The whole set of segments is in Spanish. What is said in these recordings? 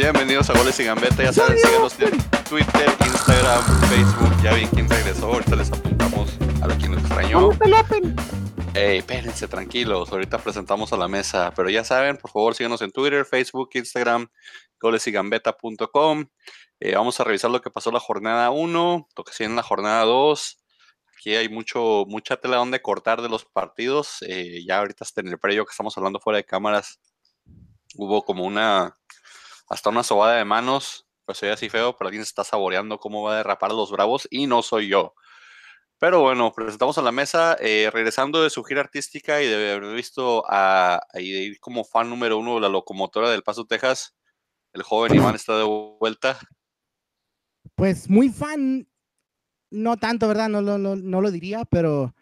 Bienvenidos a Goles y Gambeta. Ya saben, síganos en Twitter, Instagram, Facebook. Ya vi quién regresó. Ahorita les apuntamos a lo que nos extrañó. Ey, espérense, tranquilos. Ahorita presentamos a la mesa. Pero ya saben, por favor, síganos en Twitter, Facebook, Instagram, golesygambeta.com. Eh, vamos a revisar lo que pasó la jornada 1, lo que sigue en la jornada 2. Aquí hay mucho, mucha tela donde cortar de los partidos. Eh, ya ahorita hasta en el previo que estamos hablando fuera de cámaras, hubo como una, hasta una sobada de manos. Pues soy así feo, pero alguien se está saboreando cómo va a derrapar a los bravos y no soy yo. Pero bueno, presentamos a la mesa, eh, regresando de su gira artística y de haber visto a, y de ir como fan número uno de la locomotora del Paso, Texas. El joven Iván está de vuelta. Pues muy fan, no tanto, ¿verdad? No, no, no, no lo diría, pero,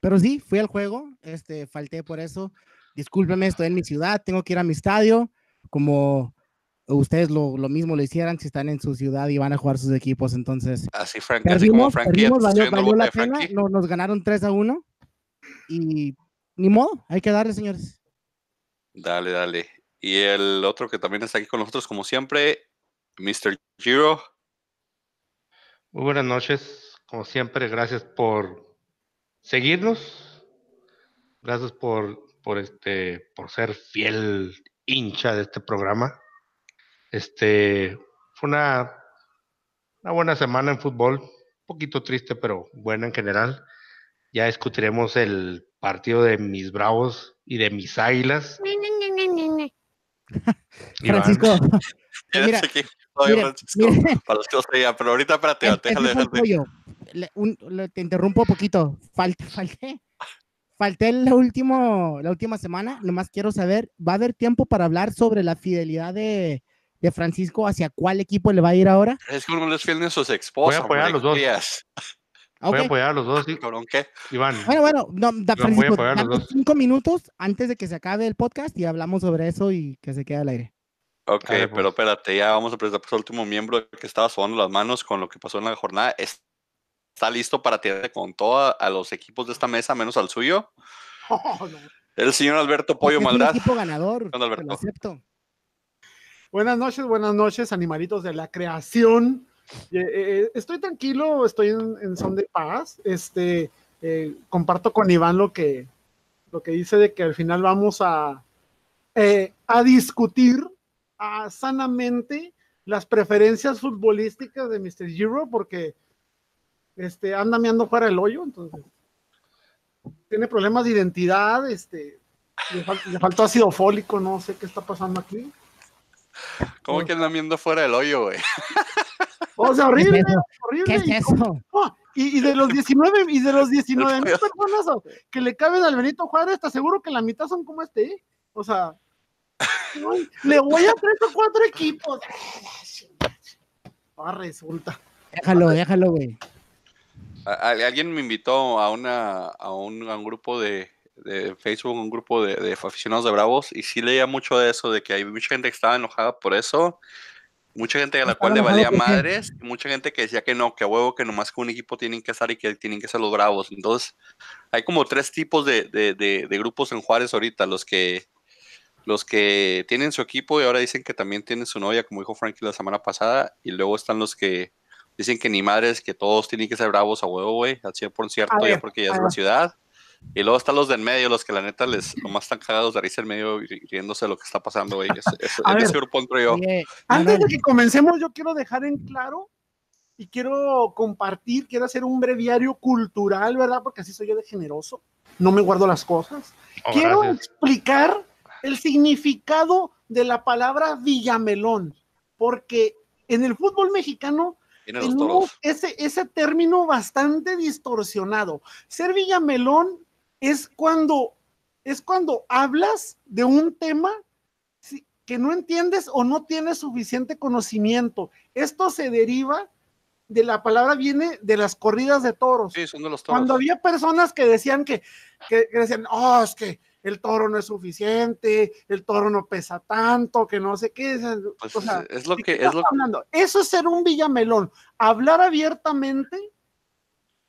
pero sí, fui al juego, este, falté por eso. Discúlpeme, estoy en mi ciudad, tengo que ir a mi estadio, como ustedes lo, lo mismo lo hicieran si están en su ciudad y van a jugar sus equipos, entonces. Así, Frank, así como Perdimos, Frankie. perdimos, valió, la pena, Frankie. no- nos ganaron 3 a 1 y ni modo, hay que darle, señores. Dale, dale. Y el otro que también está aquí con nosotros, como siempre, Mr. Giro. Muy buenas noches, como siempre, gracias por seguirnos, gracias por, por este, por ser fiel hincha de este programa. Este fue una, una buena semana en fútbol, un poquito triste, pero buena en general. Ya discutiremos el partido de mis bravos y de mis águilas. Francisco, mira, mire. para los que no sabían, pero ahorita espérate, El- déjale, el déjale. Le- un- le- te interrumpo un poquito. Falté, falté. Falté la, último, la última semana. Nomás quiero saber, ¿va a haber tiempo para hablar sobre la fidelidad de, de Francisco hacia cuál equipo le va a ir ahora? Es que uno les fiel a sus Voy esposas. a apoyar a los dos. Voy a apoyar a los dos, sí. Cabrón, ¿qué? Iván. Bueno, bueno, no, da, Yo voy a Francisco, apoyar a los dame dos. cinco minutos antes de que se acabe el podcast y hablamos sobre eso y que se quede al aire. Ok, Dale, pero pues. espérate, ya vamos a presentar pues, al último miembro que estaba sobando las manos con lo que pasó en la jornada. Es- Está listo para tirarle con todo a los equipos de esta mesa, menos al suyo. El señor Alberto Pollo es Maldad. equipo ganador. Alberto? lo acepto. Buenas noches, buenas noches, animalitos de la creación. Eh, eh, estoy tranquilo, estoy en, en son de paz. Este, eh, comparto con Iván lo que, lo que dice de que al final vamos a, eh, a discutir sanamente las preferencias futbolísticas de Mr. Giro, porque este, anda meando fuera del hoyo, entonces tiene problemas de identidad, este, le, fal- le faltó ácido fólico, no sé qué está pasando aquí. ¿Cómo que anda viendo fuera del hoyo, güey? O sea, ¿Qué horrible, horrible. ¿Qué es y, eso? no, y- y de los 19, y de los 19 mil personas que le caben al Benito Juárez, te aseguro que la mitad son como este, ¿eh? O sea, le voy a tres o cuatro equipos. Ah, resulta. Déjalo, déjalo, güey. Alguien me invitó a, una, a, un, a un grupo de, de Facebook, un grupo de, de aficionados de Bravos, y sí leía mucho de eso, de que hay mucha gente que estaba enojada por eso, mucha gente a la ¿Estaba cual le valía por madres, y mucha gente que decía que no, que a huevo, que nomás que un equipo tienen que estar y que tienen que ser los Bravos. Entonces, hay como tres tipos de, de- grupos en Juárez ahorita, los que los que tienen su equipo y ahora dicen que también tienen su novia, como dijo Frankie la semana pasada, y luego están los que dicen que ni madres, que todos tienen que ser bravos a huevo, güey, al 100% cierto, ya porque ya es la ciudad. Y luego están los del medio, los que la neta les nomás están cagados de risa en medio y riéndose de lo que está pasando, güey. Es, es- A en ver. ese grupo entro yo. Antes de que comencemos, yo quiero dejar en claro y quiero compartir, quiero hacer un breviario cultural, ¿verdad? Porque así soy yo de generoso, no me guardo las cosas. Oh, quiero gracias. explicar el significado de la palabra Villamelón, porque en el fútbol mexicano tenemos ese, ese término bastante distorsionado. Ser Villamelón es cuando, es cuando hablas de un tema que no entiendes o no tienes suficiente conocimiento. Esto se deriva de la palabra, viene de las corridas de toros. Sí, son de los toros. Cuando había personas que decían que, que, que decían, oh, es que el toro no es suficiente, el toro no pesa tanto, que no sé qué. Pues o sea, es, lo ¿de que es lo hablando? Eso es ser un villamelón, hablar abiertamente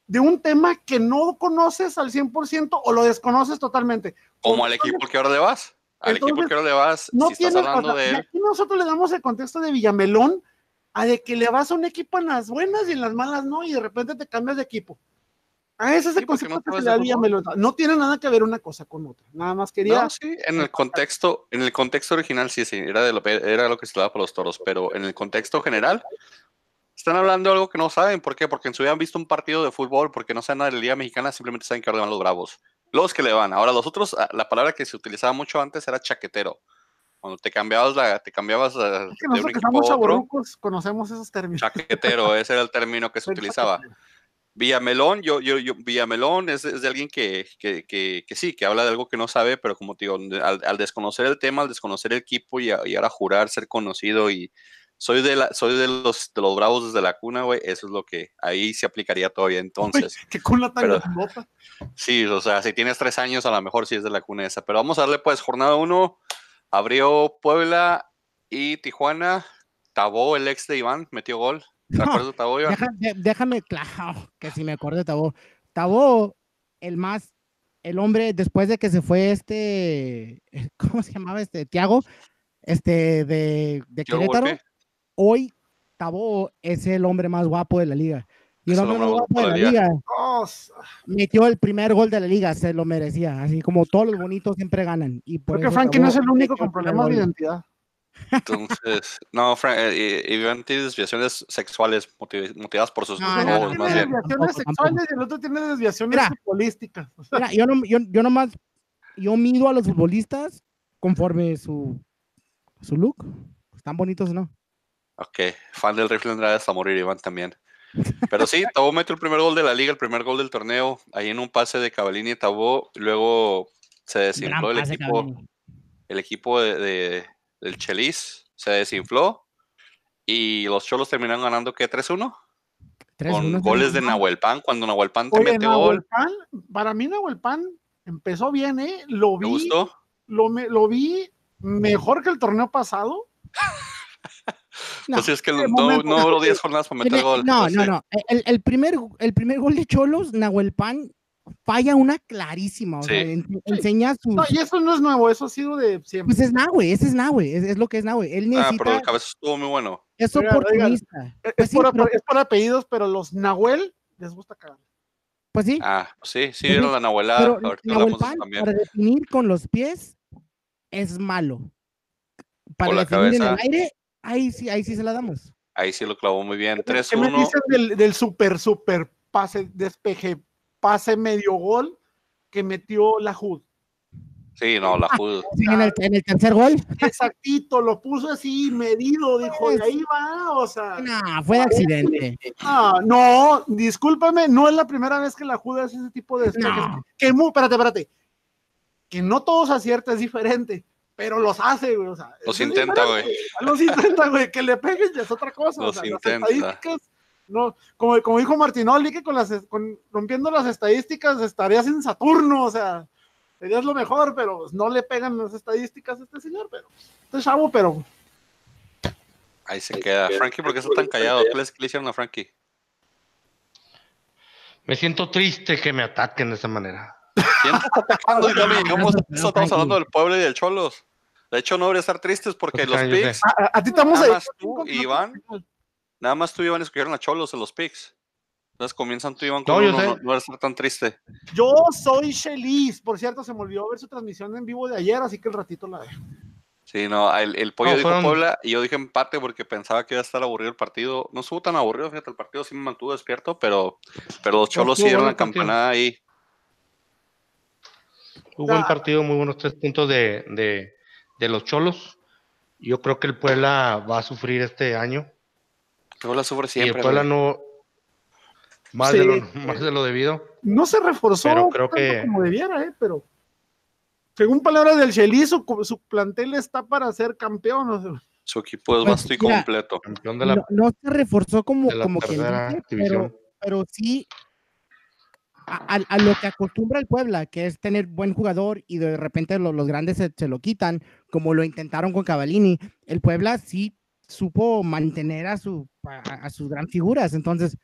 de un tema que no conoces al 100% o lo desconoces totalmente. como al equipo que ahora le vas. al equipo que no le vas, no si estás hablando de él. Aquí nosotros le damos el contexto de Villamelón a de que le vas a un equipo en las buenas y en las malas no, y de repente te cambias de equipo. A ese es el concepto que se le da Villamelón. No tiene nada que ver una cosa con otra. Nada más quería. No, sí, en el contexto, en el contexto original, sí, sí, era, de lo, era lo que se daba por los toros, pero en el contexto general, están hablando de algo que no saben. ¿Por qué? Porque en su vida han visto un partido de fútbol, porque no saben nada de la Liga Mexicana, simplemente saben que ahora van los bravos. Los que le van. Ahora, los otros, ah, la palabra que se utilizaba mucho antes era chaquetero. Cuando te cambiabas, la, te cambiabas ah, es que nosotros que estamos chaburrucos conocemos esos términos. Chaquetero, ese era el término que se utilizaba. Villamelón, yo, yo, yo, Villamelón es, es de alguien que, que, que, que, sí, que habla de algo que no sabe, pero como te digo, al, al desconocer el tema, al desconocer el equipo y, y, ahora jurar ser conocido y soy de, la, soy de los, de los bravos desde la cuna, güey, eso es lo que ahí se aplicaría todavía entonces. ¿Qué cuna tan pero, Sí, o sea, si tienes tres años, a lo mejor sí es de la cuna esa, pero vamos a darle pues jornada uno, abrió Puebla y Tijuana, Tabó, el ex de Iván, metió gol. ¿Te acuerdas de Tabó, Iván? Déjame, déjame, claro, que si me acuerdo de Tabó. Tabó, el más, el hombre, después de que se fue este, ¿cómo se llamaba este? Tiago, este, de, de Querétaro. Golpe? Hoy Tabó es el hombre más guapo de la liga. Y el hombre más guapo de la liga, liga metió el primer gol de la liga, se lo merecía. Así como todos los bonitos siempre ganan. Y por Creo que Frankie no es el único con problemas de identidad. Entonces, no, Frank, eh, Iván tiene desviaciones sexuales motivadas por sus no, no, más bien. desviaciones sexuales y el otro tiene desviaciones mira, futbolísticas. Mira, yo, no, yo, yo nomás, yo mido a los futbolistas conforme su, su look. ¿Están bonitos o no? Ok, fan del rifle Andrade hasta morir, Iván también. Pero sí, Tabó metió el primer gol de la liga, el primer gol del torneo, ahí en un pase de Cavallini y Tabó. Luego se desinfló el equipo, el equipo de, de, del Chelis, se desinfló y los Cholos terminaron ganando, ¿qué? ¿3-1? Con goles de Nahuel Pan, cuando Nahuel Pan te Oye, mete Nahuel gol. Pan, para mí Nahuel Pan empezó bien, ¿eh? Lo vi. ¿Te gustó? Lo, lo vi mejor que el torneo pasado. No, pues es que no, no, no duró 10 jornadas para meter gol. No, no, no. El, el, primer, el primer gol de Cholos, Nahuel Pan falla una clarísima. O sí. sea, enseña su. No, y eso no es nuevo, eso ha sido de siempre. Pues es Nahue, ese es Nahue, es, es, lo que es Nahue. Él necesita. Ah, pero el cabeza estuvo muy bueno. Es oportunista. Oiga, es, pues sí, por, pero... es, por, apellidos, pero los Nahuel les gusta cagar. Pues sí. Ah, sí, sí, vieron la Nahuelada. Nahuel Pan, para definir con los pies, es malo. Para definir cabeza. en el aire, ahí sí, ahí sí se la damos. Ahí sí lo clavó muy bien. 3-1. ¿Qué me dices del, del super, super pase, despeje, pase medio gol que metió la HUD? Sí, no, la HUD. Sí, en, el, en, el, tercer gol. Exactito, lo puso así, medido, dijo, y ahí va, o sea. No, fue de accidente. No, no, discúlpame, no es la primera vez que la HUD hace ese tipo de despejes. No. Que muy, espérate, espérate. Que no todos acierta es diferente pero los hace, güey. O sea, los intenta, güey. Los intenta, güey. Que le peguen ya es otra cosa. Los o sea, intenta. Las estadísticas, no, como, como dijo Martinoli, que con las, con, rompiendo las estadísticas estarías en Saturno, o sea, serías lo mejor, pero no le pegan las estadísticas a este señor, pero este chavo, pero. Ahí se queda. Frankie, ¿por qué está tan callado? ¿Qué le, le hicieron a Frankie? Me siento triste que me ataquen de esa manera. ¿Quién está atacando? Ya me llegamos, estamos hablando del pueblo y del Cholos. De hecho, no debería estar tristes porque los Pigs. A, a, ti estamos nada más tú y Iván. Nada más tú y Iván escogieron a Cholos en los Pigs. Entonces comienzan tú y Iván con no, uno, no, no debe estar tan triste. Yo soy Chelis. Por cierto, se me olvidó ver su transmisión en vivo de ayer, así que el ratito la dejo. Sí, no, el, el pollo no, dijo fueron... Puebla y yo dije empate porque pensaba que iba a estar aburrido el partido. No estuvo tan aburrido, fíjate, el partido sí me mantuvo despierto, pero, pero los cholos sí dieron la campanada ahí. Hubo un partido, muy buenos tres puntos de, de, de, los cholos. Yo creo que el Puebla va a sufrir este año. Puebla sufre siempre. Y el Puebla no. Más, sí. de lo, más de lo debido. No se reforzó pero creo que... como debiera, ¿eh? pero según palabras del Chelis, su, su, plantel está para ser campeón. O sea. Su equipo es vasto y pues, completo. Campeón de la, no, no, se reforzó como, como que dice, pero, pero sí a, a, lo que acostumbra el Puebla, que es tener buen jugador y de repente lo, los grandes se, se, lo quitan, como lo intentaron con Cavallini. El Puebla sí supo mantener a, su, a, a sus gran figuras. Entonces,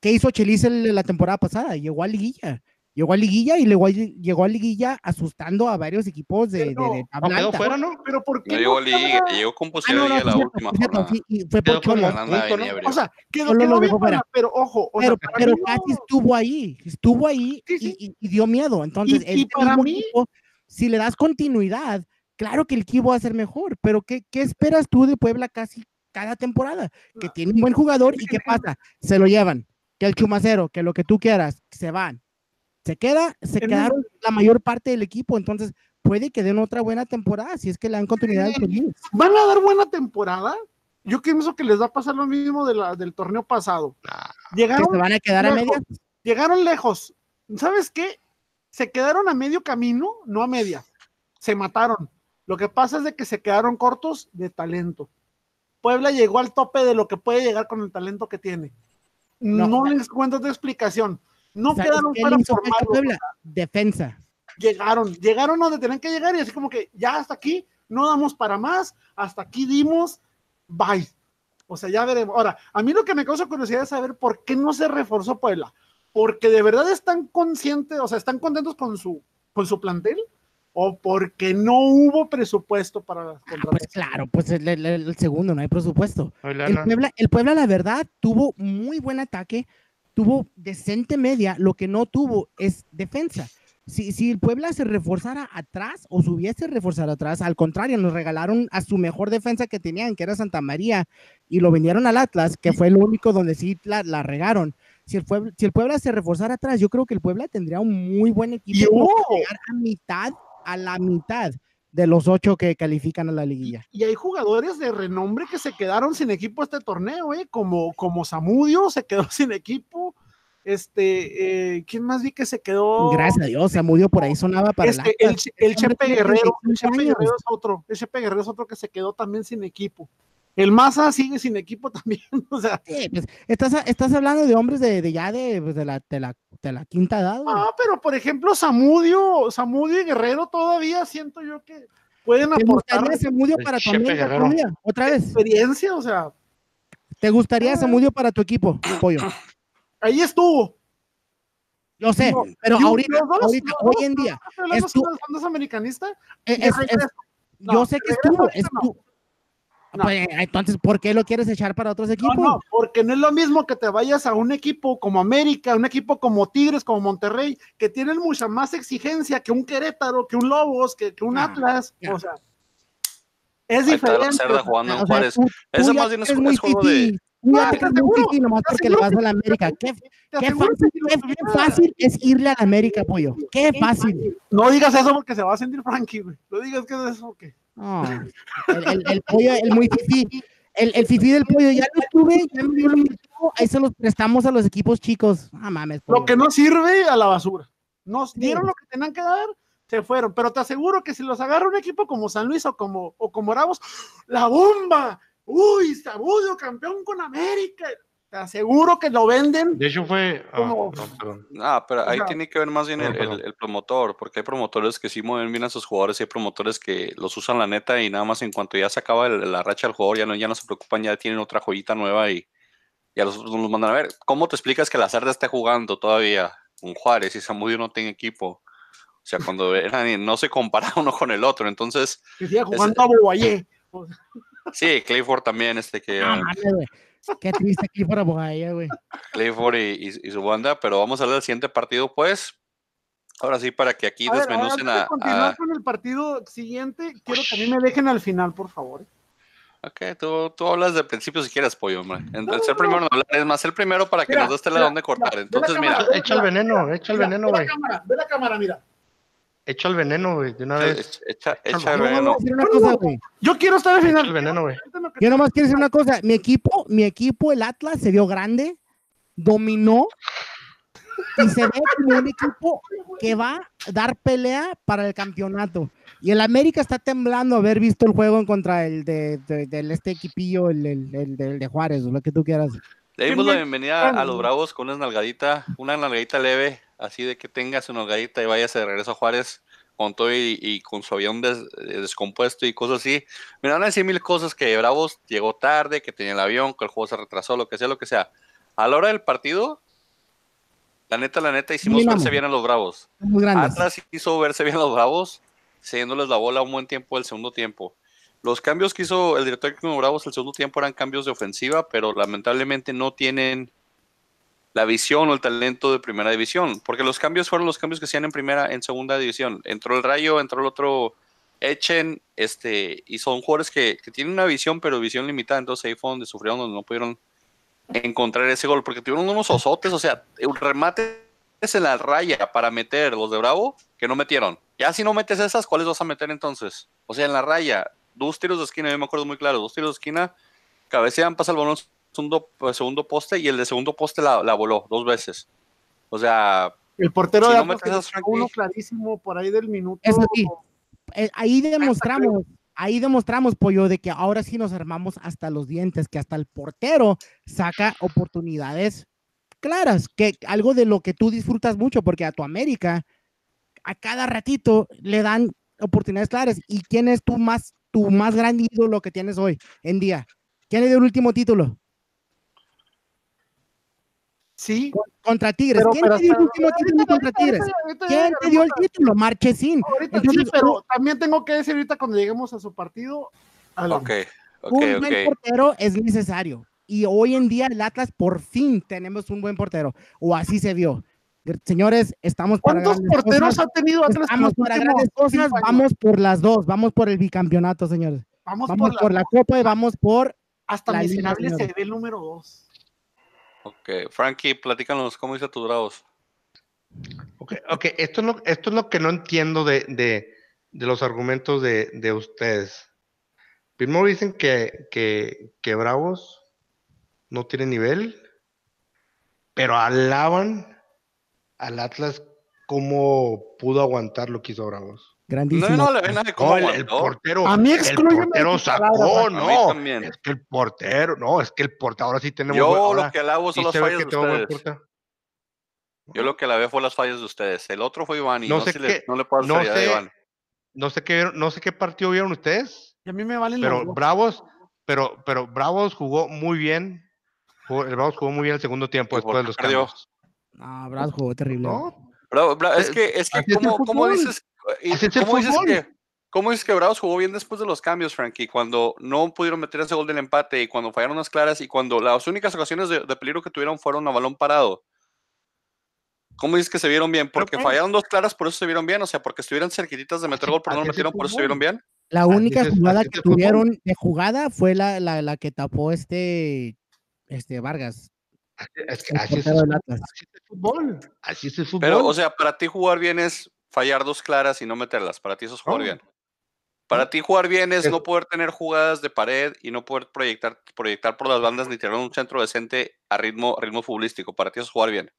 ¿qué hizo Chelis la temporada pasada? Llegó a Liguilla llegó a liguilla y luego llegó a liguilla asustando a varios equipos de, no, de, quedó fuera, ¿no? Pero ¿por qué no llegó a liguilla, llegó con posibilidad ah, no, no, la última jornada. Sí, y fue por Cholo. O sea, quedó, quedó bien fuera. pero ojo, o pero, sea, pero casi estuvo ahí, estuvo ahí sí, sí. Y, y, dio miedo. Entonces, y, y para mí, equipo, si le das continuidad, claro que el equipo va a ser mejor, pero ¿qué, qué esperas tú de Puebla casi cada temporada? Que tiene un buen jugador y ¿qué pasa? Se lo llevan. Que el chumacero, que lo que tú quieras, se van. Se queda, se quedaron la mayor parte del equipo, entonces puede que den otra buena temporada si es que le dan continuidad. ¿Van a dar buena temporada? Yo pienso que les va a pasar lo mismo de la, del torneo pasado. Llegaron ¿Que se van a quedar lejos, a medias? Llegaron lejos. ¿Sabes qué? Se quedaron a medio camino, no a media. Se mataron. Lo que pasa es de que se quedaron cortos de talento. Puebla llegó al tope de lo que puede llegar con el talento que tiene. No, no les cuento de explicación. No quedaron fuera Puebla? Defensa. Llegaron, llegaron donde tenían que llegar y así como que ya hasta aquí, no damos para más, hasta aquí dimos, bye. O sea, ya veremos. Ahora, a mí lo que me causa curiosidad es saber por qué no se reforzó Puebla. Porque de verdad están conscientes, o sea, están contentos con su, con su plantel o porque no hubo presupuesto para las ah, Pues claro, pues el, el, el, segundo, no hay presupuesto. El Puebla, el Puebla, la verdad, tuvo muy buen ataque, tuvo decente media, lo que no tuvo es defensa. Si, si el Puebla se reforzara atrás o subiese reforzar atrás, al contrario, nos regalaron a su mejor defensa que tenían, que era Santa María, y lo vendieron al Atlas, que fue el único donde sí la, la regaron. Si el, Puebla, si el Puebla se reforzara atrás, yo creo que el Puebla tendría un muy buen equipo. Oh, a mitad a la mitad de los ocho que califican a la liguilla. Y hay jugadores de renombre que se quedaron sin equipo este torneo, ¿eh? como, como Samudio se quedó sin equipo. Este, eh, ¿quién más vi que se quedó? Gracias a Dios, Samudio por ahí sonaba para este, el, el, Chepe Guerrero, el Chepe Guerrero es otro, el Chepe Guerrero es otro que se quedó también sin equipo. El Maza sigue sin equipo también, o sea. Sí, pues, estás, estás hablando de hombres de, de ya de, pues, de, la, de, la, de la quinta edad. Ah, pero por ejemplo, Samudio, Samudio y Guerrero todavía siento yo que pueden ¿Te aportar. gustaría Samudio para tu amiga, Otra vez. Experiencia, o sea. ¿Te gustaría Samudio para tu equipo, Pollo? Ahí estuvo. Yo sé, no, pero yo, ahorita, dos, ahorita dos, hoy en día. ¿Estu ¿Es americanista? Es, es, no, yo sé que estuvo, estuvo, no. Pues, entonces, ¿por qué lo quieres echar para otros equipos? No, no, porque no es lo mismo que te vayas a un equipo como América, un equipo como Tigres, como Monterrey, que tienen mucha más exigencia que un Querétaro, que un Lobos, que, que un Atlas. Ya. O sea, es diferente. Cerda jugando en Juárez. O sea, tú, Eso más bien es, es juego de. Ah, te muy nomás porque le vas a la América. Qué, qué, fácil, qué, fácil, es irle a la América, pollo. Qué fácil. No digas eso porque se va a sentir Frankie, güey. No digas que es eso, ¿qué? No, el, el, el, pollo, el muy fifí, el, el fifí del pollo, ya lo tuve, ya me dio lo mismo, ahí se los prestamos a los equipos chicos. Ah, mames. Pollo. Lo que no sirve a la basura. Nos dieron lo que tenían que dar, se fueron. Pero te aseguro que si los agarra un equipo como San Luis o como, o como Bravos, la bomba. Uy, Sabudio, campeón con América. Te aseguro que lo venden. De hecho fue... Oh, no, no, pero ahí o sea, tiene que ver más bien el, el, el, promotor, porque hay promotores que sí mueven bien a sus jugadores y hay promotores que los usan la neta y nada más en cuanto ya se acaba el, la racha del jugador ya no, ya no se preocupan, ya tienen otra joyita nueva y ya los, los mandan a ver. ¿Cómo te explicas que la Cerda esté jugando todavía con Juárez y Samudio no tiene equipo? O sea, cuando eran, no se compara uno con el otro, entonces... Que jugando es, a Bobayé. Sí, Clayford también, este que... Ah, Qué triste aquí para Bohaya, güey. Clifford y, y, y, su banda, pero vamos a ver el siguiente partido, pues. Ahora sí, para que aquí a desmenucen ver, a. continuar a... con el partido siguiente, quiero que a mí me dejen al final, por favor. Ok, tú, tú hablas de principio si quieres, pollo, hombre. El no, ser primero no hablar, es más el primero para que mira, nos des tela dónde cortar. Mira, Entonces, mira. Cámara, echa el veneno, echa el veneno, güey. Ve la cámara, mira. Echa el veneno, güey, de una vez. Echa, echa el veneno. Cosa, Yo quiero estar al final. El veneno, güey. Yo nomás quiero decir una cosa. Mi equipo, mi equipo, el Atlas, se vio grande, dominó y se ve como un equipo que va a dar pelea para el campeonato. Y el América está temblando haber visto el juego en contra el de, de, de este equipillo, el, el, el, el, de Juárez, o lo que tú quieras. Le dimos la bienvenida a los Bravos con una nalgadita, una nalgadita leve, así de que tenga su nalgadita y váyase de regreso a Juárez con todo y, y con su avión des, descompuesto y cosas así. Me van a decir mil cosas que Bravos llegó tarde, que tenía el avión, que el juego se retrasó, lo que sea, lo que sea. A la hora del partido, La neta, la neta, hicimos verse bien a los Bravos. Atlas hizo verse bien a los Bravos, cediéndoles la bola un buen tiempo del segundo tiempo. Los cambios que hizo el director de Bravos el segundo tiempo eran cambios de ofensiva, pero lamentablemente no tienen la visión o el talento de primera división, porque los cambios fueron los cambios que hacían en primera, en segunda división. Entró el Rayo, entró el otro Echen, este, y son jugadores que, que tienen una visión, pero visión limitada, entonces ahí fue donde sufrieron, donde no pudieron encontrar ese gol, porque tuvieron unos osotes, o sea, un remate es en la raya para meter los de Bravo que no metieron. Ya si no metes esas, ¿cuáles vas a meter entonces? O sea, en la raya, dos tiros de esquina, yo me acuerdo muy claro, dos tiros de esquina, cabecean, pasa el balón segundo, pues, segundo poste y el de segundo poste la, voló dos veces. O sea, el portero de no uno clarísimo por ahí del minuto. Eh, ahí demostramos ahí demostramos, Pollo, de que ahora sí nos armamos hasta los dientes, que hasta el portero saca oportunidades claras, que algo de lo que tú disfrutas mucho, porque a tu América, a cada ratito le dan oportunidades claras. ¿Y quién es tu más, tu más gran ídolo que tienes hoy en día? ¿Quién es el último título? Sí. Contra Tigres. ¿Quién te dio el último título contra Tigres? ¿Quién te dio el título? Marchesín. pero también tengo que decir ahorita cuando lleguemos a su partido. Okay, un buen portero es necesario. Y hoy en día el Atlas por fin tenemos un buen portero. O así se vio. Señores, estamos para ¿Cuántos porteros ha tenido Atlas? Estamos para grandes cosas, vamos por las dos, vamos por el bicampeonato, señores. Vamos, por, la, Copa y vamos por hasta miserable se ve el número dos. Ok, Frankie, platícanos, ¿cómo dice tus bravos? Ok, okay. Esto, es lo, esto es lo que no entiendo de, de, de los argumentos de, de, ustedes. Primero dicen que, que, que Bravos no tiene nivel, pero alaban al Atlas cómo pudo aguantar lo que hizo Bravos. Grandísimo. No, no le ven nada de cómo el, portero, a mí el portero sacó, no. Es que el portero, no, es que el portero, ahora sí tenemos. Yo lo que alabo son las fallas de ustedes. Yo lo que la veo fue las fallas de ustedes. El otro fue Iván y no, sé qué, no le puedo no sé, a Iván. No sé qué no sé qué partido vieron ustedes. Y a mí me valen Pero Bravos, pero, pero Bravos jugó muy bien. el Bravos jugó muy bien el segundo tiempo después de los cambios. No, Bravos jugó terrible. No, Bravo, es que, es que, ¿cómo, ¿cómo dices? ¿Cómo dices, que, ¿Cómo dices que Bravos jugó bien después de los cambios, Frankie? Cuando no pudieron meter ese gol del empate y cuando fallaron las claras y cuando las únicas ocasiones de, peligro que tuvieron fueron a balón parado. ¿Cómo dices que se vieron bien? ¿Porque fallaron dos claras, por eso se vieron bien? O sea, porque estuvieran cerquititas de meter gol, pero no lo metieron, por eso se vieron bien. La única jugada que tuvieron de jugada fue la, la, la, que tapó este, este Vargas. así, es, el fútbol. Así es el fútbol. Pero, o sea, para ti jugar bien es fallar dos claras y no meterlas. Para ti eso es jugar bien. Para ti jugar bien es no poder tener jugadas de pared y no poder proyectar, proyectar por las bandas ni tener un centro decente a ritmo, ritmo futbolístico. Para ti eso es jugar bien.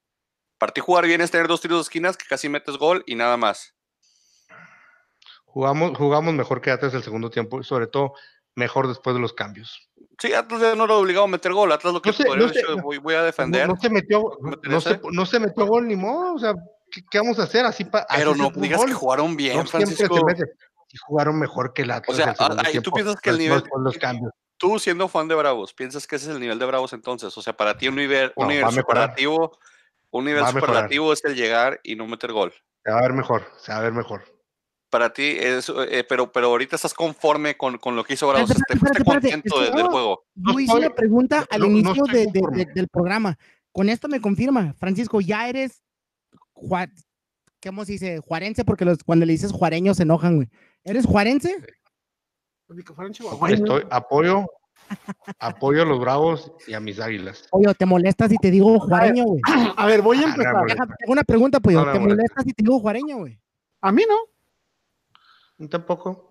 Para ti jugar bien es tener dos tiros de esquinas que casi metes gol y nada más. Jugamos, jugamos mejor que Atlas el segundo tiempo, sobre todo mejor después de los cambios. Sí, Atlas ya no era obligado a meter gol. Atlas lo que voy, a defender. No, se metió, no, se, no se metió gol ni modo. O sea, ¿qué, vamos a hacer? Así Pero no digas que jugaron bien, Francisco. Y jugaron mejor que la O sea, tú piensas que el nivel. Los cambios. Tú, siendo fan de Bravos, ¿piensas que ese es el nivel de Bravos entonces? O sea, para ti un nivel, un nivel superlativo, un nivel superlativo es el llegar y no meter gol. Se va a ver mejor, se va a ver mejor. Para ti, es, eh, pero, pero ahorita estás conforme con, con lo que hizo Bravos, estás contento del juego. Yo hice una pregunta al inicio del programa. Con esto me confirma, Francisco, ya eres ¿cómo se dice? Juarense, porque los, cuando le dices juareño se enojan, güey. ¿Eres juarense? Estoy, apoyo, apoyo a los bravos y a mis águilas. Oye, ¿te molesta si te digo juareño, güey? A ver, voy a ah, empezar. Tengo una pregunta, pues. ¿Te molesta si te digo juareño, güey? A mí no. Tampoco.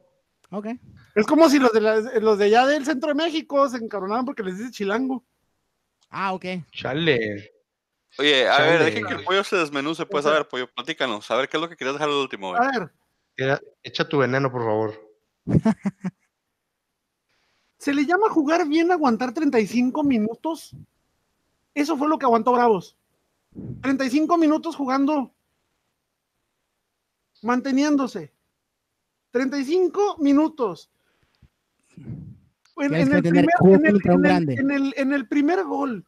Ok. Es como si los de, los de allá del centro de México se encabronaban porque les dice chilango. Ah, ok. Chale. Oye, a ver, dejen que el pollo se desmenuce, pues, a ver, pollo, platícanos, a ver qué es lo que querías dejar el último. A ver. echa tu veneno, por favor. ¿Se le llama jugar bien aguantar 35 minutos? Eso fue lo que aguantó Bravos. 35 minutos jugando, manteniéndose. 35 minutos. En, el primer, en el primer gol.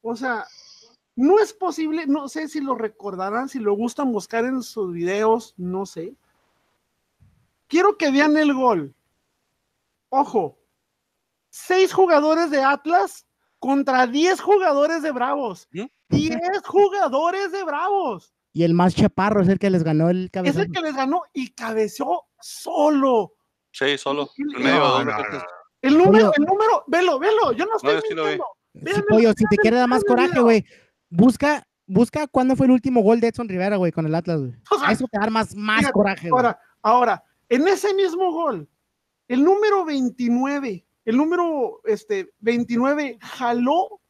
O sea, No es posible, no sé si lo recordarán, si lo gustan buscar en sus videos, no sé. Quiero que vean el gol. Ojo, seis jugadores de Atlas contra diez jugadores de Bravos. Diez jugadores de Bravos. Y el más chaparro es el que les ganó el cabezón. Es el que les ganó y cabeceó solo. Sí, solo. el número, el número, velo, velo, yo no estoy Pollo, si te quiere dar más coraje, güey, busca, busca cuándo fue el último gol de Edson Rivera, güey, con el Atlas, güey. eso te da más, más coraje, Ahora, ahora, en ese mismo gol, el número 29, el número este, 29 jaló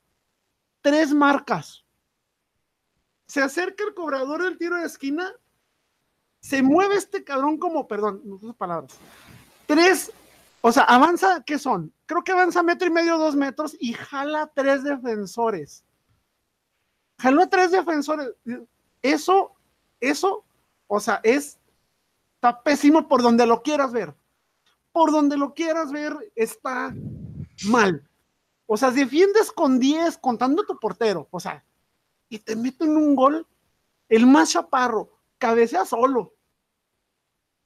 tres marcas se acerca el cobrador del tiro de esquina, se mueve este cabrón como, perdón, no palabras, tres, o sea, avanza, ¿qué son? Creo que avanza metro y medio, dos metros y jala tres defensores. Jaló tres defensores. Eso, eso, o sea, es, está pésimo por donde lo quieras ver. Por donde lo quieras ver, está mal. O sea, defiendes con 10 contando tu portero. O sea, y te meten un gol, el más chaparro, cabecea solo.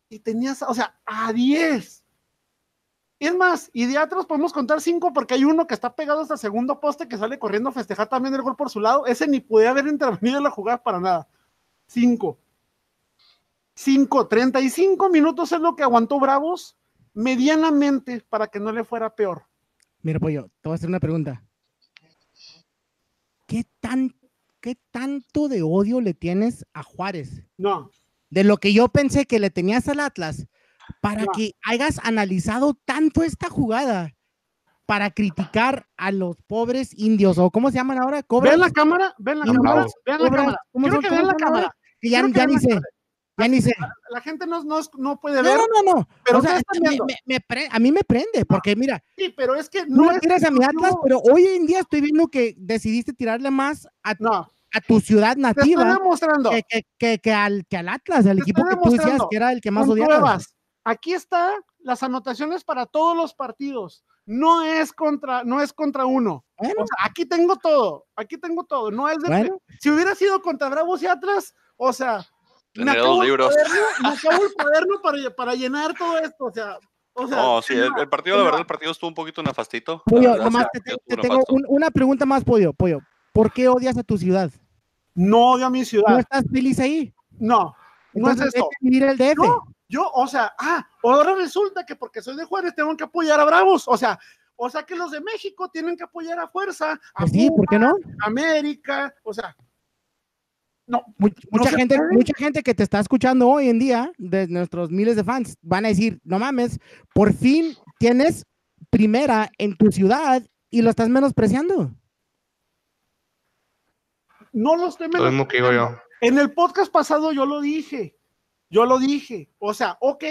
Y tenías, o sea, a 10. Es más, y de atrás podemos contar cinco porque hay uno que está pegado hasta el segundo poste que sale corriendo a festejar también el gol por su lado. Ese ni puede haber intervenido en la jugada para nada. Cinco. Cinco. Treinta y cinco minutos es lo que aguantó Bravos medianamente para que no le fuera peor. Mira, Pollo, te voy a hacer una pregunta. ¿Qué tan ¿qué tanto de odio le tienes a Juárez? No. De lo que yo pensé que le tenías al Atlas, para que hayas analizado tanto esta jugada para criticar a los pobres indios, o cómo se llaman ahora, Ven la cámara, ven la cámara, vean la cámara. Quiero que vean la cámara. ya, ya ni sé. Ya ni sé. La, gente no, no, no, puede ver. No, no, no. Pero me, a mí me prende, porque mira. Sí, pero es que no. No tiras a mi Atlas, pero hoy en día estoy viendo que decidiste tirarle más a, a tu ciudad nativa. Te demostrando. Que, que, que, al, que al Atlas, al equipo que tú decías que era el que más odiaba. Aquí está las anotaciones para todos los partidos. No es contra, no es contra uno. aquí tengo todo, aquí tengo todo. No es de si hubiera sido contra Bravos y Atlas, o sea, me acabo, libros. me acabo el cuaderno para, para, llenar todo esto, o sea. O sea, no, sí, el, partido, la verdad, el partido estuvo un poquito nefastito. Pollo, nomás te, tengo una pregunta más, Pollo, Pollo. ¿Por qué odias a tu ciudad? No odio a mi ciudad. ¿No estás feliz ahí? No, no es eso. vivir el DF. Yo, o sea, ah, ahora resulta que porque soy de Juárez tengo que apoyar a Bravos, o sea, o sea que los de México tienen que apoyar a fuerza. A pues sí, ¿por qué no? América, o sea, no, mucha, gente, mucha gente que te está escuchando hoy en día, de nuestros miles de fans, van a decir, no mames, por fin tienes primera en tu ciudad y lo estás menospreciando. No los estoy menospreciando. En el podcast pasado yo lo dije, yo lo dije, o sea, ok,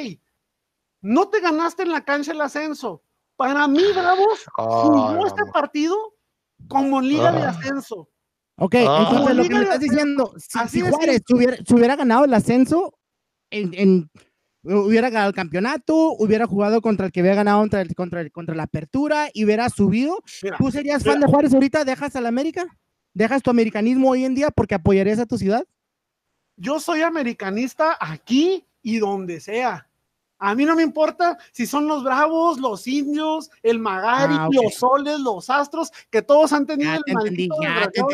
no te ganaste en la cancha el ascenso. Para mí, Bravos, jugó este partido como liga de ah. ascenso. Ok, ah. entonces lo que me estás diciendo, si, Juárez se hubiera, ganado el ascenso, en, hubiera ganado el campeonato, hubiera jugado contra el que había ganado contra, el, contra, contra la apertura y hubiera subido, ¿tú serías fan de Juárez ahorita? ¿Dejas al América? ¿Dejas tu americanismo hoy en día porque apoyarías a tu ciudad? Yo soy americanista aquí y donde sea. A mí no me importa si son los bravos, los indios, el Magari, ah, los soles, los astros, que todos han tenido el maldito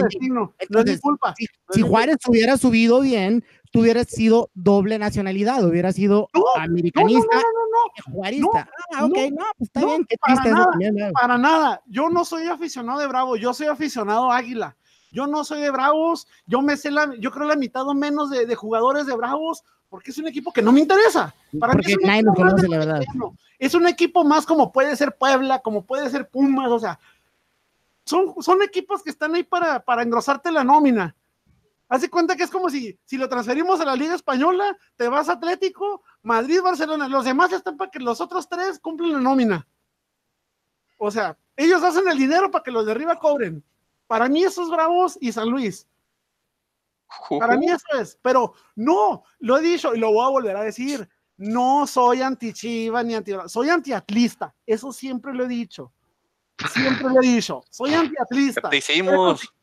destino. no es mi culpa. Si, Juárez hubiera subido bien, tú hubieras sido doble nacionalidad, hubiera sido americanista no, no, juarista. ah, ok, no, pues está bien. para, nada, para nada. Yo no soy aficionado de Bravo, yo soy aficionado a Águila. Yo no soy de Bravos, yo me sé la, yo creo la mitad o menos de, de jugadores de Bravos, porque es un equipo que no me interesa. Para porque nadie lo conoce, la verdad. Es un equipo más como puede ser Puebla, como puede ser Pumas, o sea, son, son equipos que están ahí para, para engrosarte la nómina. Hace cuenta que es como si, si lo transferimos a la Liga Española, te vas a Atlético, Madrid, Barcelona, los demás están para que los otros tres cumplan la nómina. O sea, ellos hacen el dinero para que los de arriba cobren. Para mí esos Bravos y San Luis. Para mí eso es, pero no, lo he dicho y lo voy a volver a decir, no soy anti-Chiva ni anti soy anti-atlista, eso siempre lo he dicho. Siempre lo he dicho, soy anti-atlista. Te hicimos.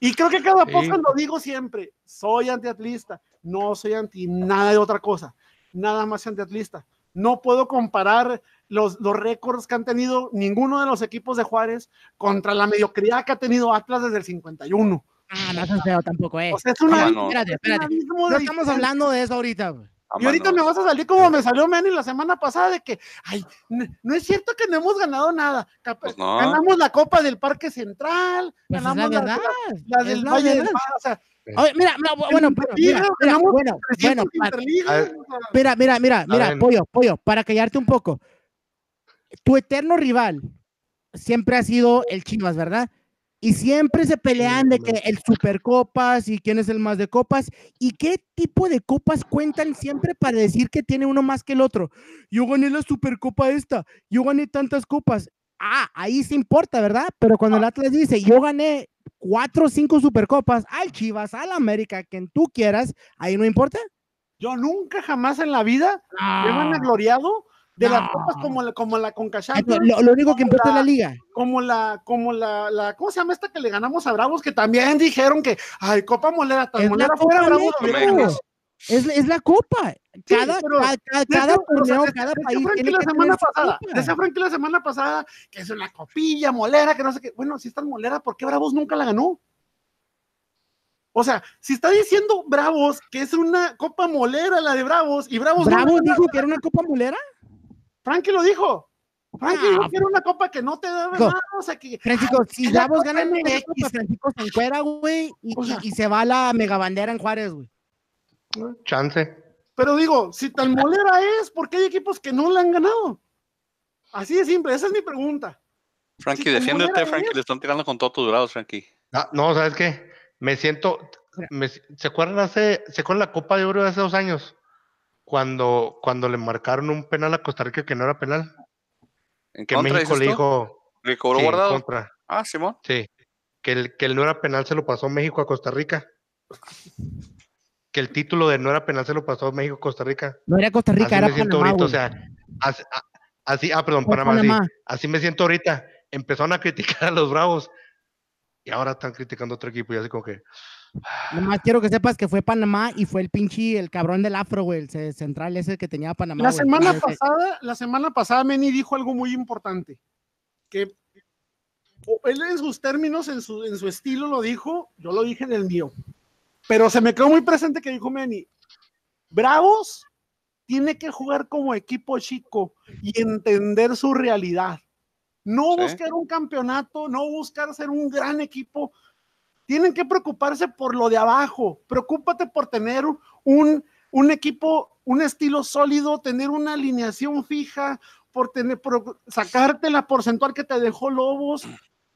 Y creo que cada cosa lo digo siempre, soy antiatlista, no soy anti nada de otra cosa, nada más antiatlista. No puedo comparar los, los récords que han tenido ninguno de los equipos de Juárez contra la mediocridad que ha tenido Atlas desde el 51. Ah, no es feo tampoco, eh. O sea, es una, no. Espérate, espérate. No estamos hablando de eso ahorita, güey. Y ahorita me vas a salir como me salió Manny la semana pasada de que, ay, no es cierto que no hemos ganado nada. Pues no. Ganamos la Copa del Parque Central, Pues la ganamos la, verdad. la del la Valle del. Mar, o sea, Oye, mira, mira, bueno, bueno, mira, mira, bueno, 300 bueno, mira, mira, mira, mira, pollo, pollo, para callarte un poco. Tu eterno rival siempre ha sido el Chivas, ¿verdad? Y siempre se pelean de que el Supercopas y quién es el más de copas y qué tipo de copas cuentan siempre para decir que tiene uno más que el otro. Yo gané la Supercopa esta, yo gané tantas copas. Ah, ahí sí importa, ¿verdad? Pero cuando el Atlas dice, yo gané cuatro o cinco Supercopas al Chivas, al América, quien tú quieras, ahí no importa. Yo nunca jamás en la vida me he Ah. vanagloriado de las No. copas como la, como la Conca Lo, lo- único que importa es la liga. como la, como la, la, ¿cómo se llama esta que le ganamos a Bravos? Que también dijeron que, ay, Copa Molera, tan Es la Molera fuera, Bravos. Es, es la copa. Cada, pero cada, cada, torneo, cada país Frankie tiene la que semana pasada, decía Frankie la semana pasada que es una copilla, molera, que no sé qué. Bueno, si está en molera, ¿por qué Bravos nunca la ganó? O sea, si está diciendo Bravos que es una copa molera la de Bravos y Bravos no Bravo la ganó, dijo que era una copa mulera. Frankie lo dijo. Frankie Ah, dijo que era una copa que no te daba nada, o sea que Francisco, si Copa gana una MX. Francisco se encuera, güey, y, O sea- y- y se va la megabandera en Juárez, güey. Chance. Pero digo, si tan molera es, ¿por qué hay equipos que no la han ganado? Así de simple, esa es mi pregunta. Frankie, como defiéndete, Frankie. Le están tirando con todos tus durados, Frankie. Ah, no, ¿sabes qué? Me siento. me- ¿Se acuerdan hace. ¿Se acuerdan la Copa de Oro de hace dos años? Cuando, cuando le marcaron un penal a Costa Rica que no era penal. ¿En Que contra, México le dijo. ¿Le cobró sí, en guardado? contra. Ah, Simón. Sí. Que el, que el no era penal se lo pasó México a Costa Rica. Que el título de no era penal se lo pasó México a Costa Rica. No era Costa Rica, así era me siento Panamá, ahorita, o sea, así, ah, perdón, Panamá, sí. Panamá. así me siento ahorita. Empezaron a criticar a los Bravos y ahora están criticando a otro equipo y así como que, Nomás quiero que sepas que fue Panamá y fue el pinche, el cabrón del afro, güey, el ce- central ese que tenía Panamá. La güey. semana Ese- pasada, la semana pasada, Meni dijo algo muy importante. Que él en sus términos, en su, en su estilo lo dijo, yo lo dije en el mío. Pero se me quedó muy presente que dijo Meni, Bravos tiene que jugar como equipo chico y entender su realidad. No Sí. buscar un campeonato, no buscar ser un gran equipo. Tienen que preocuparse por lo de abajo. Preocúpate por tener un, un equipo, un estilo sólido, tener una alineación fija, por tener, por sacarte la porcentual que te dejó Lobos,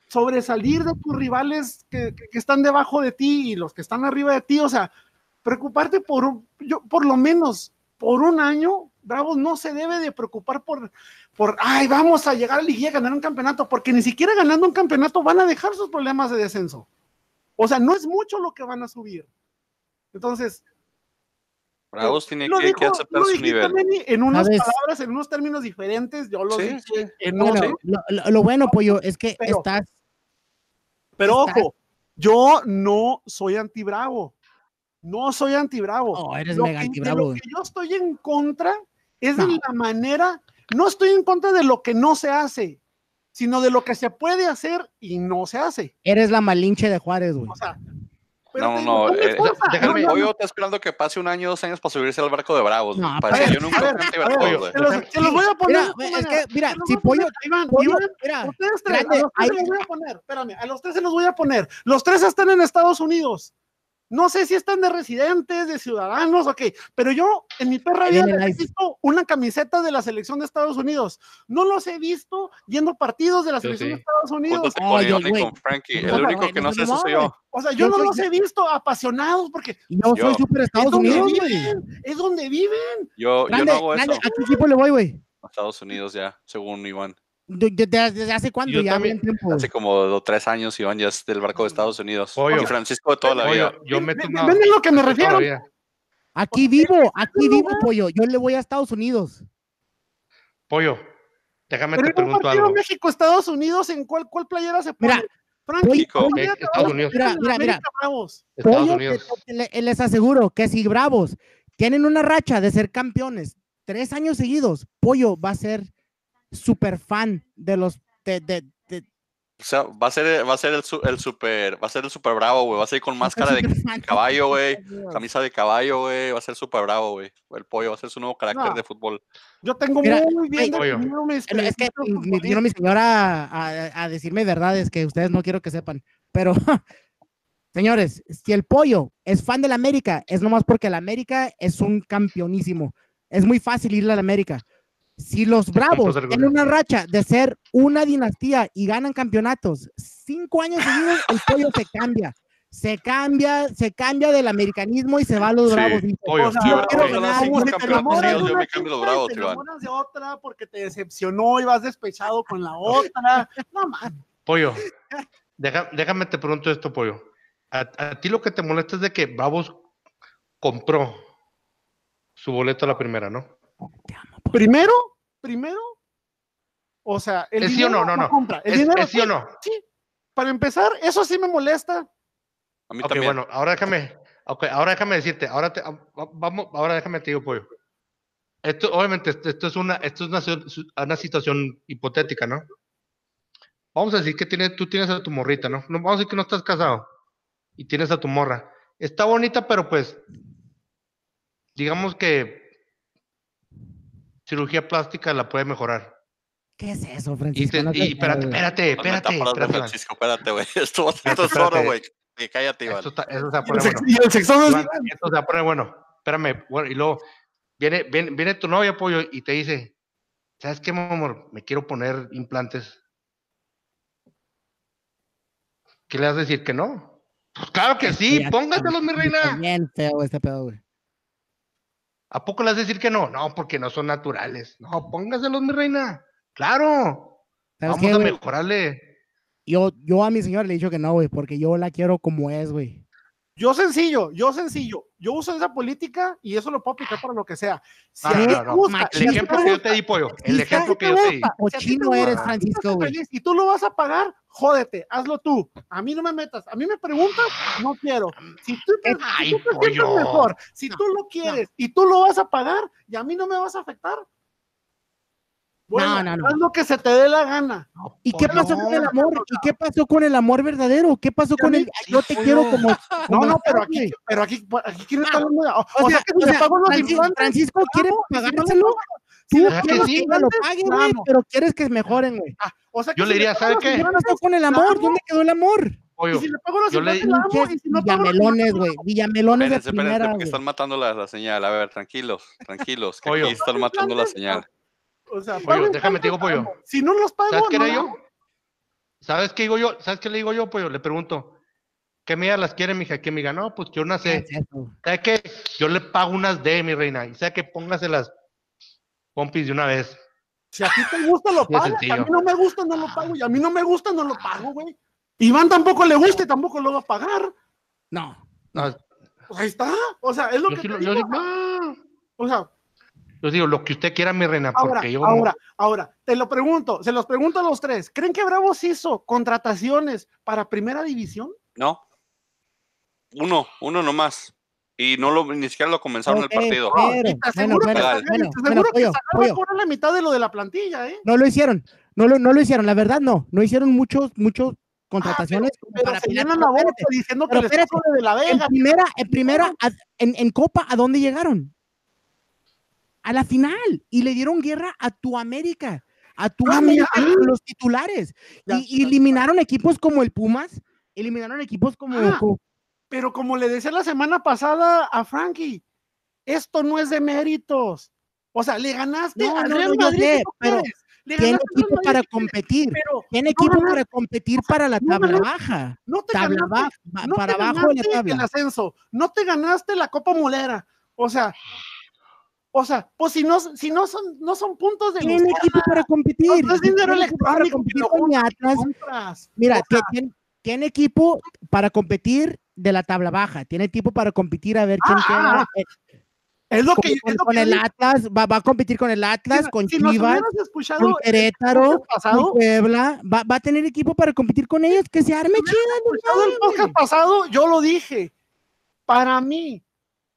sobresalir de tus rivales que, están debajo de ti y los que están arriba de ti. O sea, preocuparte por, yo, por lo menos por un año, Bravos no se debe de preocupar por, por, ay, vamos a llegar a la liguilla a ganar un campeonato, porque ni siquiera ganando un campeonato van a dejar sus problemas de descenso. O sea, no es mucho lo que van a subir. Entonces, Bravos tiene lo que, dijo- que aceptar lo su nivel. En unas ¿Sabes? palabras, en unos términos diferentes, yo lo Sí, dije sí. en Bueno, lo, bueno, pollo, es que Pero- estás. pero ojo, yo no soy anti-bravo. No soy anti-bravo. Oh, eres Lo mega antibravo. lo que yo estoy en contra es de No. la manera, no estoy en contra de lo que no se hace, sino de lo que se puede hacer y no se hace. Eres la malinche de Juárez, güey. O sea, pero No, no, digo, eh, déjame- No, no, Pollo está esperando que pase un año, dos años para subirse al barco de Bravos. No, güey. a Parece ver, yo nunca ver, a ver, se los, se los voy a poner. Mira, es que, mira, si pollo, Iván, pollo, Iván, mira, Ustedes tres, Grande, a los tres se los voy a poner, espérame, a los tres se los voy a poner. Los tres están en Estados Unidos. No sé si están de residentes, de ciudadanos, ok, pero yo en mi perra vida he nice. visto una camiseta de la selección de Estados Unidos. No los he visto yendo partidos de la Yo selección sí. de Estados Unidos. Oh, con yo, con Frankie. El único que no no sé se eso soy yo. O sea, yo, Yo no soy- los he visto apasionados porque yo Yo. soy súper es Estados Unidos, viven, es donde viven. Yo, yo no hago grande, eso. ¿a qué equipo le voy, güey? A Estados Unidos ya, según Iván. De- de- de- ¿Desde hace cuánto? Yo Ya también. tiempo. Hace como dos, tres años Iván ya es del barco de Estados Unidos. Pollo. Y Francisco de toda la Pollo, vida. yo me Ven- lo que me refiero. Aquí vivo, aquí vivo, pollo. Yo le voy a Estados Unidos. Pollo, déjame Pero te pregunto algo. México-Estados Unidos, ¿en cuál, cuál playera se pone? Mira, Frankie, Estados Unidos. Mira, mira, mira. Estados Unidos. Les aseguro que si Bravos tienen una racha de ser campeones tres años seguidos, Pollo va a ser súper fan de los de, de, o sea, va a ser, va a ser el, el super, va a ser el super bravo, güey. Va a ser con máscara de caballo, güey. Camisa de caballo, güey. Va a ser super bravo, güey. El pollo va a ser su nuevo carácter de fútbol. Yo tengo muy bien Es que vino mi señora a, a, decirme verdades que ustedes no quiero que sepan. Pero, señores, si el pollo es fan del América, es nomás porque el América es un campeonísimo. Es muy fácil irle al América. Si los Bravos tienen una racha de ser una dinastía y ganan campeonatos cinco años seguidos, el pollo se cambia. Se cambia, se cambia del americanismo y se va a los Bravos. Pollo, yo quiero ganar. Yo me cambio los Bravos, Te enamoras de otra porque te decepcionó y vas despechado con la otra. No man. Pollo, déjame te pregunto esto, Pollo. A, a, ti lo que te molesta es de que Bravos compró su boleto a la primera, ¿no? Primero, primero, o sea, el ¿Es sí o no? No, no. Compra. El dinero, sí o no? Sí. Para empezar, eso sí me molesta. A mí también. bueno, ahora déjame, okay, ahora déjame decirte, ahora te, vamos, ahora déjame te digo, pollo. Esto, obviamente, esto es una, esto es una, una situación hipotética, ¿no? Vamos a decir que tiene, tú tienes a tu morrita, ¿no? Vamos a decir que no estás casado y tienes a tu morra. Está bonita, pero pues, digamos que cirugía plástica la puede mejorar. ¿Qué es eso, Francisco? Y, no y espérate, espérate, espérate. espérate Francisco, espérate, güey. Esto, esto es solo, güey. Cállate, Iván. Esto, eso se pone bueno. Y el sexo no es... Esto se pone bueno. Espérame, bueno, y luego viene, viene, viene tu novia, pollo, y te dice, ¿sabes qué, mi amor? Me quiero poner implantes. ¿Qué le vas a decir que no? Pues claro que sí, póngatelos, mi reina. Bien feo este pedo, güey. ¿A poco le vas a decir que no? No, porque no son naturales. No, póngaselos, mi reina. Claro. Vamos a mejorarle. Yo, yo a mi señora le he dicho que no, güey, porque yo la quiero como es, güey. Yo sencillo, yo sencillo. Yo uso esa política y eso lo puedo aplicar para lo que sea. Si el ejemplo que yo te di, pollo. El ejemplo que yo te di. O chino eres, Francisco. Y tú lo vas a pagar, jódete, hazlo tú. A mí no me metas. A mí me preguntas, no quiero. Si tú te, Ay, mejor, si tú lo quieres y tú lo vas a pagar y a mí no me vas a afectar, bueno, no, no, no. Haz lo que se te dé la gana. ¿Y qué pasó con el amor? ¿Y qué pasó con el amor verdadero? ¿Qué pasó con el yo te quiero como, No, no, pero aquí, pero aquí, aquí estar hablando O, sea, que si le pago los Francisco, Francisco quiere pagárselo. Tú quieres que lo paguen, güey, pero quieres que mejoren, güey. Ah, o sea, yo le diría, ¿sabe qué? ¿Qué pasó con el amor? ¿Dónde quedó el amor? Oye, y si le pago los yo le... Villamelones, güey. Villamelones de primera, espérense, porque están matando la, la, señal. A ver, tranquilos, tranquilos. Que aquí están matando la señal. O sea, pollo, déjame te digo, pollo. Si no los pago, ¿sabes qué no. yo? ¿Sabes qué digo yo? ¿Sabes qué le digo yo, pollo? Le pregunto, ¿qué medida las quiere, mija? Que me diga, no, pues yo no sé. ¿Sabes qué? Yo le pago unas D, mi reina. Y sabe que póngase las pompis de una vez. Si a ti te gusta, lo pagas. A mí no me gusta, no lo pago. Y a mí no me gusta, no lo pago, güey. Iván tampoco le gusta y tampoco lo va a pagar. No. no. Pues ahí está. O sea, es lo que. Yo, digo. O sea, yo digo, lo que usted quiera, mi reina, porque ahora, yo. Ahora, ahora, te lo pregunto, se los pregunto a los tres. ¿Creen que Bravos hizo contrataciones para primera división? No. Uno, uno nomás. Y no lo, ni siquiera lo comenzaron el partido. Pero, bueno, bueno, que, por la mitad de lo de la plantilla, ¿eh? No lo hicieron, no lo, no lo hicieron, la verdad no, no hicieron muchos, muchos contrataciones ah, pero, para se llenan la boca diciendo que les de la Vega. En primera, en primera, en, en Copa, ¿a dónde llegaron? A la final y le dieron guerra a tu América, a tu ah, América, los titulares. y, eliminaron equipos como el Pumas, eliminaron equipos como, ah, Pero como le decía la semana pasada a Frankie, esto no es de méritos. O sea, le ganaste a Real Madrid. pero tiene equipo para competir. tiene equipo para competir para la tabla baja. No te tabla ganaste, para abajo de la tabla. El ascenso. No te ganaste la Copa Molera. O sea, o sea, pues si no, si no son, no son puntos de Tiene equipo para competir. No es dinero electrónico. Mira, tiene, equipo para competir de la tabla baja. Tiene equipo para competir a ver quién ah, queda. Es lo que, con, el Atlas, va, va, a competir con el Atlas, con Chivas, con Querétaro, con Puebla, va, va, a tener equipo para competir con ellos, que se arme chido. el podcast pasado, yo lo dije, para mí,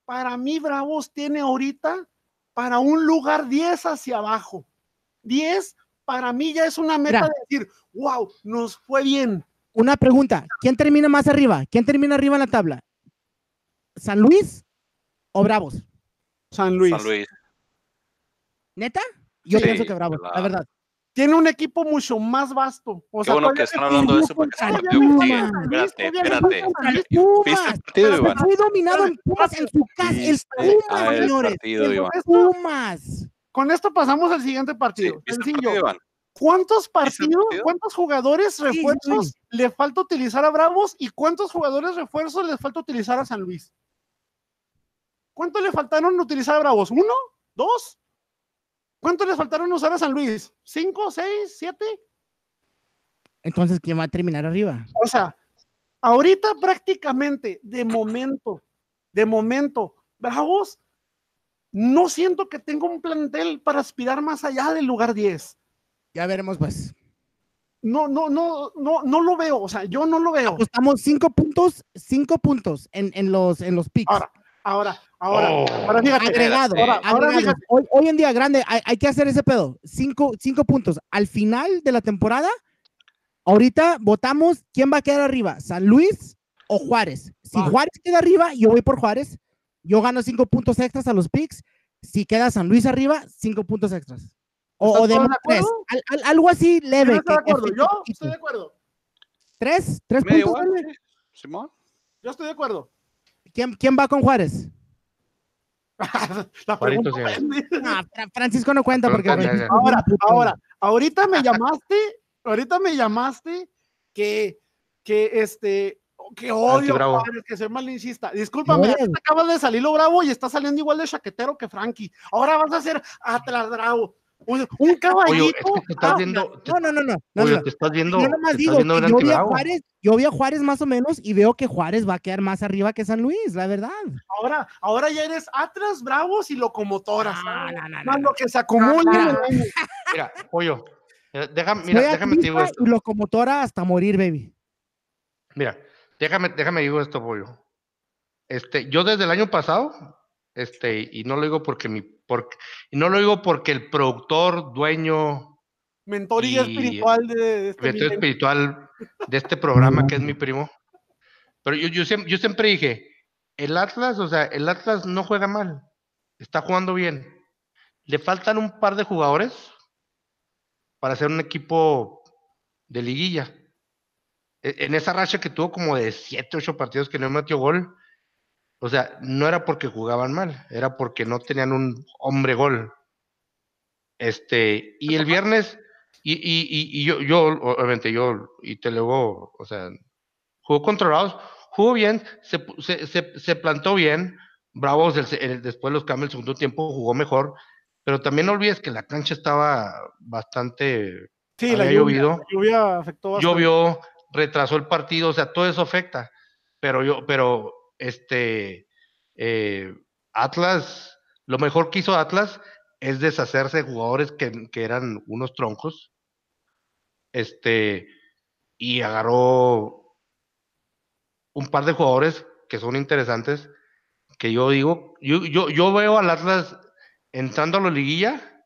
para mí Bravos tiene ahorita para un lugar 10 hacia abajo. 10 para mí ya es una meta de decir, wow, nos fue bien. Una pregunta, ¿quién termina más arriba? ¿Quién termina arriba en la tabla? ¿San Luis o Bravos? San Luis. San Luis. ¿Neta? Yo pienso que Bravos, la verdad. Tiene un equipo mucho más vasto. O Qué bueno que están hablando de eso porque se Espérate, espérate. Pumas. Muy dominado en Pumas en su casa. El Pumas, señores. Pumas. Con esto pasamos al siguiente partido. Sencillo. ¿Cuántos partidos, cuántos jugadores refuerzos le falta utilizar a Bravos y cuántos jugadores refuerzos le falta utilizar a San Luis? ¿Cuánto le faltaron utilizar a Bravos? ¿Uno? ¿Dos? ¿Cuánto le faltaron usar a San Luis? ¿Cinco? ¿Seis? ¿Siete? Entonces, ¿quién va a terminar arriba? O sea, ahorita prácticamente, de momento, de momento, Bravos, no siento que tenga un plantel para aspirar más allá del lugar 10. Ya veremos, pues. No, no, no, no, no lo veo. O sea, yo no lo veo. Estamos cinco puntos, cinco puntos en, en los, en los picks. Ahora, Ahora, ahora, oh. ahora fíjate, agregado, Hoy, en día, grande, hay, que hacer ese pedo. Cinco, cinco puntos. Al final de la temporada, ahorita votamos quién va a quedar arriba, San Luis o Juárez. Si Juárez queda arriba, yo voy por Juárez. Yo gano cinco puntos extras a los picks. Si queda San Luis arriba, cinco puntos extras. O, de tres. algo así leve. Yo estoy de acuerdo. Yo estoy de acuerdo. ¿Tres? ¿Tres puntos? Yo estoy de acuerdo. ¿Quién, va con Juárez? La Francisco no cuenta porque. ahora, ahora, ahorita me llamaste, ahorita me llamaste que, que este, que odio Juárez, que soy malinchista. Discúlpame, acabas de salir lo bravo y está saliendo igual de chaquetero que Frankie. Ahora vas a ser atrás bravo. Un, caballito. estás viendo, no, no, no, no. te estás viendo. Yo nomás digo, yo vi, a Juárez, yo vi a Juárez más o menos y veo que Juárez va a quedar más arriba que San Luis, la verdad. Ahora, ahora ya eres Atlas, Bravos y Locomotoras. No, no, no, no, lo que se acumula. Mira, pollo. Déjame, mira, déjame digo esto. Y locomotora hasta morir, baby. Mira, déjame, déjame digo esto, pollo. Este, yo desde el año pasado, este, y no lo digo porque mi porque, y no lo digo porque el productor, dueño. Mentor y, espiritual de, este espiritual de este programa que es mi primo. Pero yo, yo, siempre, yo siempre dije, el Atlas, o sea, el Atlas no juega mal, está jugando bien. Le faltan un par de jugadores para ser un equipo de liguilla. E, en esa racha que tuvo como de 7, 8 partidos que no metió gol, o sea, no era porque jugaban mal, era porque no tenían un hombre gol. Este, y el viernes, y, y, y, yo, yo, obviamente, yo, y te luego, o sea, jugó controlados, jugó bien, se, se, se, plantó bien, Bravos después de los cambios del segundo tiempo jugó mejor, pero también no olvides que la cancha estaba bastante. Sí, la lluvia, lluvia afectó bastante. Llovió, retrasó el partido, o sea, todo eso afecta. Pero yo, pero este, eh, Atlas, lo mejor que hizo Atlas es deshacerse de jugadores que, eran unos troncos. Este, y agarró un par de jugadores que son interesantes, que yo digo, yo, yo, yo veo al Atlas entrando a la liguilla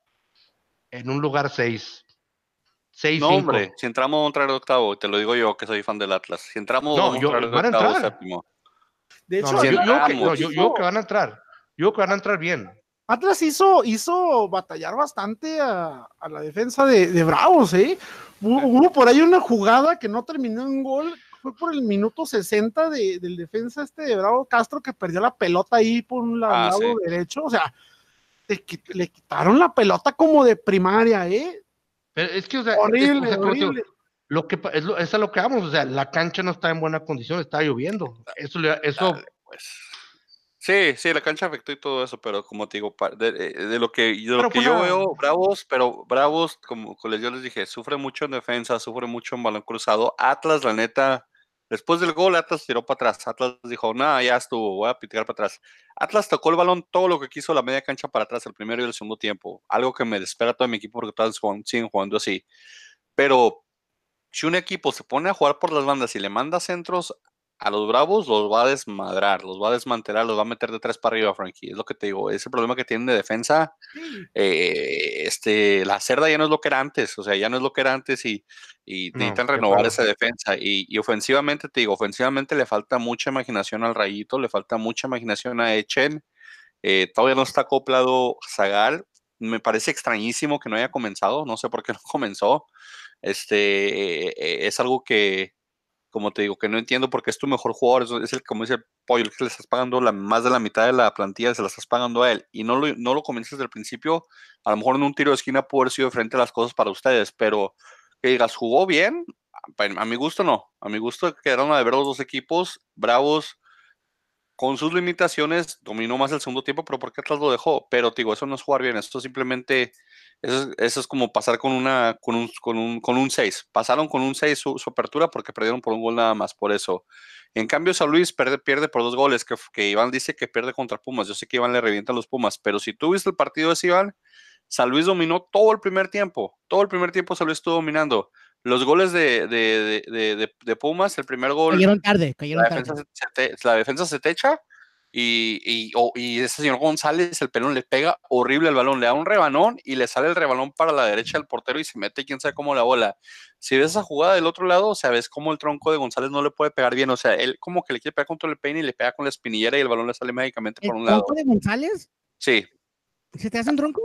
en un lugar 6. 6 no, hombre, si entramos a entrar octavo, te lo digo yo que soy fan del Atlas. Si entramos no, yo, van a entrar. De hecho, yo, yo, que van a entrar. Yo que van a entrar bien. Atlas hizo, hizo batallar bastante a, la defensa de, Bravos, ¿eh? Hubo, por ahí una jugada que no terminó en gol, fue por el minuto 60 del defensa este de Bravo Castro que perdió la pelota ahí por un lado, ah, derecho, o sea, le, quitaron la pelota como de primaria, ¿eh? es que, o sea, horrible, horrible. Lo que es, lo, es a lo que vamos, o sea, la cancha no está en buena condición, está lloviendo. Eso, eso pues. Sí, sí, la cancha afectó y todo eso, pero como te digo, de, eh, lo que, yo veo, Bravos, pero Bravos, como yo les dije, sufre mucho en defensa, sufre mucho en balón cruzado. Atlas, la neta, Después del gol, Atlas tiró para atrás. Atlas dijo, nada, ya estuvo, voy a pitear para atrás. Atlas tocó el balón todo lo que quiso la media cancha para atrás, el primero y el segundo tiempo. Algo que me desespera todo mi equipo porque todos siguen jugando así. Pero si un equipo se pone a jugar por las bandas y le manda centros a los Bravos, los va a desmadrar, los va a desmantelar, los va a meter de tres para arriba, Frankie. Es lo que te digo. Ese problema que tienen de defensa, eh, este, la cerda ya no es lo que era antes, o sea, ya no es lo que era antes y, necesitan renovar esa defensa. Y, ofensivamente, te digo, ofensivamente le falta mucha imaginación al Rayito, le falta mucha imaginación a Echen. Eh, todavía no está acoplado Zagal. Me parece extrañísimo que no haya comenzado, no sé por qué no comenzó. Este, eh, es algo que, como te digo, que no entiendo porque es tu mejor jugador, es, el, como dice el pollo, el que le estás pagando más de la mitad de la plantilla, se la estás pagando a él, y no lo, no lo comienzas desde el principio, a lo mejor en un tiro de esquina puede haber sido de frente a las cosas para ustedes, pero que digas, jugó bien, a, mi gusto no, a mi gusto quedaron a ver los dos equipos, bravos, con sus limitaciones, dominó más el segundo tiempo, pero ¿por qué atrás lo dejó? Pero digo, eso no es jugar bien, esto simplemente eso, es como pasar con, una, con, un, con, un, con un 6. Pasaron con un 6 su, apertura porque perdieron por un gol nada más, por eso. En cambio, San Luis pierde, pierde por dos goles, que, que Iván dice que pierde contra Pumas. Yo sé que Iván le revienta a los Pumas, pero si tú viste el partido de Iván, San Luis dominó todo el primer tiempo. Todo el primer tiempo San Luis estuvo dominando. Los goles de, de, de, de Pumas, el primer gol. Cayeron tarde, cayeron la defensa, Se la defensa se te echa y, y, y, ese señor González, el pelón le pega horrible el balón, le da un rebanón y le sale el rebalón para la derecha del portero y se mete quién sabe cómo la bola. Si ves esa jugada del otro lado, o sea, ves cómo el tronco de González no le puede pegar bien, o sea, él como que le quiere pegar contra el peine y le pega con la espinillera y el balón le sale mágicamente por un lado. ¿El tronco de González? Sí. ¿Se te hace un tronco?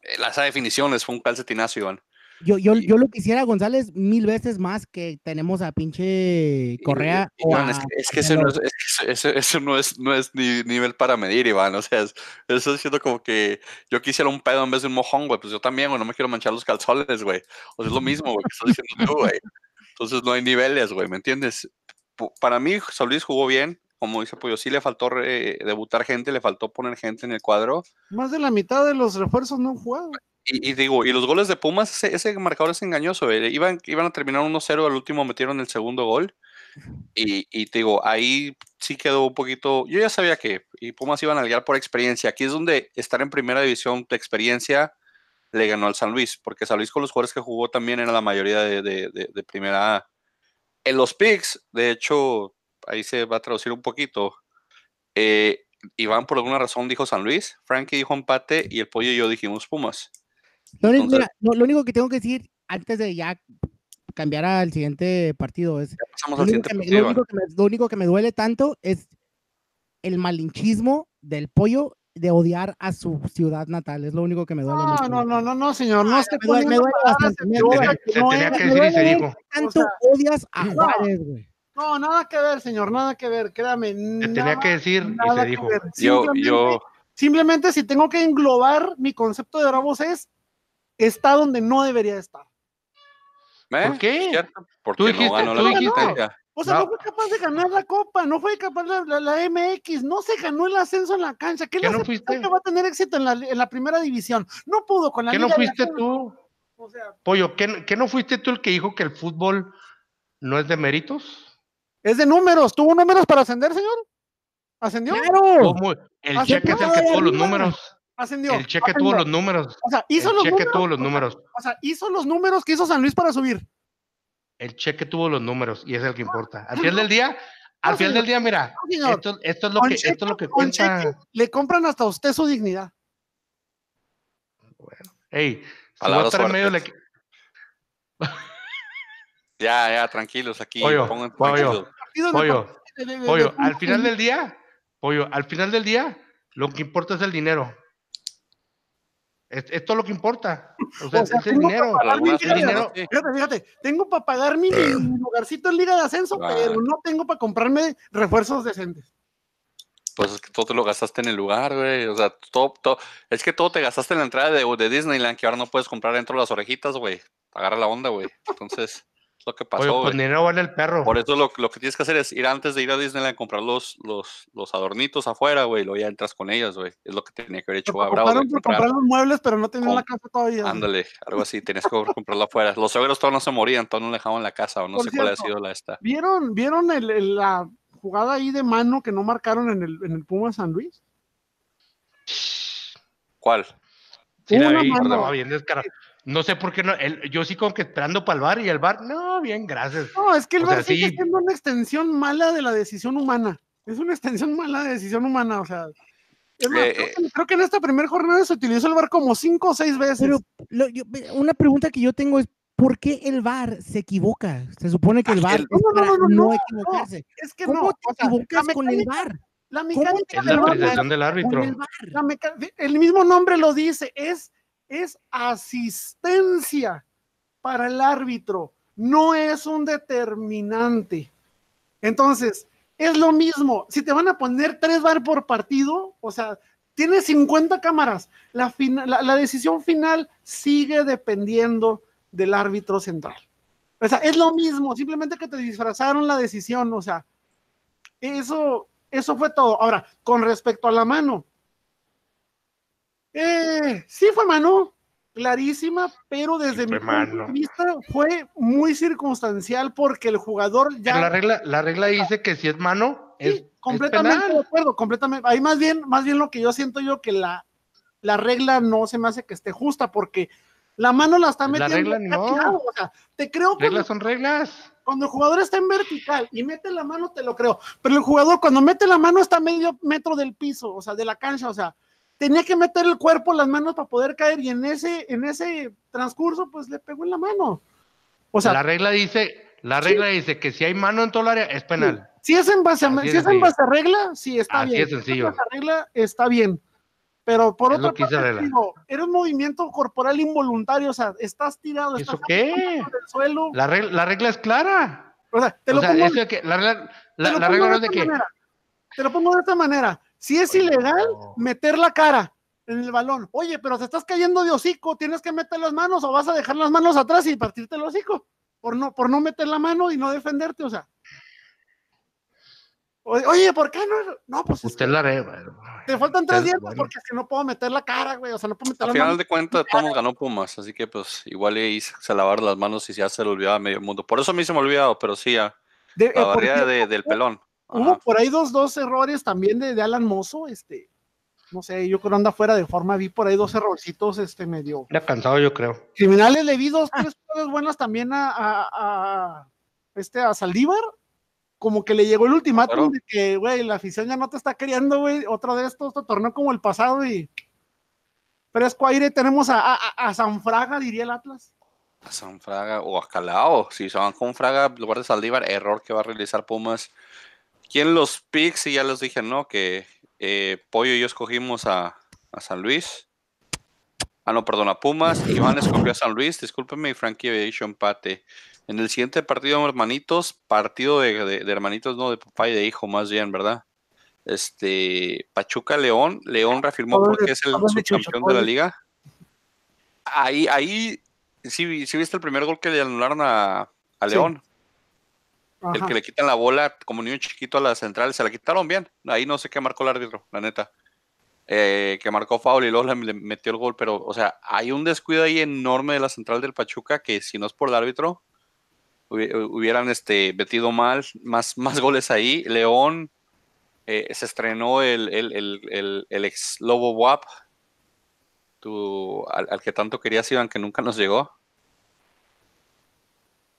Eh, esa definición es fue un calcetinazo, Iván. Yo, yo, yo lo quisiera González mil veces más que tenemos a pinche Correa. es, que, eso, no es, eso, no es, no es ni nivel para medir, Iván. O sea, eso es siendo como que yo quisiera un pedo en vez de un mojón, güey. Pues yo también, güey, no me quiero manchar los calzones, güey. O sea, es lo mismo, güey, que estás diciendo tú, güey. Entonces no hay niveles, güey, ¿me entiendes? Para mí, Solís jugó bien. Como dice Pollo, sí le faltó debutar gente, le faltó poner gente en el cuadro. Más de la mitad de los refuerzos no han jugado. Y, digo, y los goles de Pumas, ese, marcador es engañoso. Eh, iban, iban a terminar 1-0, al último metieron el segundo gol. Y, y, te digo, ahí sí quedó un poquito. Yo ya sabía que y Pumas iban a ligar por experiencia. Aquí es donde estar en primera división de experiencia le ganó al San Luis, porque San Luis con los jugadores que jugó también era la mayoría de, de, de, primera A. En los picks, de hecho, ahí se va a traducir un poquito. Eh, Iván, por alguna razón, dijo San Luis, Frankie dijo empate y el pollo y yo dijimos Pumas. Lo, único que tengo que decir antes de ya cambiar al siguiente partido es. Lo único, que me, lo, único que me, duele tanto es el malinchismo del pollo de odiar a su ciudad natal. Es lo único que me duele. No, no, no, no, no, señor. No, me, duele, me duele bastante. Me duele, tenía que decir y se dijo. Tanto odias a Juárez, güey. No, nada que ver, señor, nada que ver, créame. Se tenía que decir y se dijo. Yo, yo. Simplemente si tengo que englobar mi concepto de Bravos es está donde no debería estar. ¿Eh? ¿Por qué? Porque ¿Tú dijiste, no ganó la dijiste. O sea, no. fue capaz de ganar la Copa, no fue capaz de la, la, MX, no se ganó el ascenso en la cancha. ¿Qué, ¿Qué no fuiste? que va a tener éxito en la, en la, primera división? No pudo con la ¿Qué no fuiste tú? O sea, Pollo, ¿qué, ¿qué no fuiste tú el que dijo que el fútbol no es de méritos? Es de números. ¿Tuvo números para ascender, señor? ¿Ascendió? ¡Claro! El cheque es el que tuvo los números. Ascendió. El cheque tuvo los números. O sea, hizo el los cheque números. tuvo los números. O sea, hizo los números que hizo San Luis para subir. El cheque tuvo los números y es el que importa. Al final del día, al final del día, mira, esto, esto, es lo que, esto es lo que cuenta. le compran hasta usted su dignidad. Bueno, hey, si medio le... Ya, ya, tranquilos aquí. Pollo, pollo, pollo, pollo, al final del día, pollo, al final del día, lo que importa es el dinero. Esto es lo que importa. O sea, es el dinero. Fíjate, fíjate, tengo para pagar mi, lugarcito en Liga de Ascenso, pero no tengo para comprarme refuerzos decentes. Pues es que todo te lo gastaste en el lugar, güey. O sea, todo, todo, es que todo te gastaste en la entrada de, de Disneyland, que ahora no puedes comprar dentro de las orejitas, güey. Agarra la onda, güey. Entonces. Lo que pasó. pues dinero vale el perro. Por eso lo, lo, que tienes que hacer es ir antes de ir a Disneyland a comprar los, los, los adornitos afuera, güey, y luego ya entras con ellas, güey. Es lo que tenía que haber hecho a Bravo. Por comprar los muebles, pero no tenían la casa todavía. Ándale, algo así, tenías que comprarlo afuera. Los suegros todos no se morían, todos no dejaban la casa, o no sé cuál ha sido la esta. ¿Vieron, vieron el, la jugada ahí de mano que no marcaron en el, en el Puma San Luis? ¿Cuál? Sí, Una mano. bien descarado. No sé por qué no. yo sí como que esperando para el bar y el bar, no, bien, gracias. No, es que el bar sigue siendo una extensión mala de la decisión humana. Es una extensión mala de decisión humana, o sea. Eh, eh. creo, que, en esta primera jornada se utilizó el bar como cinco o seis veces. Pero una pregunta que yo tengo es: ¿por qué el bar se equivoca? Se supone que el bar no, es para no, equivocarse. es que ¿Cómo te equivocas con el bar? La mecánica es la apreciación del árbitro. el mismo nombre lo dice, es es asistencia para el árbitro, no es un determinante. Entonces, es lo mismo. Si te van a poner tres bar por partido, o sea, tienes 50 cámaras, la, decisión final sigue dependiendo del árbitro central. O sea, es lo mismo, simplemente que te disfrazaron la decisión, o sea, eso, eso fue todo. Ahora, con respecto a la mano, eh, sí fue mano, clarísima, pero desde mi punto de vista fue muy circunstancial porque el jugador ya. la regla, la regla dice que si es mano, es. completamente de acuerdo, completamente. Ahí más bien, más bien lo que yo siento yo que la, la regla no se me hace que esté justa porque la mano la está metiendo. La regla no. o sea, te creo que. Reglas son reglas. Cuando el jugador está en vertical y mete la mano, te lo creo. Pero el jugador cuando mete la mano está medio metro del piso, o sea, de la cancha, o sea, tenía que meter el cuerpo, las manos para poder caer y en ese, en ese transcurso, pues le pegó en la mano. O sea, la regla dice, la regla dice que si hay mano en todo el área es penal. Si es en base a, si es en base a regla, sí está Así bien. Es sencillo. Si es en base a regla, está bien. Pero por otro lado, era un movimiento corporal involuntario, o sea, estás tirado, ¿Eso qué? suelo. La regla, la regla es clara. O sea, te lo pongo, la regla, la, regla no es de que. Te lo pongo de esta manera. Si es ilegal meter la cara en el balón, oye, pero te estás cayendo de hocico, tienes que meter las manos o vas a dejar las manos atrás y partirte el hocico por no, por no meter la mano y no defenderte, o sea. Oye, ¿por qué no? No, pues. Usted la haré, Te faltan tres dientes porque es que no puedo meter la cara, güey. O sea, no puedo meter Al final de cuentas, todos ganó Pumas. Así que, pues, igual ahí se lavaron las manos y ya se le olvidaba a medio mundo. Por eso a mí se me ha olvidado, pero sí, ya. la eh, barrera del pelón. Hubo por ahí dos, dos errores también de, de, Alan Mozo, este, no sé, yo creo que anda fuera de forma, vi por ahí dos errorcitos, este, medio. Ya cansado, yo creo. Criminales le vi dos, ah. tres cosas buenas también a, a, este, a Saldívar, como que le llegó el ultimátum de que, güey, la afición ya no te está queriendo, güey, otro de estos, otro torneo como el pasado y fresco aire, tenemos a, a, a Sanfraga, diría el Atlas. A Sanfraga o a Calao, si se van con Fraga en lugar de Saldívar, error que va a realizar Pumas ¿Quién los picks? Y ya les dije, ¿no? Que eh, Pollo y yo escogimos a, San Luis. Ah, no, perdón, a Pumas. Iván escogió a San Luis. Discúlpeme, y Frankie había dicho empate. En el siguiente partido, hermanitos, partido de, hermanitos, no, de papá y de hijo, más bien, ¿verdad? Este, Pachuca León. León reafirmó porque es el subcampeón de la liga. Ahí, ahí, sí, sí viste el primer gol que le anularon a, León. El que le quitan la bola como niño chiquito a la central, se la quitaron bien. Ahí no sé qué marcó el árbitro, la neta. Eh, que marcó foul y luego le metió el gol, pero, o sea, hay un descuido ahí enorme de la central del Pachuca que si no es por el árbitro, hubieran este, metido mal, más, más goles ahí. León eh, se estrenó el, el, ex Lobo WAP, al, al, que tanto querías, Iván, que nunca nos llegó.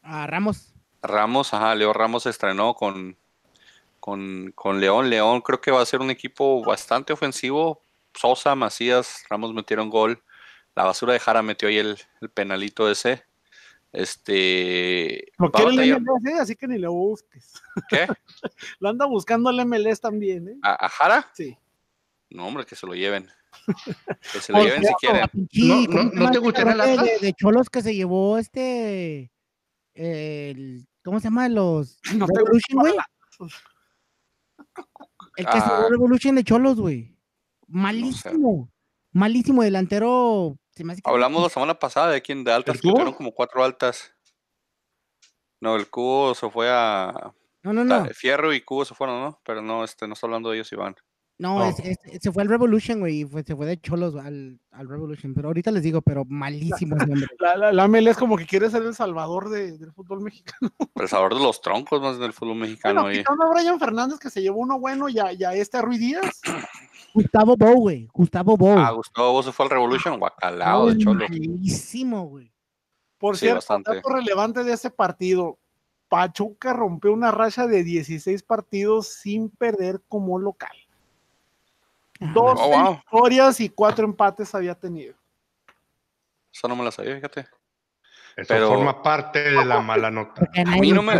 A Ramos. Ramos, ajá, Leo Ramos se estrenó con, con, León. León creo que va a ser un equipo bastante ofensivo. Sosa, Macías, Ramos metieron gol. La basura de Jara metió ahí el, penalito ese. Este. Lo quiere el MLS, ¿eh? así que ni lo busques. ¿Qué? lo anda buscando el MLS también, ¿eh? ¿A, Jara? Sí. No, hombre, que se lo lleven. Que se lo lleven si quieren. ¿No, no, te gustaría la de, de Cholos que se llevó este. El ¿Cómo se llama? Los no Revolution, güey. El que ah. Revolution de Cholos, güey. Malísimo. Malísimo delantero. Hablamos la semana pasada de quien de altas, que tuvieron como cuatro altas. No, el cubo se fue a. No, no, no. Fierro y cubo se fueron, ¿no? Pero no, este, no está hablando de ellos, Iván. No, se fue al Revolution, güey, se fue de cholos al, al, Revolution, pero ahorita les digo, pero malísimo ese hombre. La, la, la es como que quiere ser el salvador de, del fútbol mexicano. El salvador de los troncos más del fútbol mexicano. Bueno, quitando a Brian Fernández que se llevó uno bueno y a, este Ruiz Díaz. Gustavo Bou, güey, Gustavo Bou. Ah, Gustavo Bou se fue al Revolution, guacalao de cholos. Malísimo, güey. Por cierto, dato relevante de ese partido, Pachuca rompió una racha de 16 partidos sin perder como local. Dos oh, victorias y cuatro empates había tenido. Eso no me la sabía, fíjate. Eso Pero... forma parte de la mala nota. A mí no me,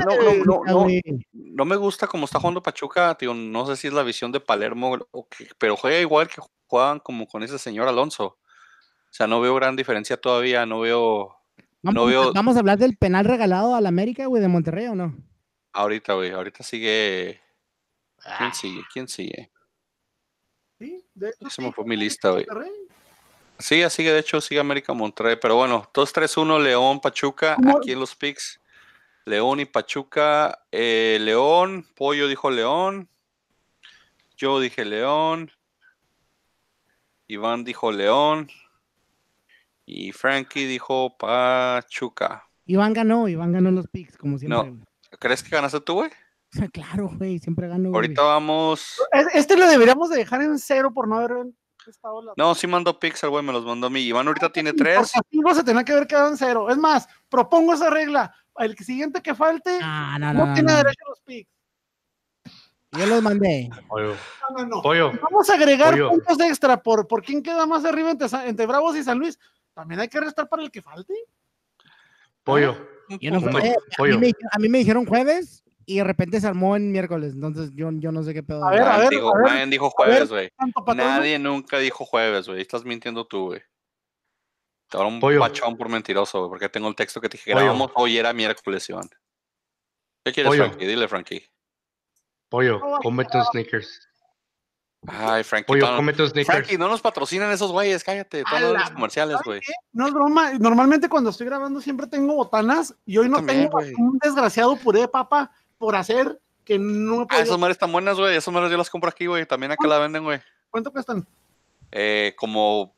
no, me gusta cómo está jugando Pachuca, tío. No sé si es la visión de Palermo, pero juega igual que juegan como con ese señor Alonso. O sea, no veo gran diferencia todavía, no veo... Vamos, no veo... vamos a hablar del penal regalado al América, güey, de Monterrey, ¿o no? Ahorita, güey, ahorita sigue... ¿Quién ah. sigue? ¿Quién sigue? Sí, de hecho, Se me fue mi lista, güey. Sí, sigue, de hecho, sigue América Monterrey. Pero bueno, 2-3-1, León, Pachuca, aquí en los picks. León y Pachuca. Eh, León, Pollo dijo León. Yo dije León. Iván dijo León. Y Frankie dijo Pachuca. Iván ganó, Iván ganó los picks, como siempre. No. ¿Crees que ganaste tú, güey? Claro, güey, siempre gano. Ahorita vamos. Este lo deberíamos de dejar en cero por no haber estado la. No, sí mandó Pixel, güey, me los mandó a mí. Iván ahorita tiene tres. Por se tenía que haber quedado en cero. Es más, propongo esa regla. El siguiente que falte no, tiene derecho a los picks. Yo los mandé. Pollo. Vamos a agregar puntos extra por, por quién queda más arriba entre, Bravos y San Luis. También hay que restar para el que falte. Pollo. a mí me dijeron jueves y de repente se armó en miércoles, entonces yo, yo no sé qué pedo. A ver, a ver, dijo, Nadie dijo jueves, güey. Nadie nunca dijo jueves, güey. Estás mintiendo tú, güey. Te un Pollo. pachón por mentiroso, güey, porque tengo el texto que te dije, grabamos hoy era miércoles, Iván. ¿Qué quieres, Frankie? Dile, Frankie. Pollo, come tus sneakers. Ay, Frankie. Pollo, come tus sneakers. Frankie, no nos patrocinan esos güeyes, cállate. Todos los comerciales, güey. No es broma. Normalmente cuando estoy grabando siempre tengo botanas y hoy no tengo un desgraciado puré de papa por hacer que no. Ah, esas madres están buenas, güey. Esas madres yo las compro aquí, güey. También acá la venden, güey. ¿Cuánto cuestan? Eh, como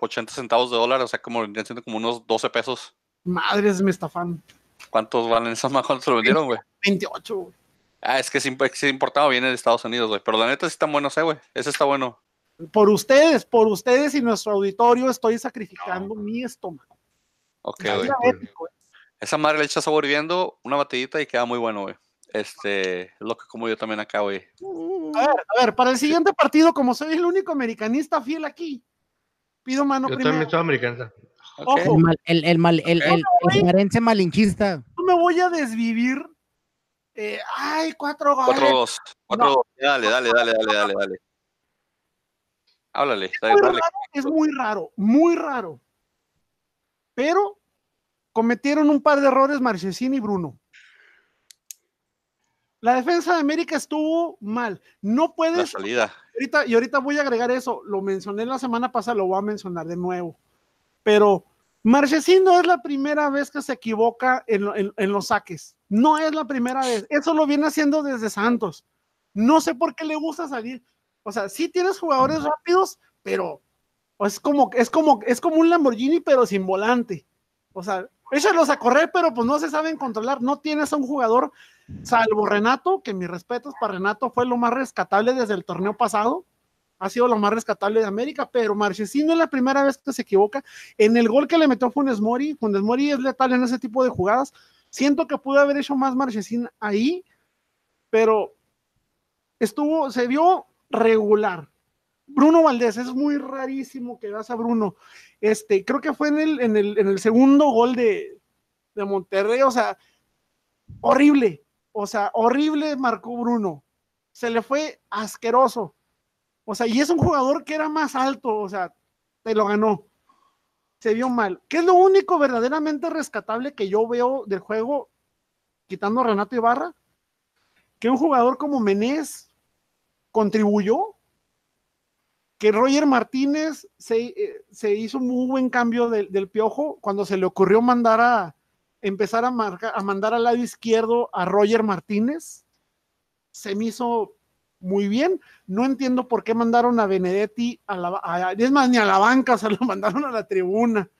80 centavos de dólar, o sea, como, como unos 12 pesos. Madres, me estafan. ¿Cuántos valen esas madres? ¿Cuántos se lo vendieron, güey? 28, güey. Ah, es que es, es importado, viene de Estados Unidos, güey. Pero la neta sí están buenos, eh, güey. Ese está bueno. Por ustedes, por ustedes y nuestro auditorio, estoy sacrificando mi estómago. Ok, güey. Esa madre le echa sabor hirviendo, una batidita y queda muy bueno, güey. Este, es lo que como yo también acá, güey. A ver, a ver, para el siguiente partido, como soy el único americanista fiel aquí, pido mano yo también soy americanista. Ojo. El, el, mal, el, el, el, malinchista. No me voy a desvivir. Eh, ay, cuatro goles. Cuatro dos. Cuatro dos. Dale, dale, dale, dale, dale, dale. Háblale. Es, dale, muy dale. Raro, es muy raro, muy raro. Pero cometieron un par de errores Marchesín y Bruno. La defensa de América estuvo mal. No puedes. La salida. Ahorita, y ahorita voy a agregar eso. Lo mencioné la semana pasada, lo voy a mencionar de nuevo. Pero Marchesín no es la primera vez que se equivoca en, los saques. No es la primera vez. Eso lo viene haciendo desde Santos. No sé por qué le gusta salir. O sea, sí tienes jugadores rápidos, pero es como, es como, es como un Lamborghini, pero sin volante. O sea, échalos a correr, pero pues no se saben controlar. No tienes a un jugador salvo Renato, que mis respetos para Renato fue lo más rescatable desde el torneo pasado, ha sido lo más rescatable de América, pero Marchesín no es la primera vez que se equivoca. En el gol que le metió Funes Mori, Funes Mori es letal en ese tipo de jugadas. Siento que pudo haber hecho más Marchesín ahí, pero estuvo, se vio regular. Bruno Valdés, es muy rarísimo que veas a Bruno. Este, creo que fue en el, en el, en el segundo gol de, de Monterrey, o sea, horrible, o sea, horrible marcó Bruno. Se le fue asqueroso. O sea, y es un jugador que era más alto, o sea, te lo ganó. Se vio mal. ¿Qué es lo único verdaderamente rescatable que yo veo del juego, quitando a Renato Ibarra? Que un jugador como Menés contribuyó. Que Roger Martínez se, eh, hizo un muy buen cambio del piojo cuando se le ocurrió mandar a, empezar a, marcar, a mandar al lado izquierdo a Roger Martínez. Se me hizo muy bien. No entiendo por qué mandaron a Benedetti a la es más, ni a la banca, se lo mandaron a la tribuna.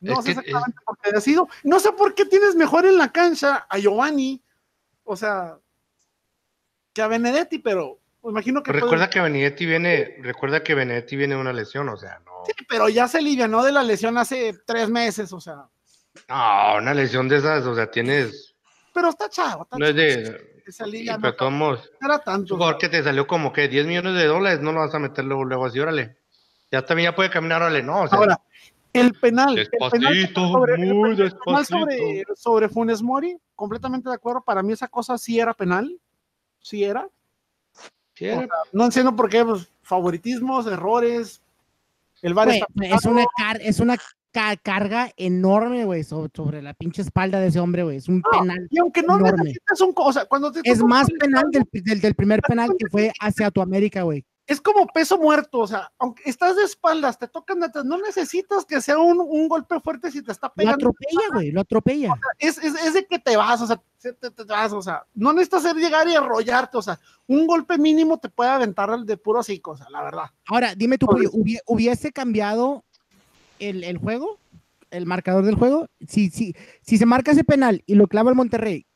No sé exactamente por qué ha sido. No sé por qué tienes mejor en la cancha a Giovanni, o sea, que a Benedetti, pero imagino que. Recuerda que Benedetti viene, recuerda que Benedetti viene de una lesión, o sea, no. Sí, pero ya se alivianó de la lesión hace tres meses, o sea. No, una lesión de esas, o sea, tienes. Pero está chavo. no es de. pero tomos. Era tanto. Porque te salió como que 10 millones de dólares, no lo vas a meter luego, luego así, órale. Ya también ya puede caminar, órale, no. O sea, Ahora, el penal. Despacito, sobre, muy despacito. Sobre, sobre Funes Mori, completamente de acuerdo. Para mí esa cosa sí era penal. Sí era. Sí no entiendo por qué, pues, favoritismos, errores. El VAR es una, es una carga enorme, güey, sobre, la pinche espalda de ese hombre, güey. Es un penal. Y aunque no enorme. necesitas un cosa, cuando Es más penal del, del, primer penal que fue hacia tu América, güey. Es como peso muerto, o sea, aunque estás de espaldas, te tocan no necesitas que sea un, un, golpe fuerte si te está pegando. Lo atropella, güey, lo atropella. es, es, es, de que te vas, o sea, te, te, vas, o sea, no necesitas llegar y arrollarte, o sea, un golpe mínimo te puede aventar de puro así, o sea, la verdad. Ahora, dime tú, ¿hubiese cambiado el, juego, el marcador del juego, si, si, si se marca ese penal y lo clava el Monterrey,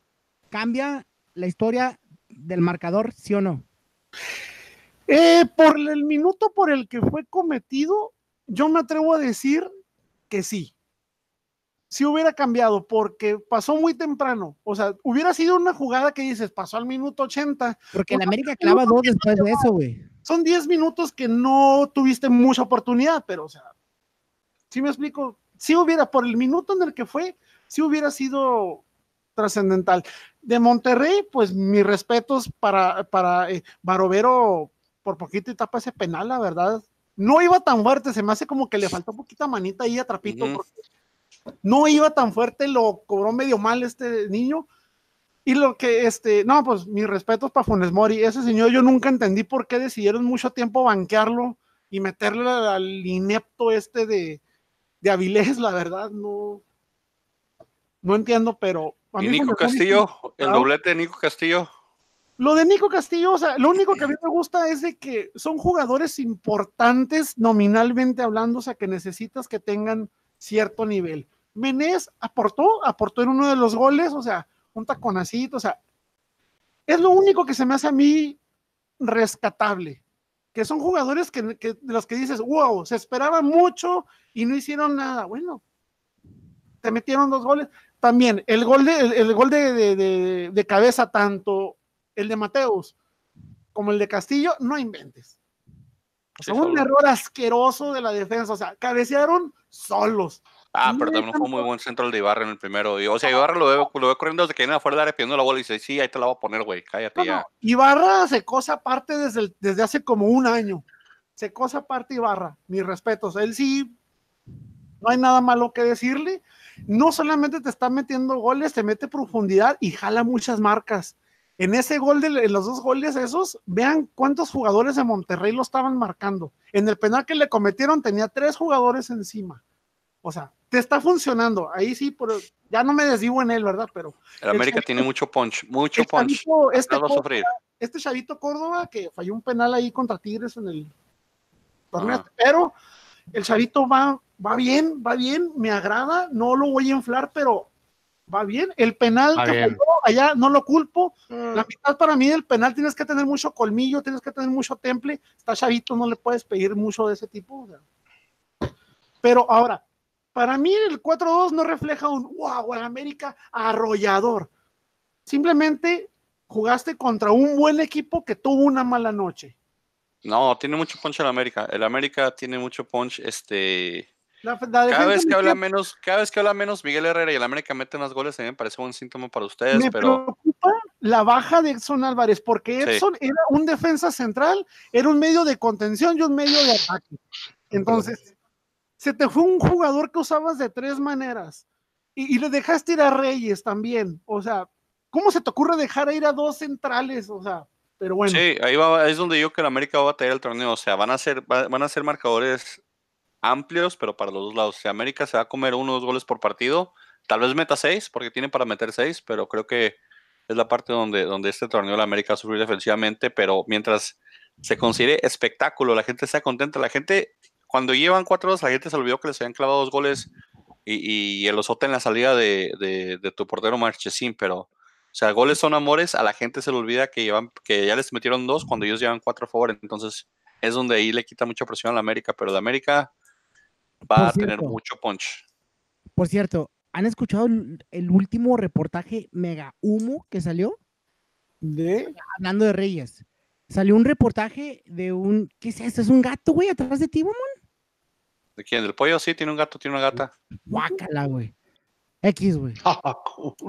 ¿cambia la historia del marcador, sí o no? Eh, por el minuto por el que fue cometido, yo me atrevo a decir que sí. Si hubiera cambiado, porque pasó muy temprano. O sea, hubiera sido una jugada que dices, pasó al minuto 80. Porque el América clava dos después de eso, güey. Son 10 minutos que no tuviste mucha oportunidad, pero, o sea, si me explico? Si hubiera, por el minuto en el que fue, si hubiera sido trascendental. De Monterrey, pues mis respetos para, para eh, Barovero, por poquito y tapa ese penal, la verdad. No iba tan fuerte, se me hace como que le faltó poquita manita ahí a Trapito. No iba tan fuerte, lo cobró medio mal este niño. Y lo que, este, no, pues mis respetos para Funes Mori. Ese señor yo nunca entendí por qué decidieron mucho tiempo banquearlo y meterle al inepto este de, de Avilés, la verdad, no, no entiendo, pero. ¿Y Nico Castillo? ¿El doblete de Nico Castillo? Lo de Nico Castillo, o sea, lo único que a mí me gusta es de que son jugadores importantes nominalmente hablando, o sea, que necesitas que tengan cierto nivel. Menés aportó, aportó en uno de los goles, o sea, un taconacito, o sea, es lo único que se me hace a mí rescatable que son jugadores que, de los que dices, wow, se esperaba mucho y no hicieron nada. Bueno, te metieron dos goles. También el gol de, el, gol de, de, cabeza, tanto el de Mateus como el de Castillo, no inventes. O un error asqueroso de la defensa. O sea, cabecearon solos. Ah, pero también fue muy buen centro el de Ibarra en el primero. o sea, Ibarra lo veo, lo veo corriendo desde que viene afuera del área pidiendo la bola y dice, sí, ahí te la voy a poner, güey, cállate ya. Ibarra se cosa aparte desde, desde hace como un año. Se cosa aparte Ibarra, mis respetos. Él sí, no hay nada malo que decirle. No solamente te está metiendo goles, te mete profundidad y jala muchas marcas. En ese gol, de, en los dos goles esos, vean cuántos jugadores de Monterrey lo estaban marcando. En el penal que le cometieron tenía tres jugadores encima. O sea, te está funcionando. Ahí sí, pero ya no me desvivo en él, ¿verdad? Pero. El América tiene mucho punch, mucho punch. este, este, chavito Córdoba que falló un penal ahí contra Tigres en el torneo, pero el chavito va, va bien, va bien, me agrada, no lo voy a inflar, pero va bien. El penal que falló allá no lo culpo. Mm. La mitad para mí del penal tienes que tener mucho colmillo, tienes que tener mucho temple. Está chavito, no le puedes pedir mucho de ese tipo. Pero ahora, para mí el 4-2 no refleja un wow, el América arrollador. Simplemente jugaste contra un buen equipo que tuvo una mala noche. No, tiene mucho punch el América. El América tiene mucho punch, este. Cada vez que habla menos, cada vez que habla menos Miguel Herrera y el América mete más goles, a mí me parece un síntoma para ustedes. Me preocupa la baja de Edson Álvarez, porque Edson era un defensa central, era un medio de contención y un medio de ataque. Entonces, se te fue un jugador que usabas de tres maneras y, le dejaste ir a Reyes también. O sea, ¿cómo se te ocurre dejar ir a dos centrales? O sea, pero bueno. Sí, ahí va, es donde yo que el América va a tener el torneo. O sea, van a ser, van a ser marcadores amplios, pero para los dos lados. Si América se va a comer uno o dos goles por partido, Tal vez meta 6, porque tiene para meter 6, pero creo que es la parte donde, donde este torneo de la América va a sufrir defensivamente, pero mientras se considere espectáculo, la gente está contenta, la gente, cuando llevan 4-2, la gente se olvidó que les habían clavado dos goles y, el osote en la salida de, tu portero Marchesín, pero, o sea, goles son amores, a la gente se le olvida que, llevan, que ya les metieron dos cuando ellos llevan cuatro a favor, entonces es donde ahí le quita mucha presión a la América, pero la América va a tener mucho punch. Por cierto, ¿Han escuchado el, último reportaje mega humo que salió? ¿De? Hablando de Reyes. Salió un reportaje de un. ¿Qué es esto? ¿Es un gato, güey, atrás de ti, mamón? ¿De quién? ¿Del pollo? Sí, tiene un gato, tiene una gata. Guácala, güey. X, güey.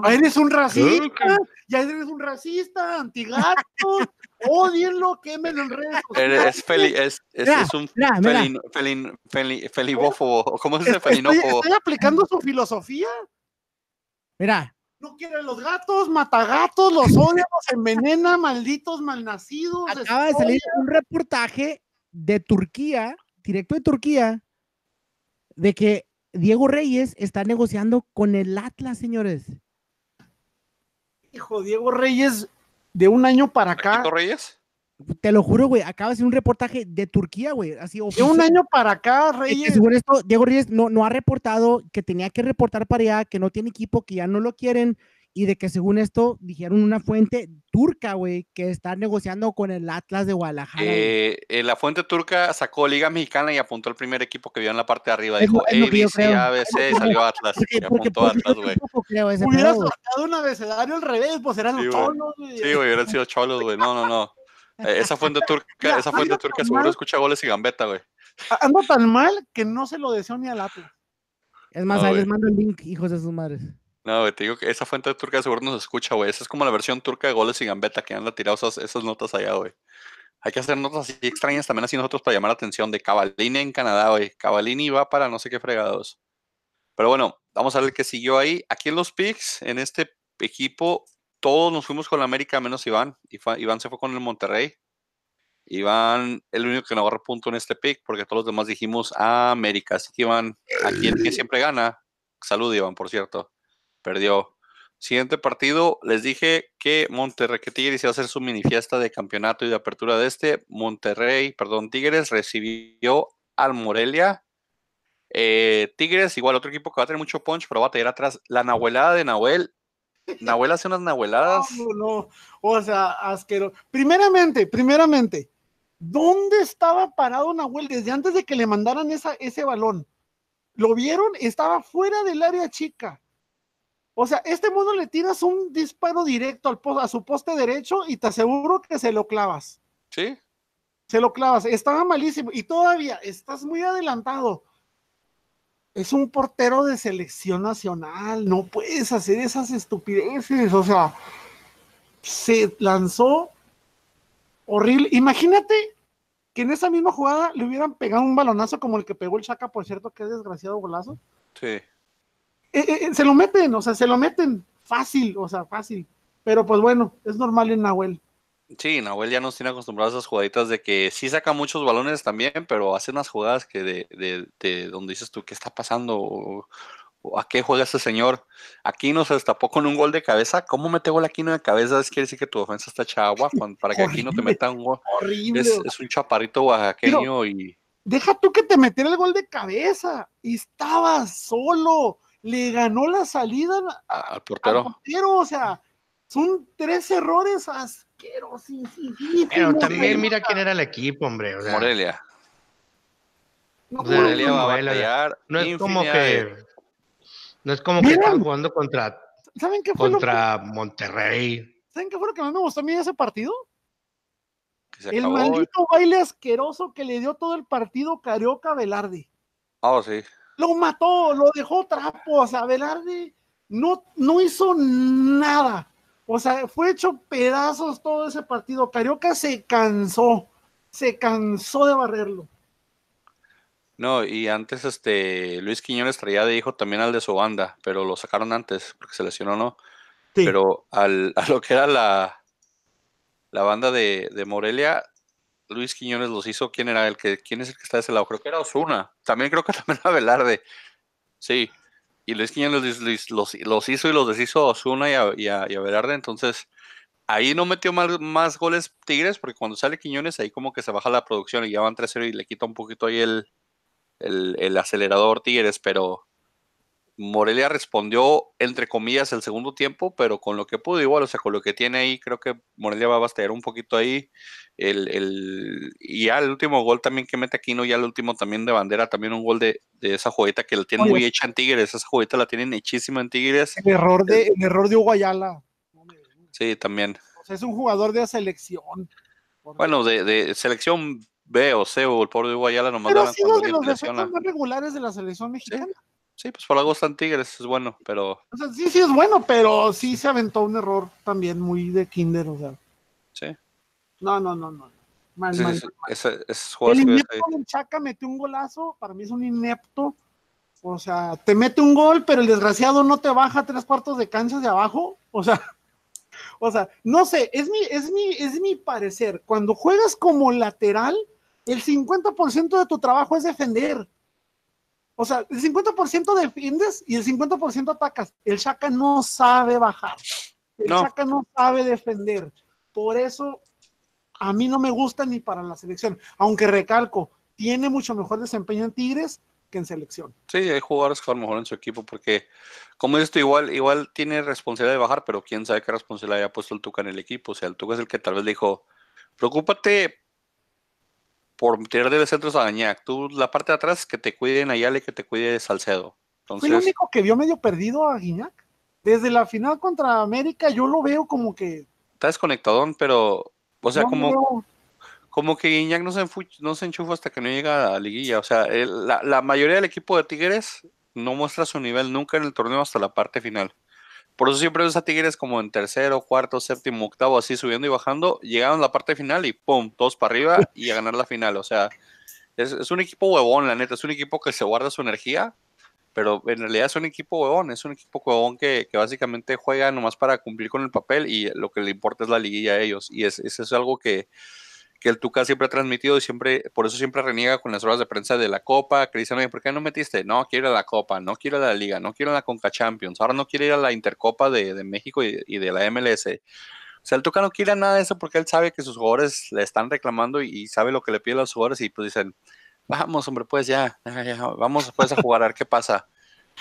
Ah, eres un racista. Ya eres un racista, antigato. Odienlo, quémelo en redes sociales. Es, feli, es, es, es, un felin, felin, felin, felibófobo. ¿Cómo se dice felinófobo? Estoy, aplicando su filosofía. Mira. No quieren los gatos, mata gatos, los odia, los envenena, malditos malnacidos. Acaba de salir un reportaje de Turquía, directo de Turquía, de que Diego Reyes está negociando con el Atlas, señores. Hijo, Diego Reyes, de un año para acá. ¿Diego Reyes? Te lo juro, güey. Acaba de hacer un reportaje de Turquía, güey. Así, de un año para acá, Reyes. según esto, Diego Reyes no, no ha reportado que tenía que reportar para allá, que no tiene equipo, que ya no lo quieren y de que según esto dijeron una fuente turca, güey, que está negociando con el Atlas de Guadalajara. Eh, eh, la fuente turca sacó Liga Mexicana y apuntó el primer equipo que vio en la parte de arriba. Dijo ABC, ABC y salió Atlas. y apuntó Atlas, güey. Hubiera sacado un abecedario al revés, pues eran los cholos, güey. Sí, güey, hubieran sido cholos, güey. No, no, no. Eh, esa fuente turca, esa fuente turca seguro escucha goles y gambeta, güey. Ando tan mal que no se lo deseo ni al Atlas. Es más, ahí les mando el link, hijos de sus madres. No, te digo que esa fuente turca seguro nos escucha, güey. Esa es como la versión turca de goles y gambeta que han tirado esas, notas allá, güey. Hay que hacer notas así extrañas también así nosotros para llamar la atención de Cavalini en Canadá, güey. Cavalini va para no sé qué fregados. Pero bueno, vamos a ver qué siguió ahí. Aquí en los picks, en este equipo, todos nos fuimos con la América menos Iván. Iván se fue con el Monterrey. Iván, el único que no agarró punto en este pick, porque todos los demás dijimos América. Así que Iván, aquí el que siempre gana. Salud, Iván, por cierto perdió. Siguiente partido, les dije que Monterrey, que Tigres iba a hacer su mini fiesta de campeonato y de apertura de este. Monterrey, perdón, Tigres recibió al Morelia. Eh, Tigres, igual otro equipo que va a tener mucho punch, pero va a tener atrás la nahuelada de Nahuel. Nahuel hace unas nahueladas. No, no, o sea, asqueroso. Primeramente, primeramente, ¿dónde estaba parado Nahuel desde antes de que le mandaran esa, ese balón? ¿Lo vieron? Estaba fuera del área chica. O sea, este modo le tiras un disparo directo al, a su poste derecho y te aseguro que se lo clavas. Sí. Se lo clavas. Estaba malísimo. Y todavía estás muy adelantado. Es un portero de selección nacional. No puedes hacer esas estupideces. O sea, se lanzó horrible. Imagínate que en esa misma jugada le hubieran pegado un balonazo como el que pegó el Chaca, por cierto, que es desgraciado golazo. Sí. Eh, eh, eh, se lo meten, o sea, se lo meten fácil, o sea, fácil. Pero pues bueno, es normal en Nahuel. Sí, Nahuel ya nos tiene acostumbrados a esas jugaditas de que sí saca muchos balones también, pero hace unas jugadas que de, de, de donde dices tú, ¿qué está pasando? O, ¿A qué juega este señor? Aquí nos destapó con un gol de cabeza. ¿Cómo mete gol aquí de cabeza? Es quiere decir que tu defensa está hecha agua para que aquí no te meta un gol. Horrible. Es, un chaparrito oaxaqueño y. Deja tú que te metiera el gol de cabeza. Y estaba solo le ganó la salida al portero. o sea, son tres errores asquerosos. Pero también mira quién era el equipo, hombre. Morelia. Morelia va a bailar. No es como que. No es como que están jugando contra. ¿Saben qué fue contra Monterrey. ¿Saben qué fue lo que más me gustó a mí de ese partido? el maldito baile asqueroso que le dio todo el partido Carioca Velarde. Oh, sí lo mató, lo dejó trapo, o sea, Velarde no, no hizo nada. O sea, fue hecho pedazos todo ese partido. Carioca se cansó, se cansó de barrerlo. No, y antes este Luis Quiñones traía de hijo también al de su banda, pero lo sacaron antes porque se lesionó, ¿no? Pero al, a lo que era la, la banda de, de Morelia, Luis Quiñones los hizo. ¿Quién era el que, quién es el que está de ese lado? Creo que era Osuna. También creo que también era Velarde. Sí. y Luis Quiñones los, los, hizo y los deshizo Osuna y a, entonces ahí no metió más, goles Tigres, porque cuando sale Quiñones ahí como que se baja la producción y ya van 3-0 y le quita un poquito ahí el acelerador Tigres, pero Morelia respondió, entre comillas, el segundo tiempo, pero con lo que pudo igual, o sea, con lo que tiene ahí, creo que Morelia va a bastear un poquito ahí. El, el, y ya el último gol también que mete Aquino, ya el último también de bandera, también un gol de, de esa jugueta que la tienen muy hecha en Tigres, esa jugueta la tienen hechísima en Tigres. El error de, el error de Hugo Ayala. Sí, también. es un jugador de selección. Bueno, de, de selección B o C o el pobre de Hugo Ayala nomás Pero ha sido de los más regulares de la selección mexicana. Sí, pues por algo están Tigres, es bueno, pero. O sea, sí, sí es bueno, pero sí se aventó un error también muy de Kinder, o sea. Sí. No, no, no, no. Mal, mal, el inepto del Chaca metió un golazo, para mí es un inepto. O sea, te mete un gol, pero el desgraciado no te baja tres cuartos de cancha de abajo. O sea, o sea, no sé, es mi, es mi, es mi parecer. Cuando juegas como lateral, el 50% de tu trabajo es defender. O sea, el 50% defiendes y el 50% atacas. El Shaka no sabe bajar. El no. Shaka no sabe defender. Por eso a mí no me gusta ni para la selección. Aunque recalco, tiene mucho mejor desempeño en Tigres que en selección. Sí, hay jugadores que a lo mejor en su equipo, porque como esto igual, igual tiene responsabilidad de bajar, pero quién sabe qué responsabilidad haya puesto el Tuca en el equipo. O sea, el Tuca es el que tal vez dijo, preocúpate por tirar de centros a Dañac. Tú, la parte de atrás, que te cuiden a Yale, que te cuide Salcedo. Fue el único que vio medio perdido a Guiñac. Desde la final contra América, yo lo veo como que. Está desconectadón, pero. O sea, como. Como que Guiñac no se, no se enchufa hasta que no llega a liguilla. O sea, la, la mayoría del equipo de Tigres no muestra su nivel nunca en el torneo hasta la parte final. Por eso siempre ves a Tigres como en tercero, cuarto, séptimo, octavo, así subiendo y bajando. Llegaron a la parte final y ¡pum! Todos para arriba y a ganar la final. O sea, es, un equipo huevón, la neta. Es un equipo que se guarda su energía, pero en realidad es un equipo huevón. Es un equipo huevón que, que básicamente juega nomás para cumplir con el papel y lo que le importa es la liguilla a ellos. Y es, eso es algo que, que el Tuca siempre ha transmitido y siempre, por eso siempre reniega con las horas de prensa de la Copa, que dicen, oye, ¿por qué no metiste? No, quiero ir a la Copa, no quiero ir a la Liga, no quiero ir a la Conca Champions, ahora no quiere ir a la Intercopa de, México y, de la MLS. O sea, el Tuca no quiere nada de eso porque él sabe que sus jugadores le están reclamando y, sabe lo que le piden a los jugadores y pues dicen, vamos, hombre, pues ya, vamos pues a jugar a ver qué pasa.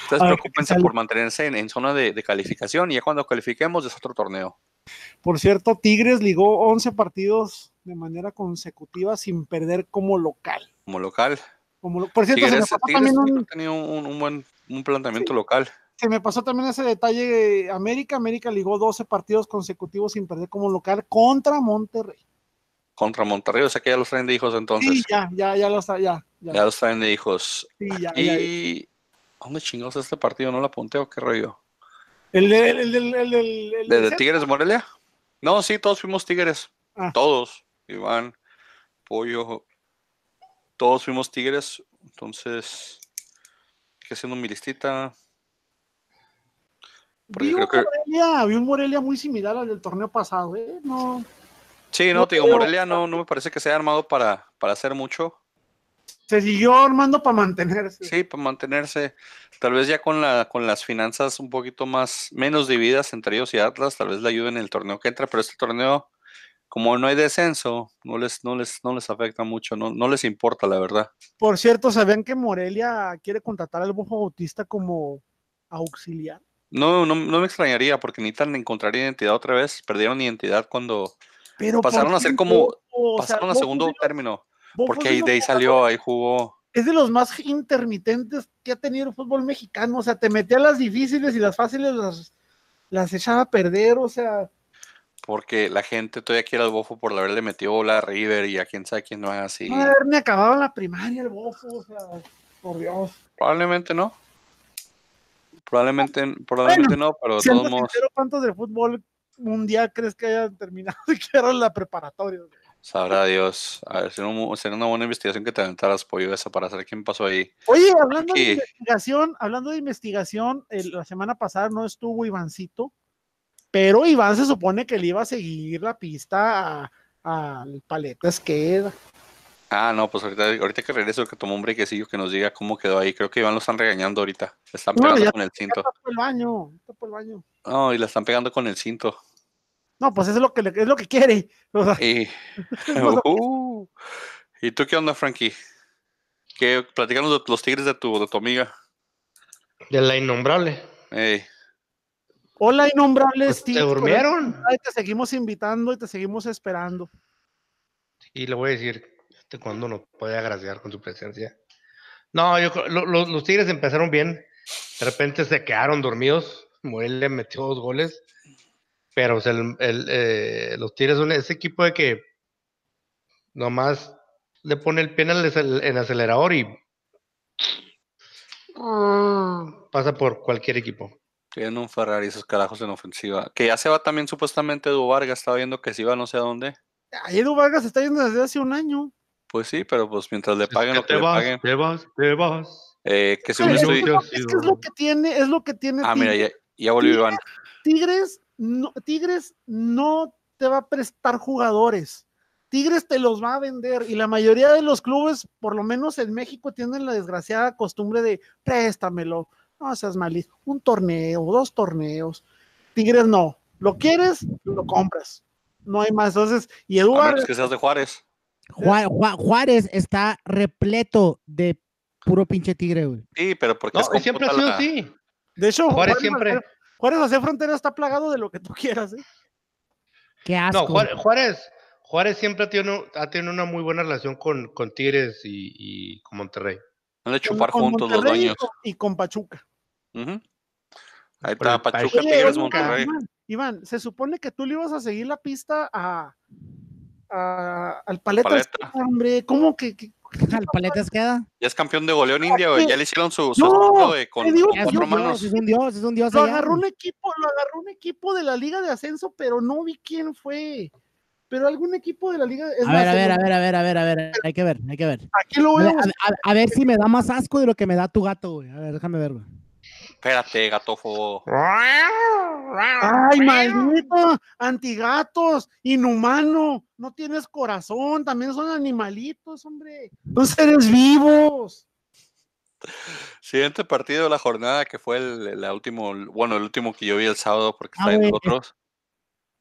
Entonces, preocupense por mantenerse en, zona de, de, calificación y ya cuando califiquemos es otro torneo. Por cierto, Tigres ligó 11 partidos de manera consecutiva sin perder como local. Como local. Como por cierto, se me pasó también un, tenido un, buen un planteamiento local. Se me pasó también ese detalle. América, América ligó 12 partidos consecutivos sin perder como local contra Monterrey. Contra Monterrey, o sea que ya los traen de hijos entonces. Sí, ya, ya, ya los, ya, ya. ya los traen de hijos. Sí, ya, y, ¿dónde chingados este partido? ¿No lo apunté o qué rollo? ¿El de, el, el, el, de Tigres de Morelia? No, sí, todos fuimos Tigres. Ah. Todos. Iván, Pollo, todos fuimos Tigres, entonces, ¿qué haciendo mi listita? Vi un, Morelia, vi un, Morelia, muy similar al del torneo pasado, ¿eh? No, sí, no, te digo, Morelia no, no me parece que sea armado para, para hacer mucho. Se siguió armando para mantenerse. Sí, para mantenerse. Tal vez ya con la con las finanzas un poquito más menos divididas entre ellos y Atlas, tal vez le ayuden en el torneo que entra, pero este torneo como no hay descenso, no les, no les, no les afecta mucho, no, no les importa, la verdad. Por cierto, ¿sabían que Morelia quiere contratar al Bufo Bautista como auxiliar? No, no, no me extrañaría, porque necesitan encontrar identidad otra vez. Perdieron identidad cuando pasaron a ser como, pasaron a segundo término. Porque ahí, de ahí salió, ahí jugó. Es de los más intermitentes que ha tenido el fútbol mexicano. O sea, te metía las difíciles y las fáciles las, las echaba a perder. O sea, porque la gente todavía quiere al bofo por haberle metido bola a River y a quién sabe quién no es así. No haberme acabado la primaria el bofo, o sea, por Dios. Probablemente no. Probablemente, probablemente no, pero de todos modos. ¿Cuántos de fútbol mundial crees que hayan terminado y que era la preparatoria? Sabrá Dios. A ver, sería, una buena investigación que te aventaras pollo esa para saber quién pasó ahí. Oye, hablando de investigación, hablando de investigación, la semana pasada no estuvo Ivancito pero Iván se supone que le iba a seguir la pista al Paletas Queda. Ah, no, pues ahorita, ahorita que regreso, que tomó un brequecillo que nos diga cómo quedó ahí. Creo que Iván lo están regañando ahorita. Le están pegando con el cinto. el baño, el baño. No, y le están pegando con el cinto. No, pues eso es lo que, es lo que quiere. y... Uh, ¿Y tú qué onda, Frankie? ¿Qué, platicamos de los tigres de tu, de tu amiga. De la innombrable. Hola, innombrable pues ¿Te durmieron? Te seguimos invitando y te seguimos esperando. Y le voy a decir este cuando nos puede agraciar con su presencia. No, yo, los Tigres empezaron bien. De repente se quedaron dormidos. Morelia metió dos goles. Pero el, eh, los Tigres son ese equipo de que nomás le pone el pie en el, acelerador y pasa por cualquier equipo. Tienen un Ferrari esos carajos en ofensiva. Que ya se va también supuestamente Edu Vargas. Estaba viendo que se iba no sé a dónde. Edu Vargas está yendo desde hace un año. Pues sí, pero pues mientras le paguen lo que te le vas, paguen. Te vas, te vas. Eh, que según es, estoy... es, que es lo que tiene, es lo que tiene. Ah, mira, ya, ya volvió Iván. Tigres no, Tigres no te va a prestar jugadores. Tigres te los va a vender y la mayoría de los clubes, por lo menos en México, tienen la desgraciada costumbre de préstamelo, no seas malito, un torneo, dos torneos. Tigres no, lo quieres, lo compras. No hay más. Entonces, y Eduardo. Es que seas de Juárez. Juárez está repleto de puro pinche tigre, güey. Sí, pero porque no, siempre ha sido así. De hecho, Juárez, siempre. Juárez hacia frontera está plagado de lo que tú quieras, ¿eh? Qué asco. No, Juárez, Juárez, siempre ha tenido, ha tenido, una muy buena relación con, con Tigres y, y, con Monterrey. Han de chupar juntos los dueños. Y con Pachuca. Ahí está, Pachuca, Tigres, Monterrey. Iván, se supone que tú le ibas a seguir la pista a, al Paleta. Paleta. Hombre, ¿cómo que, que al Paletas queda? Ya es campeón de goleón india, güey. Ya le hicieron su, su no, de con cuatro manos. Es un dios, es un dios. Lo agarró un equipo, lo agarró un equipo de la Liga de Ascenso, pero no vi quién fue. Pero algún equipo de la Liga. Es a, ver, a ver, a ver, a ver, a ver, a ver, hay que ver, hay que ver. Aquí lo veo. A, a, ver si me da más asco de lo que me da tu gato, güey. A ver, déjame ver, güey. Espérate, gatofo. Ay, maldito, antigatos, inhumano, no tienes corazón, también son animalitos, hombre, son seres vivos. Siguiente partido de la jornada que fue el, último, bueno, el último que yo vi el sábado porque está en otros.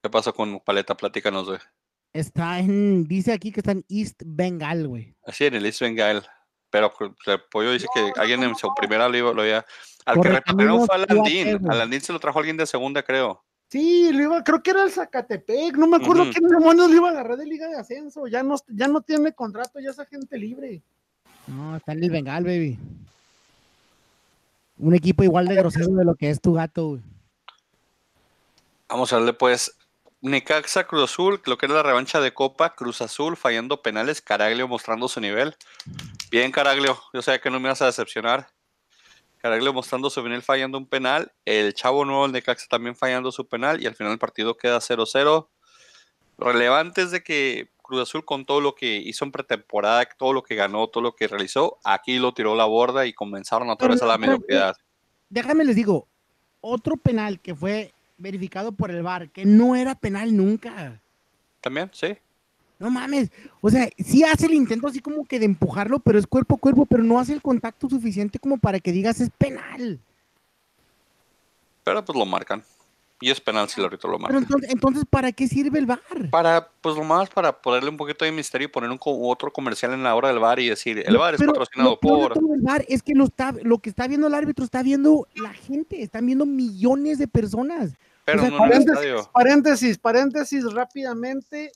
¿Qué pasó con Paleta? Platícanos, güey. Está en, dice aquí que está en East Bengal, güey. Así, en el East Bengal. Pero el pollo dice que alguien en su primera lo, lo había al que repartieron fue a Landín. A Landín se lo trajo alguien de segunda, creo. Sí, lo iba, creo que era el Zacatepec. No me acuerdo quién demonios lo iba a agarrar de Liga de Ascenso. Ya no, ya no tiene contrato, ya es agente libre. No, está en el Bengal, baby. Un equipo igual de grosero de lo que es tu gato, güey. Vamos a darle pues Necaxa Cruz Azul, lo que era la revancha de Copa, Cruz Azul fallando penales, Caraglio mostrando su nivel. Bien, Caraglio, yo sabía que no me ibas a decepcionar. Caraglio mostrando su nivel fallando un penal, el chavo nuevo el Necaxa también fallando su penal y al final el partido queda 0-0. Relevante es de que Cruz Azul con todo lo que hizo en pretemporada, todo lo que ganó, todo lo que realizó, aquí lo tiró la borda y comenzaron otra vez a la mediocridad. Déjame les digo, otro penal que fue verificado por el VAR, que no era penal nunca. También, sí. No mames, o sea, sí hace el intento así como que de empujarlo, pero es cuerpo a cuerpo, pero no hace el contacto suficiente como para que digas es penal. Pero pues lo marcan. Y es penal si lo ahorita lo marcan. Pero entonces, entonces, ¿para qué sirve el bar? Para, pues lo más para ponerle un poquito de misterio y poner un otro comercial en la hora del bar y decir, el bar es patrocinado por. El bar es que lo, está, lo que está viendo el árbitro está viendo la gente, están viendo millones de personas. Pero no paréntesis, paréntesis, paréntesis rápidamente.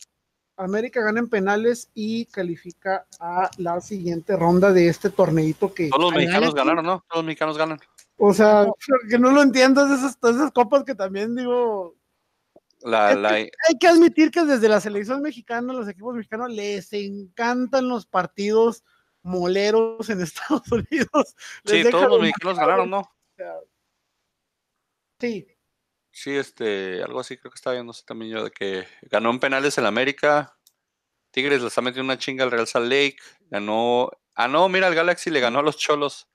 América gana en penales y califica a la siguiente ronda de este torneito que... Todos los mexicanos ganaron, ¿no? Todos los mexicanos ganan. O sea, que no lo entiendo de esas, esas copas que también digo... hay que admitir que desde la selección mexicana, los equipos mexicanos, les encantan los partidos moleros en Estados Unidos. sí, todos los mexicanos ganaron, ¿no? sí, Sí, este, algo así creo que estaba viendo también yo, de que ganó en penales el América. Tigres le está metiendo una chinga al Real Salt Lake. Ganó. Ah, no, mira, el Galaxy le ganó a los Cholos.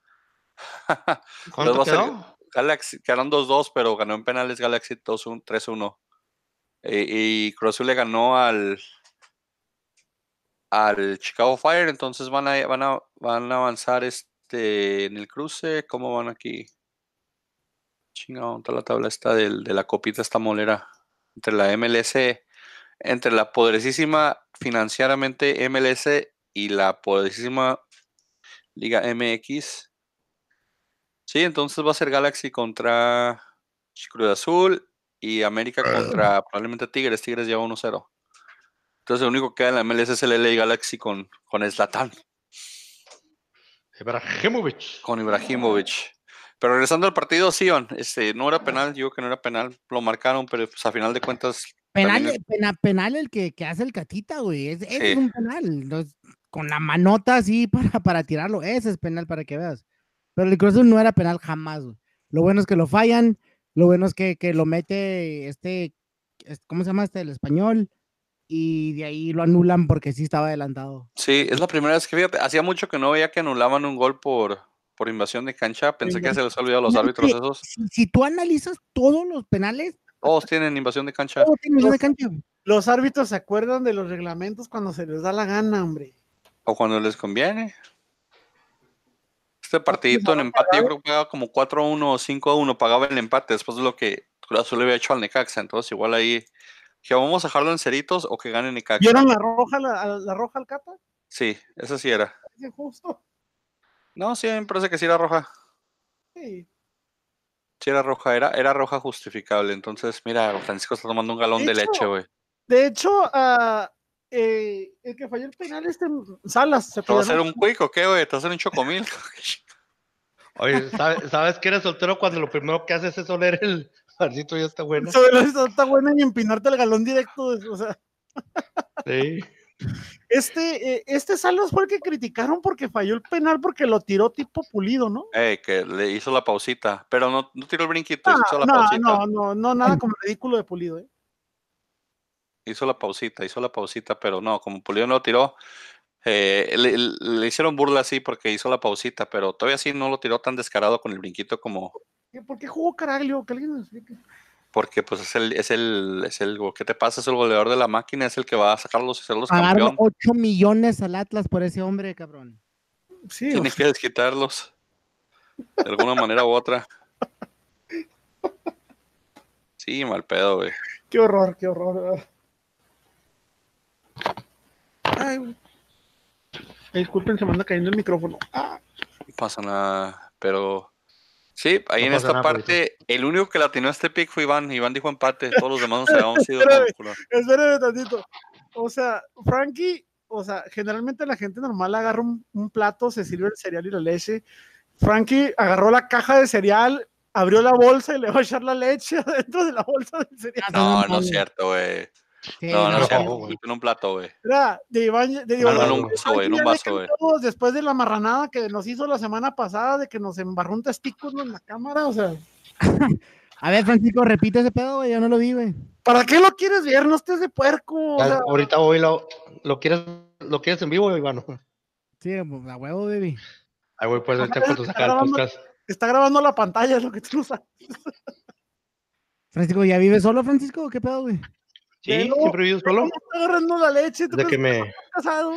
¿Cuánto quedó? Galaxy, quedaron 2-2, pero ganó en penales Galaxy 3-1. Y, y Cruz Azul le ganó al. al Chicago Fire, entonces van a, van a, van a avanzar este en el cruce. ¿Cómo van aquí? Chingado, la tabla está de la copita esta molera entre la MLS, entre la poderosísima financieramente MLS y la poderosísima Liga MX. Sí, entonces va a ser Galaxy contra Cruz Azul y América ah. contra probablemente Tigres. Tigres lleva 1-0. Entonces, lo único que queda en la MLS es el LA Galaxy con, con Zlatan. Ibrahimovic. Con Ibrahimovic. Pero regresando al partido, sí, este, no era penal, digo que no era penal, lo marcaron, pero pues a final de cuentas. Penal, penal el que, hace el catita, güey. Es, es un penal. con la manota así para, para tirarlo. Ese es penal para que veas. Pero el Cruz no era penal jamás, Lo bueno es que lo fallan. Lo bueno es que, que lo mete este, ¿cómo se llama este? El español y de ahí lo anulan porque sí estaba adelantado. Sí, es la primera vez que fíjate, hacía mucho que no veía que anulaban un gol por, por invasión de cancha, pensé que se les olvidado a los árbitros esos. Si, tú analizas todos los penales, todos tienen invasión de cancha. Todos tienen invasión de cancha. Los árbitros se acuerdan de los reglamentos cuando se les da la gana, hombre. O cuando les conviene. Este partidito en empate, yo creo que pagaba como 4-1 o 5-1, pagaba el empate después de lo que Cruz Azul le había hecho al Necaxa, entonces igual ahí que vamos a dejarlo en ceritos o que gane Necaxa. ¿Vieron la roja, la, la roja al Cata? Sí, esa sí era. ¿Es justo? No, sí, me parece que sí era roja. Sí. Sí era roja, era, era roja justificable. Entonces, mira, Francisco está tomando un galón de, leche, güey. De hecho, uh, eh, el que falló el penal este Salas. Se ¿Te va a hacer un cuico qué, güey? ¿Te va a hacer un chocomil? Oye, ¿sabes, ¿sabes que eres soltero cuando lo primero que haces es oler el, Marcito ya está bueno. está bueno y empinarte el galón directo, o sea. Sí. Este, eh, este Salas fue el que criticaron porque falló el penal porque lo tiró tipo pulido, ¿no? Eh, que le hizo la pausita, pero no, no tiró el brinquito, hizo la no, pausita. No, no, no, nada como ridículo de pulido, ¿eh? Hizo la pausita, hizo la pausita, pero no, como pulido no lo tiró. Eh, le, hicieron burla así porque hizo la pausita, pero todavía sí no lo tiró tan descarado con el brinquito como, ¿Por qué jugó Caraglio? Que alguien Porque pues es el, es el, es el, ¿qué te pasa? Es el goleador de la máquina, es el que va a sacarlos y hacerlos campeón. 8 millones al Atlas por ese hombre, cabrón. Sí, Tiene que desquitarlos. De alguna manera u otra. Sí, mal pedo, güey. Qué horror, qué horror. Ay, disculpen, se me anda cayendo el micrófono. Ah. No pasa nada, pero Sí, ahí en esta parte, el único que la a este pick fue Iván. Iván dijo empate, todos los demás nos habíamos sido. espérame, tantito. O sea, Frankie, o sea, generalmente la gente normal agarra un, plato, se sirve el cereal y la leche. Frankie agarró la caja de cereal, abrió la bolsa y le va a echar la leche dentro de la bolsa del cereal. No, no es cierto, güey no, no, no, en un plato, güey. Era de Iván, de Iván, no, un vaso, güey, un vaso, güey. Después de la marranada que nos hizo la semana pasada de que nos embarró un testículo en la cámara, o sea. A ver, Francisco, repite ese pedo, güey, yo no lo vi, güey. ¿Para qué lo quieres ver? No estés de puerco. ahorita voy, lo, lo, quieres, lo quieres en vivo, Iván. Sí, a huevo, baby. Ahí voy, pues, este foto sacar el podcast. Está grabando la pantalla, es lo que tú no sabes. Francisco, ¿ya vives solo, Francisco? ¿Qué pedo, güey? Sí, siempre he vivido solo. Está agarrando la leche. Desde que me. Casado?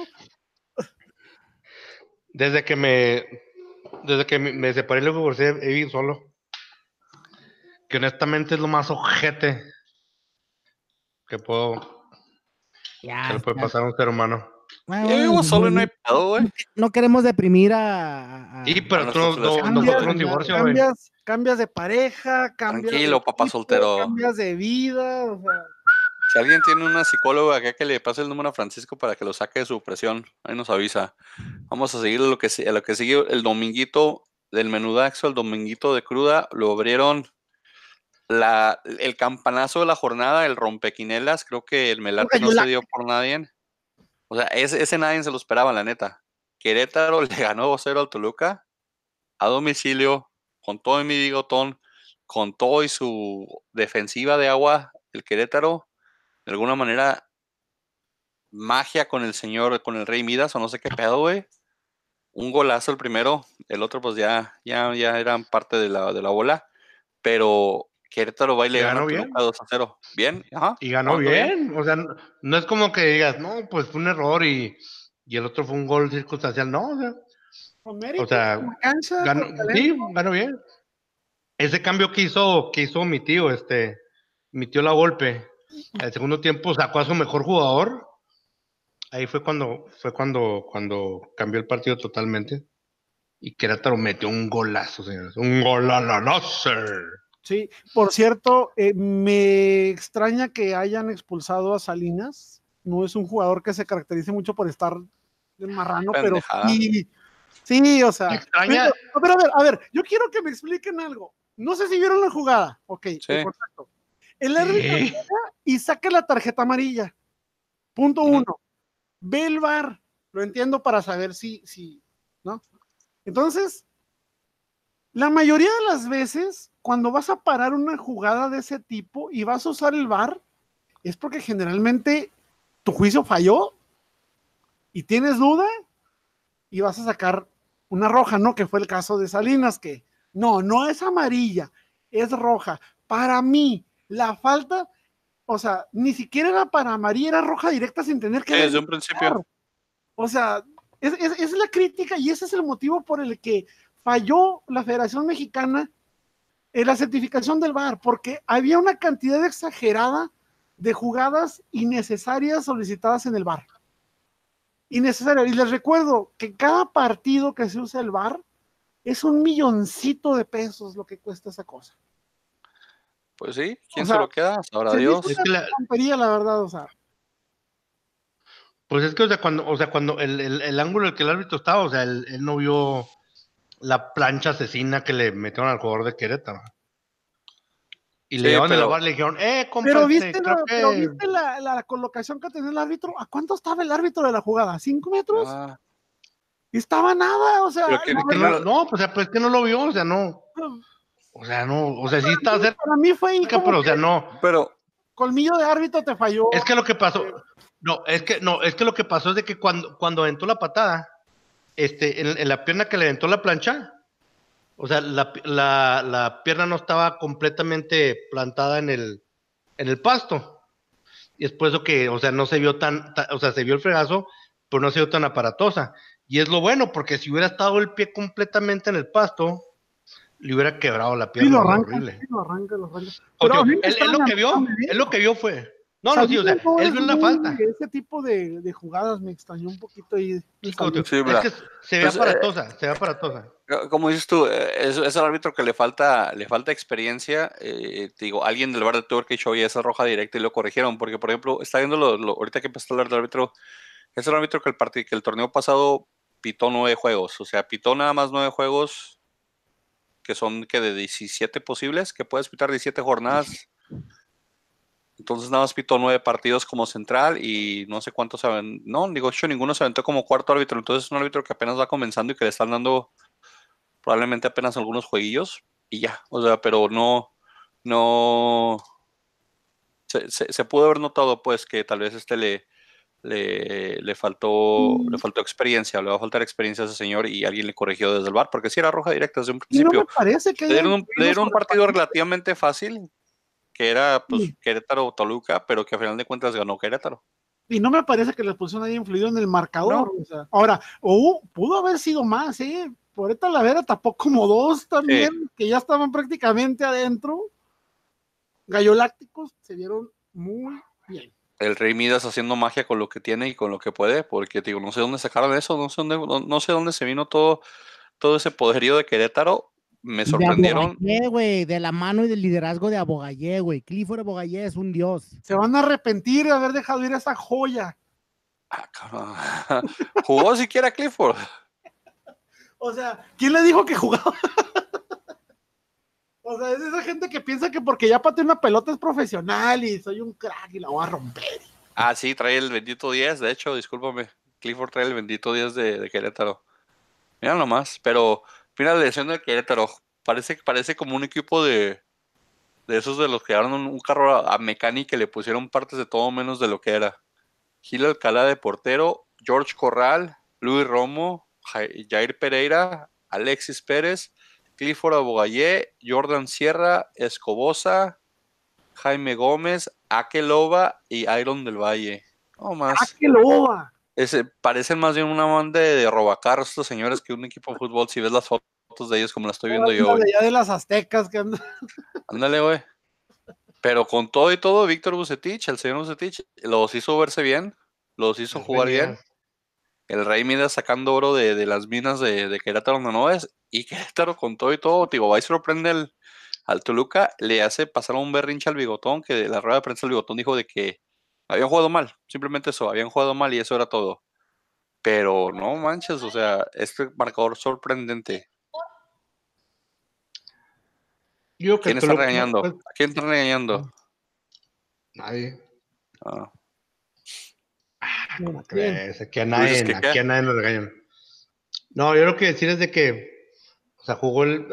Desde que me. Desde que me, separé luego por ser, he vivido solo. Que honestamente es lo más ojete que puedo. Ya, que le puede pasar a un ser humano. Bueno, Yo vivo solo y no hay pedo, güey. No queremos deprimir a. sí, pero tú no, no, un divorcio, güey. Cambias, cambias de pareja, cambias. Tranquilo, de papá soltero. Cambias de vida, o sea. Si alguien tiene una psicóloga acá que le pase el número a Francisco para que lo saque de su presión, ahí nos avisa. Vamos a seguir lo que, lo que sigue el dominguito del menudaxo, el dominguito de cruda, lo abrieron la, el campanazo de la jornada, el rompequinelas, creo que el melate no se dio por nadie. O sea, ese, ese nadie se lo esperaba, la neta. Querétaro le ganó 2-0 al Toluca a domicilio, con todo mi bigotón, con todo y su defensiva de agua, el Querétaro de alguna manera magia con el señor, con el rey Midas o no sé qué pedo, güey. Un golazo el primero, el otro pues ya, ya, ya eran parte de la, de la bola, pero Querétaro va y le ganó bien. a 2 a 0. Bien, ajá. Y ganó bien. o sea, no, es como que digas, no, pues fue un error y y el otro fue un gol circunstancial. No, o sea, o sea ganó, sí, ganó bien. Ese cambio que hizo, que hizo mi tío, este, mi tío la golpe, el segundo tiempo sacó a su mejor jugador. Ahí fue cuando, fue cuando, cuando cambió el partido totalmente. Y Querétaro metió un golazo, señores. Un golazo. Sí, por cierto, eh, me extraña que hayan expulsado a Salinas. No es un jugador que se caracterice mucho por estar de marrano, pero sí, sí, o sea. Extraña. Pero, a ver, a ver, yo quiero que me expliquen algo. No sé si vieron la jugada. Ok, perfecto. El árbitro y saca la tarjeta amarilla. Punto uno. Ve el bar. Lo entiendo para saber si, si, ¿no? Entonces, la mayoría de las veces, cuando vas a parar una jugada de ese tipo y vas a usar el bar, es porque generalmente tu juicio falló y tienes duda y vas a sacar una roja, ¿no? Que fue el caso de Salinas, que no, no es amarilla, es roja. Para mí, la falta, o sea, ni siquiera era para amarilla, era roja directa sin tener que... Desde un principio. O sea, es, es, la crítica y ese es el motivo por el que falló la Federación Mexicana en la certificación del VAR, porque había una cantidad exagerada de jugadas innecesarias solicitadas en el VAR. Innecesarias. Y les recuerdo que cada partido que se usa el VAR es un milloncito de pesos lo que cuesta esa cosa. Pues sí, ¿quién se lo queda? Ahora Dios. Es que la... la verdad, o sea. Pues es que, o sea, cuando, o sea, cuando el, el, el ángulo en el que el árbitro estaba, o sea, él, no vio la plancha asesina que le metieron al jugador de Querétaro. Y le llevan el bar le dijeron, eh, Pero viste, la, pero viste la, la, colocación que tenía el árbitro. ¿A cuánto estaba el árbitro de la jugada? ¿Cinco metros? Ah. Estaba nada, o sea. no, no, pues, pues que no lo vio, o sea, no. O sea, no, o sea, sí está cerca. Para mí fue pero, o sea, no. Pero. Colmillo de árbitro te falló. Es que lo que pasó. No, es que, no, es que lo que pasó es de que cuando, cuando aventó la patada, este, en, la pierna que le aventó la plancha, o sea, la, la, pierna no estaba completamente plantada en el, en el pasto. Y es por eso que, o sea, no se vio tan, o sea, se vio el fregazo, pero no se vio tan aparatosa. Y es lo bueno, porque si hubiera estado el pie completamente en el pasto, le hubiera quebrado la pierna. Sí, lo arranca, horrible. Sí, lo arranca, lo arranca. él, lo que vio, él lo que vio fue. No, no, sí, o sea, él vio una falta. Ese tipo de, de, jugadas me extrañó un poquito ahí. Sí, es que se ve pues, aparatosa, se ve aparatosa. Como dices tú, eh, es, es, el árbitro que le falta, le falta experiencia. Eh, digo, alguien del bar de Tour que hizo esa roja directa y lo corrigieron, porque por ejemplo, está viendo lo, ahorita que empezó a hablar del árbitro, es el árbitro que el, partido, que el torneo pasado pitó nueve juegos, o sea, pitó nada más nueve juegos, que son que de 17 posibles, que puedes pitar 17 jornadas. Entonces nada más pitó nueve partidos como central y no sé cuántos saben. No, digo, yo ninguno se aventó como cuarto árbitro. Entonces es un árbitro que apenas va comenzando y que le están dando probablemente apenas algunos jueguillos y ya. O sea, pero no, no. Se, se pudo haber notado pues que tal vez este le, le, le, faltó, le mm. faltó experiencia, le va a faltar experiencia a ese señor y alguien le corrigió desde el bar, porque si era roja directa desde un principio. No parece que le dieron, un, partido relativamente fácil, que era pues Querétaro Toluca, pero que a final de cuentas ganó Querétaro. Y no me parece que la expulsión haya influido en el marcador. ahora, o pudo haber sido más, ¿eh? Por esta la vera tapó como dos también, que ya estaban prácticamente adentro. Gallolácticos se vieron muy bien el Rey Midas haciendo magia con lo que tiene y con lo que puede, porque digo, no sé dónde sacaron eso, no sé dónde, no, sé dónde se vino todo, todo ese poderío de Querétaro. Me sorprendieron. De la mano y del liderazgo de Abogallé, güey. Clifford Abogallé es un dios. Se van a arrepentir de haber dejado ir esa joya. Ah, Jugó siquiera Clifford. o sea, ¿quién le dijo que jugaba? O sea, es esa gente que piensa que porque ya pateé una pelota es profesional y soy un crack y la voy a romper. Ah, sí, trae el bendito 10, de hecho, discúlpame. Clifford trae el bendito 10 de, Querétaro. Mira nomás, pero mira la lesión de Querétaro. Parece, parece como un equipo de, de esos de los que llevaron un, carro a, a mecánica y le pusieron partes de todo menos de lo que era. Gil Alcalá de portero, George Corral, Luis Romo, Jair Pereira, Alexis Pérez, Clifford Abogallé, Jordan Sierra, Escobosa, Jaime Gómez, Akeloba y Iron del Valle. No más. Akeloba. Ese, parecen más bien una banda de, robacarros estos señores que un equipo de fútbol. Si ves las fotos de ellos como las estoy viendo yo. Ya de las aztecas que Ándale, güey. Pero con todo y todo, Víctor Bucetich, el señor Bucetich, los hizo verse bien, los hizo jugar bien. El Rey Mida sacando oro de, las minas de, de, Querétaro donde no es. Y Querétaro con todo y todo, digo, va y sorprende el, al Toluca, le hace pasar un berrinche al bigotón, que de la rueda de prensa del bigotón dijo de que habían jugado mal, simplemente eso, habían jugado mal y eso era todo. Pero no manches, o sea, este marcador sorprendente. ¿Quién está regañando? ¿A quién está regañando? Nadie. Ah. ¿Cómo crees? Aquí a nadie, pues aquí a nadie lo regañan. No, yo lo que decir es de que, o sea, jugó el.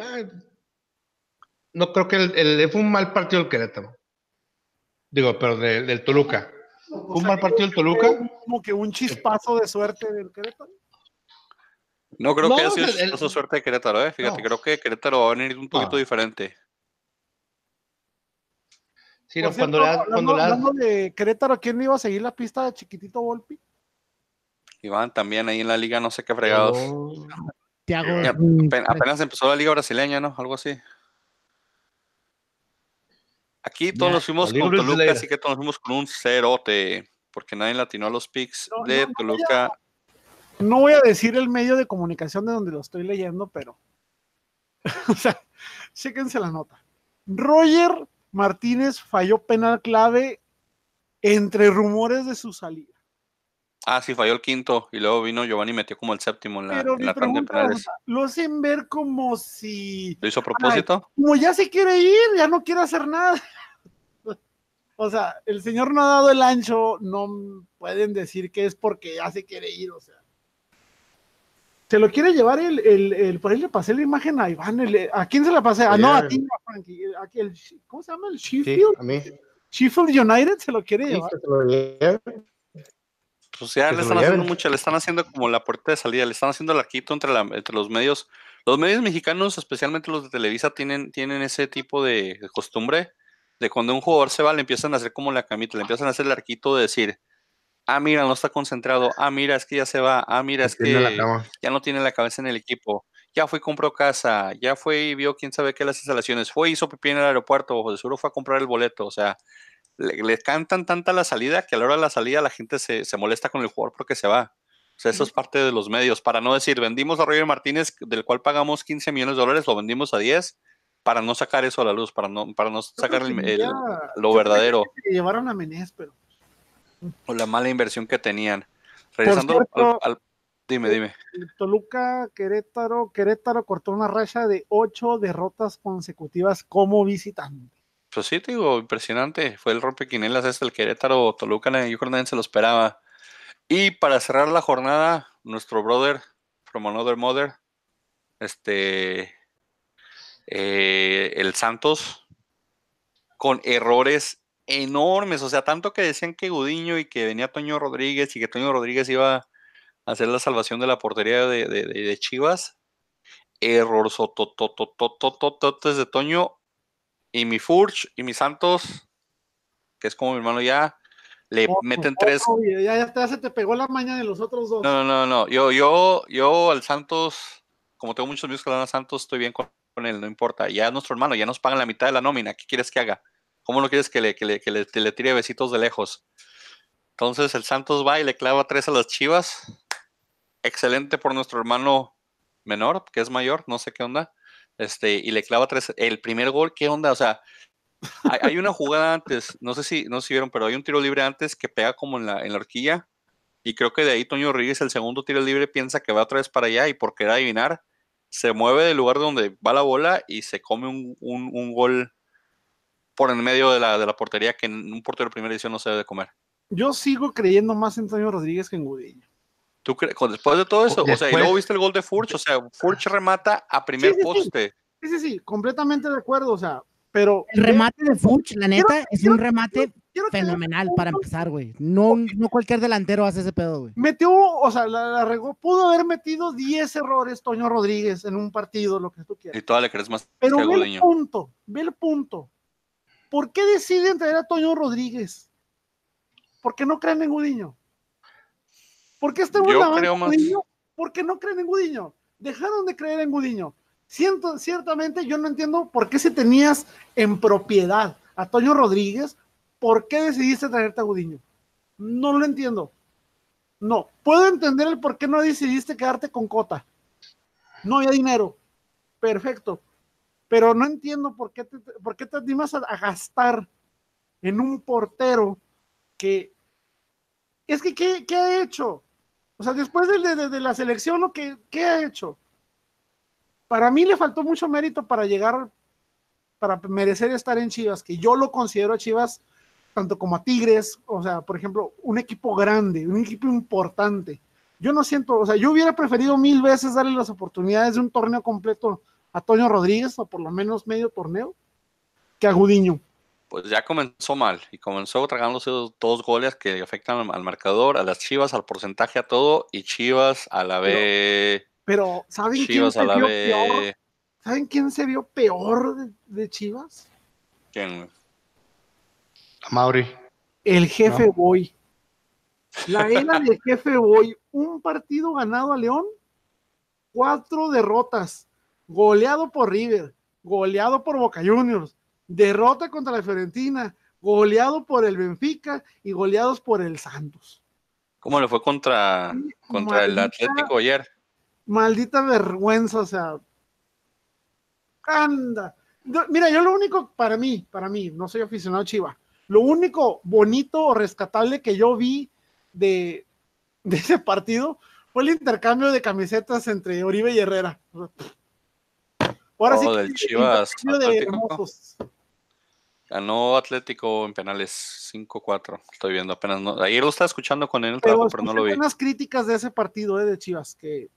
no creo que el, fue un mal partido el Querétaro. Digo, pero del Toluca. ¿Fue un mal partido el Toluca? Como que un chispazo de suerte del Querétaro. No creo que haya sido chispazo de suerte de Querétaro, ¿eh? Fíjate, creo que Querétaro va a venir un poquito diferente. Sí, no, cuando, la, cuando hablando de Querétaro, ¿quién iba a seguir la pista de Chiquitito Volpi? Iván también ahí en la liga, no sé qué fregados. Mm, apenas, empezó la liga brasileña, ¿no? Algo así. Aquí todos nos fuimos con Toluca, así que todos nos fuimos con un cerote, porque nadie latinó a los picks de Toluca. no voy a decir el medio de comunicación de donde lo estoy leyendo, pero. o sea, chéquense la nota. Roger Martínez falló penal clave entre rumores de su salida. Ah, sí, falló el quinto y luego vino Giovanni y metió como el séptimo en la, Pero de penales. Lo hacen ver como si. ¿Lo hizo a propósito? como ya se quiere ir, ya no quiere hacer nada. o sea, el señor no ha dado el ancho, no pueden decir que es porque ya se quiere ir, o sea. Se lo quiere llevar el, el, por ahí le pasé la imagen a Iván, ¿a quién se la pasé? Ah, no, a ti, a Frankie, el, ¿cómo se llama? El Sheffield. a mí. Sheffield United se lo quiere llevar. Se lo Pues ya le están haciendo mucho, le están haciendo como la puerta de salida, le están haciendo el arquito entre, la, entre los medios. Los medios mexicanos, especialmente los de Televisa, tienen, tienen ese tipo de, costumbre de cuando un jugador se va, le empiezan a hacer como la camita, le empiezan a hacer el arquito de decir, ah, mira, no está concentrado, ah, mira, es que ya se va, ah, mira, es que ya no tiene la cabeza en el equipo, ya fue y compró casa, ya fue y vio quién sabe qué las instalaciones, fue y hizo pipí en el aeropuerto, o de seguro fue a comprar el boleto, o sea, le, cantan tanta la salida que a la hora de la salida la gente se, molesta con el jugador porque se va. O sea, eso es parte de los medios. Para no decir, vendimos a Roger Martínez, del cual pagamos 15 millones de dólares, lo vendimos a 10, para no sacar eso a la luz, para no, para no sacar lo verdadero. llevaron a Menés, pero o la mala inversión que tenían. Regresando al, Dime, dime. Toluca, Querétaro, Querétaro cortó una racha de ocho derrotas consecutivas como visitante. Pues sí, te digo, impresionante. Fue el rompequinelas este, el Querétaro, Toluca, yo creo que nadie se lo esperaba. Y para cerrar la jornada, nuestro brother from another mother, este, eh, el Santos, con errores enormes, o sea, tanto que decían que Gudiño y que venía Toño Rodríguez y que Toño Rodríguez iba a hacer la salvación de la portería de, de, de Chivas. Error de Toño y mi Furch y mi Santos, que es como mi hermano ya, le meten tres. ya, ya, se te pegó la maña de los otros dos. No, no, no, Yo, yo, yo al Santos, como tengo muchos amigos que le dan a Santos, estoy bien con, él, no importa. Ya es nuestro hermano, ya nos pagan la mitad de la nómina. ¿Qué quieres que haga? ¿Cómo no quieres que le, le, que le, tire besitos de lejos? Entonces el Santos va y le clava tres a las Chivas. Excelente por nuestro hermano menor, que es mayor, no sé qué onda. Este, y le clava tres. El primer gol, ¿qué onda? O sea, hay, una jugada antes, no sé si no si vieron, pero hay un tiro libre antes que pega como en la, en la horquilla. Y creo que de ahí Toño Rodríguez, el segundo tiro libre, piensa que va otra vez para allá y por querer adivinar, se mueve del lugar donde va la bola y se come un, un, un gol por en medio de la, de la portería que en un portero de primera edición no se debe de comer. Yo sigo creyendo más en Antonio Rodríguez que en Gudiño. ¿Tú crees? Después de todo eso, o sea, y luego viste el gol de Furch, o sea, Furch remata a primer poste. Sí. sí, sí, completamente de acuerdo, o sea, pero... El remate de Furch, la neta, es un remate fenomenal para empezar, güey. No, no cualquier delantero hace ese pedo, güey. Metió, o sea, la, regó, pudo haber metido 10 errores Toño Rodríguez en un partido, lo que tú quieras. Y todavía le crees más Pero ve el punto, ve el punto. ¿Por qué deciden traer a Toño Rodríguez? ¿Por qué no creen en Gudiño? ¿Por qué estamos lavando Gudiño? Porque no creen en Gudiño. Dejaron de creer en Gudiño. Siento, ciertamente yo no entiendo por qué si tenías en propiedad a Toño Rodríguez, ¿por qué decidiste traerte a Gudiño? No lo entiendo. No, puedo entender el por qué no decidiste quedarte con Cota. No había dinero. Perfecto. Pero no entiendo por qué te, por qué te animas a, gastar en un portero que... Es que, ¿qué, qué ha hecho? O sea, después de, de, la selección, ¿qué, ¿qué ha hecho? Para mí le faltó mucho mérito para llegar, para merecer estar en Chivas, que yo lo considero a Chivas tanto como a Tigres, o sea, por ejemplo, un equipo grande, un equipo importante. Yo no siento, o sea, yo hubiera preferido mil veces darle las oportunidades de un torneo completo a Toño Rodríguez, o por lo menos medio torneo, que a Gudiño. Pues ya comenzó mal, y comenzó tragándose dos goles que afectan al marcador, a las Chivas, al porcentaje, a todo, y Chivas a la vez. Pero, ¿saben quién se vio peor? ¿Saben quién se vio peor de, de Chivas? ¿Quién? Mauri. El jefe Boy. La era del jefe Boy. Un partido ganado a León, cuatro derrotas. Goleado por River, goleado por Boca Juniors, derrota contra la Fiorentina, goleado por el Benfica y goleados por el Santos. ¿Cómo le fue contra, contra el Atlético ayer? Maldita vergüenza, o sea. Anda. Mira, yo lo único para mí, para mí, no soy aficionado a Chiva, lo único bonito o rescatable que yo vi de, ese partido fue el intercambio de camisetas entre Oribe y Herrera. Ahora sí, oh, del Chivas. Ganó Atlético en penales 5-4. Estoy viendo apenas. No, ayer lo estaba escuchando con él, pero, pero no lo vi. unas críticas de ese partido eh, de Chivas que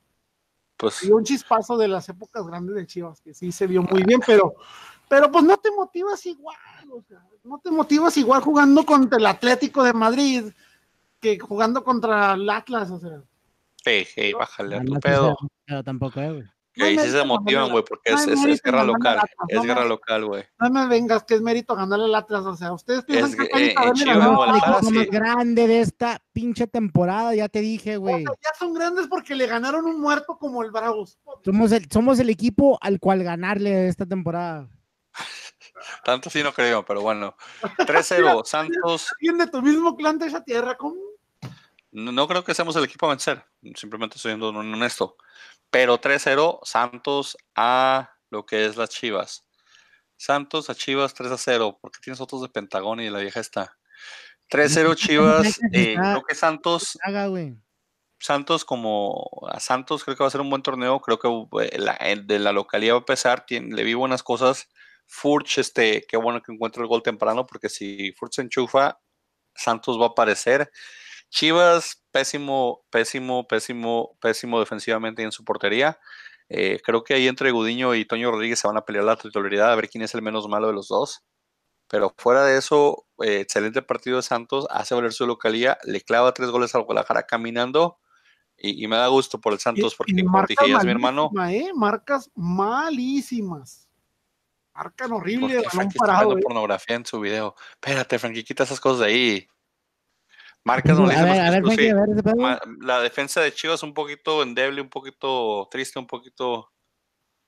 pues, y un chispazo de las épocas grandes de Chivas que sí se vio muy bien, pero pero pues no te motivas igual, o sea, no te motivas igual jugando contra el Atlético de Madrid que jugando contra el Atlas, o sea. Hey, hey, bájale a tu pedo. Pero tampoco, eh, güey. Que ahí sí se motivan, güey, porque es, es, guerra local. es guerra local, güey. No me vengas, que es mérito ganarle el Atlas. O sea, ustedes piensan es, que eh, el equipo más grande de esta pinche temporada, ya te dije, güey. ya son grandes porque le ganaron un muerto como el Bravos. Somos el, somos el equipo al cual ganarle esta temporada. Tanto sí no creo, pero bueno. 3-0, Santos. ¿Alguien de tu mismo clan de esa tierra? ¿Cómo? No, creo que seamos el equipo a vencer. Simplemente estoy siendo honesto. Pero 3-0, Santos a lo que es las Chivas. Santos a Chivas 3-0. porque tienes otros de Pentagón y de la vieja está? 3-0 Chivas. Eh, creo que Santos. Santos como a Santos creo que va a ser un buen torneo. Creo que eh, de la localidad va a pesar. le vi buenas cosas. Furch, este, qué bueno que encuentre el gol temprano, porque si Furch se enchufa, Santos va a aparecer. Chivas, pésimo, pésimo, pésimo, pésimo defensivamente en su portería. Eh, creo que ahí entre Gudiño y Toño Rodríguez se van a pelear la titularidad, a ver quién es el menos malo de los dos. Pero fuera de eso, eh, excelente partido de Santos, hace valer su localía, le clava tres goles al Guadalajara caminando y, me da gusto por el Santos porque como dije, es mi hermano. ¿eh? Marcas malísimas. Marcan horrible. Frankie está viendo pornografía en su video. Espérate, Frankie, quita esas cosas de ahí. Marcas no La defensa de Chivas es un poquito endeble, un poquito triste, un poquito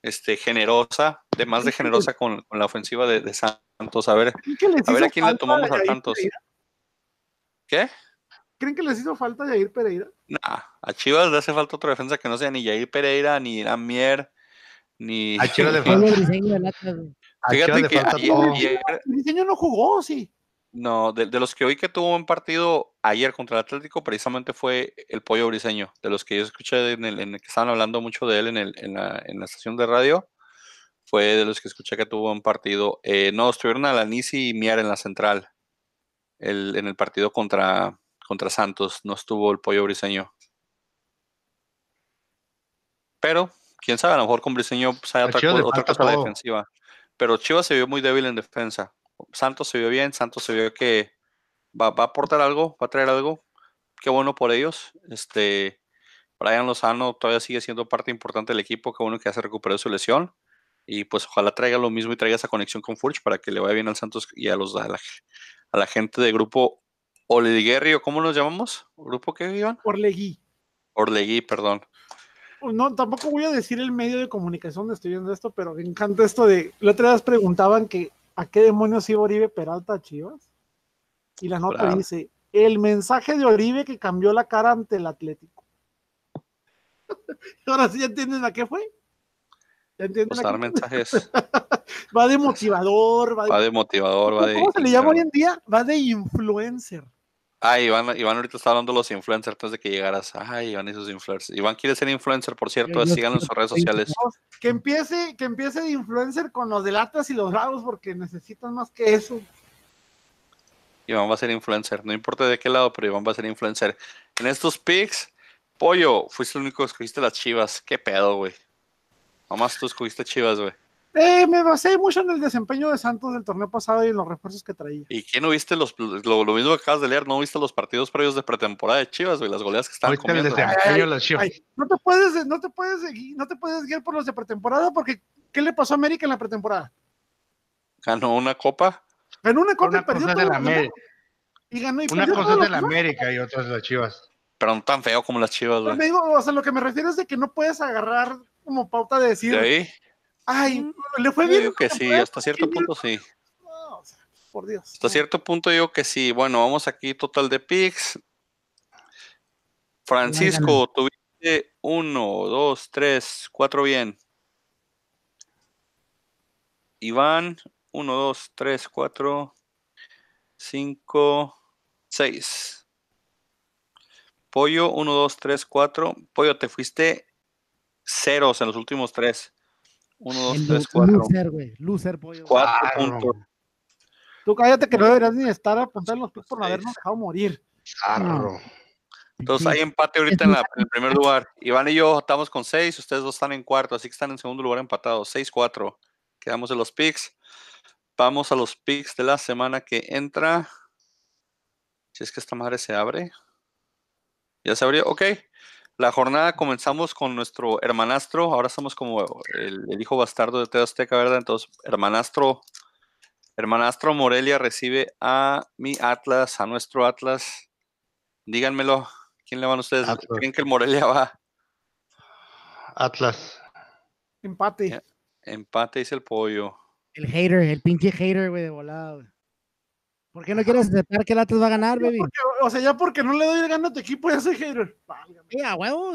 este, generosa, de más de generosa con, con la ofensiva de, de, Santos. A ver, a ver a quién le tomamos a Santos. ¿Qué? ¿Creen que les hizo falta Jair Pereira? Nah, a Chivas le hace falta otra defensa que no sea ni Jair Pereira, ni Mier, ni. A Chivas le falta. Fíjate que ayer, diseño no jugó, sí. No, de, los que hoy que tuvo un partido ayer contra el Atlético, precisamente fue el Pollo Briseño. De los que yo escuché en el, en el que estaban hablando mucho de él en, el, en, la, en, la, estación de radio, fue de los que escuché que tuvo un partido. Eh, no, estuvieron a Lanisi y Mier en la central. El, en el partido contra, contra Santos. No estuvo el Pollo Briseño. Pero, quién sabe, a lo mejor con Briseño pues, hay otra, otra cosa defensiva. Pero Chivas se vio muy débil en defensa. Santos se vio bien, Santos se vio que va, a aportar algo, va a traer algo. Qué bueno por ellos. Este, Brian Lozano todavía sigue siendo parte importante del equipo. Qué bueno que ya se recuperó su lesión. Y pues ojalá traiga lo mismo y traiga esa conexión con Furch para que le vaya bien al Santos y a los a la, gente de grupo Olediguerri, o cómo nos llamamos? ¿Grupo qué, Iván? Orlegui. Orlegui, perdón. No, tampoco voy a decir el medio de comunicación donde estoy viendo esto, pero me encanta esto de. La otra vez preguntaban que a qué demonios iba Oribe Peralta a Chivas. Y la nota dice: el mensaje de Oribe que cambió la cara ante el Atlético. Ahora sí entienden a qué fue. ¿Ya entienden? Pues mensajes. va de motivador, va de, motivador, va de. ¿Cómo se le llama hoy en día? Va de influencer. Ah, Iván, Iván ahorita está hablando de los influencers antes de que llegaras. Ay, Iván y sus influencers. Iván quiere ser influencer, por cierto, síganlo en sus redes sociales. Que empiece, que empiece de influencer con los de y los bravos, porque necesitan más que eso. Iván va a ser influencer, no importa de qué lado, pero Iván va a ser influencer. En estos picks, Pollo, fuiste el único que escogiste las chivas. ¿Qué pedo, güey? Nomás tú escogiste chivas, güey. Eh, me basé mucho en el desempeño de Santos del torneo pasado y en los refuerzos que traía. ¿Y qué no viste los, lo, mismo que acabas de leer? ¿No viste los partidos previos de pretemporada de Chivas, güey? Las goleadas que estaban comiendo. no te puedes, no te puedes, no te puedes guiar por los de pretemporada porque ¿qué le pasó a América en la pretemporada? Ganó una copa. Ganó una copa y perdió de la América. Y ganó y Una cosa es de la América y otra es de las Chivas. Pero no tan feo como las Chivas, güey. o sea, lo que me refiero es de que no puedes agarrar como pauta de decir. ahí? Ay, le fue bien. Yo digo que sí, hasta cierto punto sí. No, por Dios. Hasta cierto punto digo que sí. Bueno, vamos aquí, total de picks. Francisco, tuviste uno, dos, tres, cuatro bien. Iván, uno, dos, tres, cuatro, cinco, seis. Pollo, uno, dos, tres, cuatro. Pollo, te fuiste ceros en los últimos tres. 1, 2, 3, 4. Loser, güey. Loser, pollo. 4 puntos. Tú cállate que no deberías ni estar apuntando los pies por no habernos dejado morir. Carro. Entonces hay empate ahorita en, la, en, el primer lugar. Iván y yo estamos con 6, ustedes dos están en cuarto, así que están en segundo lugar empatados. 6-4. Quedamos en los picks. Vamos a los picks de la semana que entra. Si es que esta madre se abre. Ya se abrió. Ok. La jornada comenzamos con nuestro hermanastro, ahora somos como el, hijo bastardo de Teosteca, ¿verdad? Entonces, hermanastro, hermanastro Morelia recibe a mi Atlas, a nuestro Atlas. Díganmelo, ¿quién le van ustedes? ¿Creen que el Morelia va? Atlas. Empate. Empate, dice el pollo. El hater, el pinche hater, güey, de volado. ¿Por qué no quieres aceptar que el Atlas va a ganar, baby? O sea, ya porque no le doy el gano a tu equipo, ya soy hater. Ya, huevo.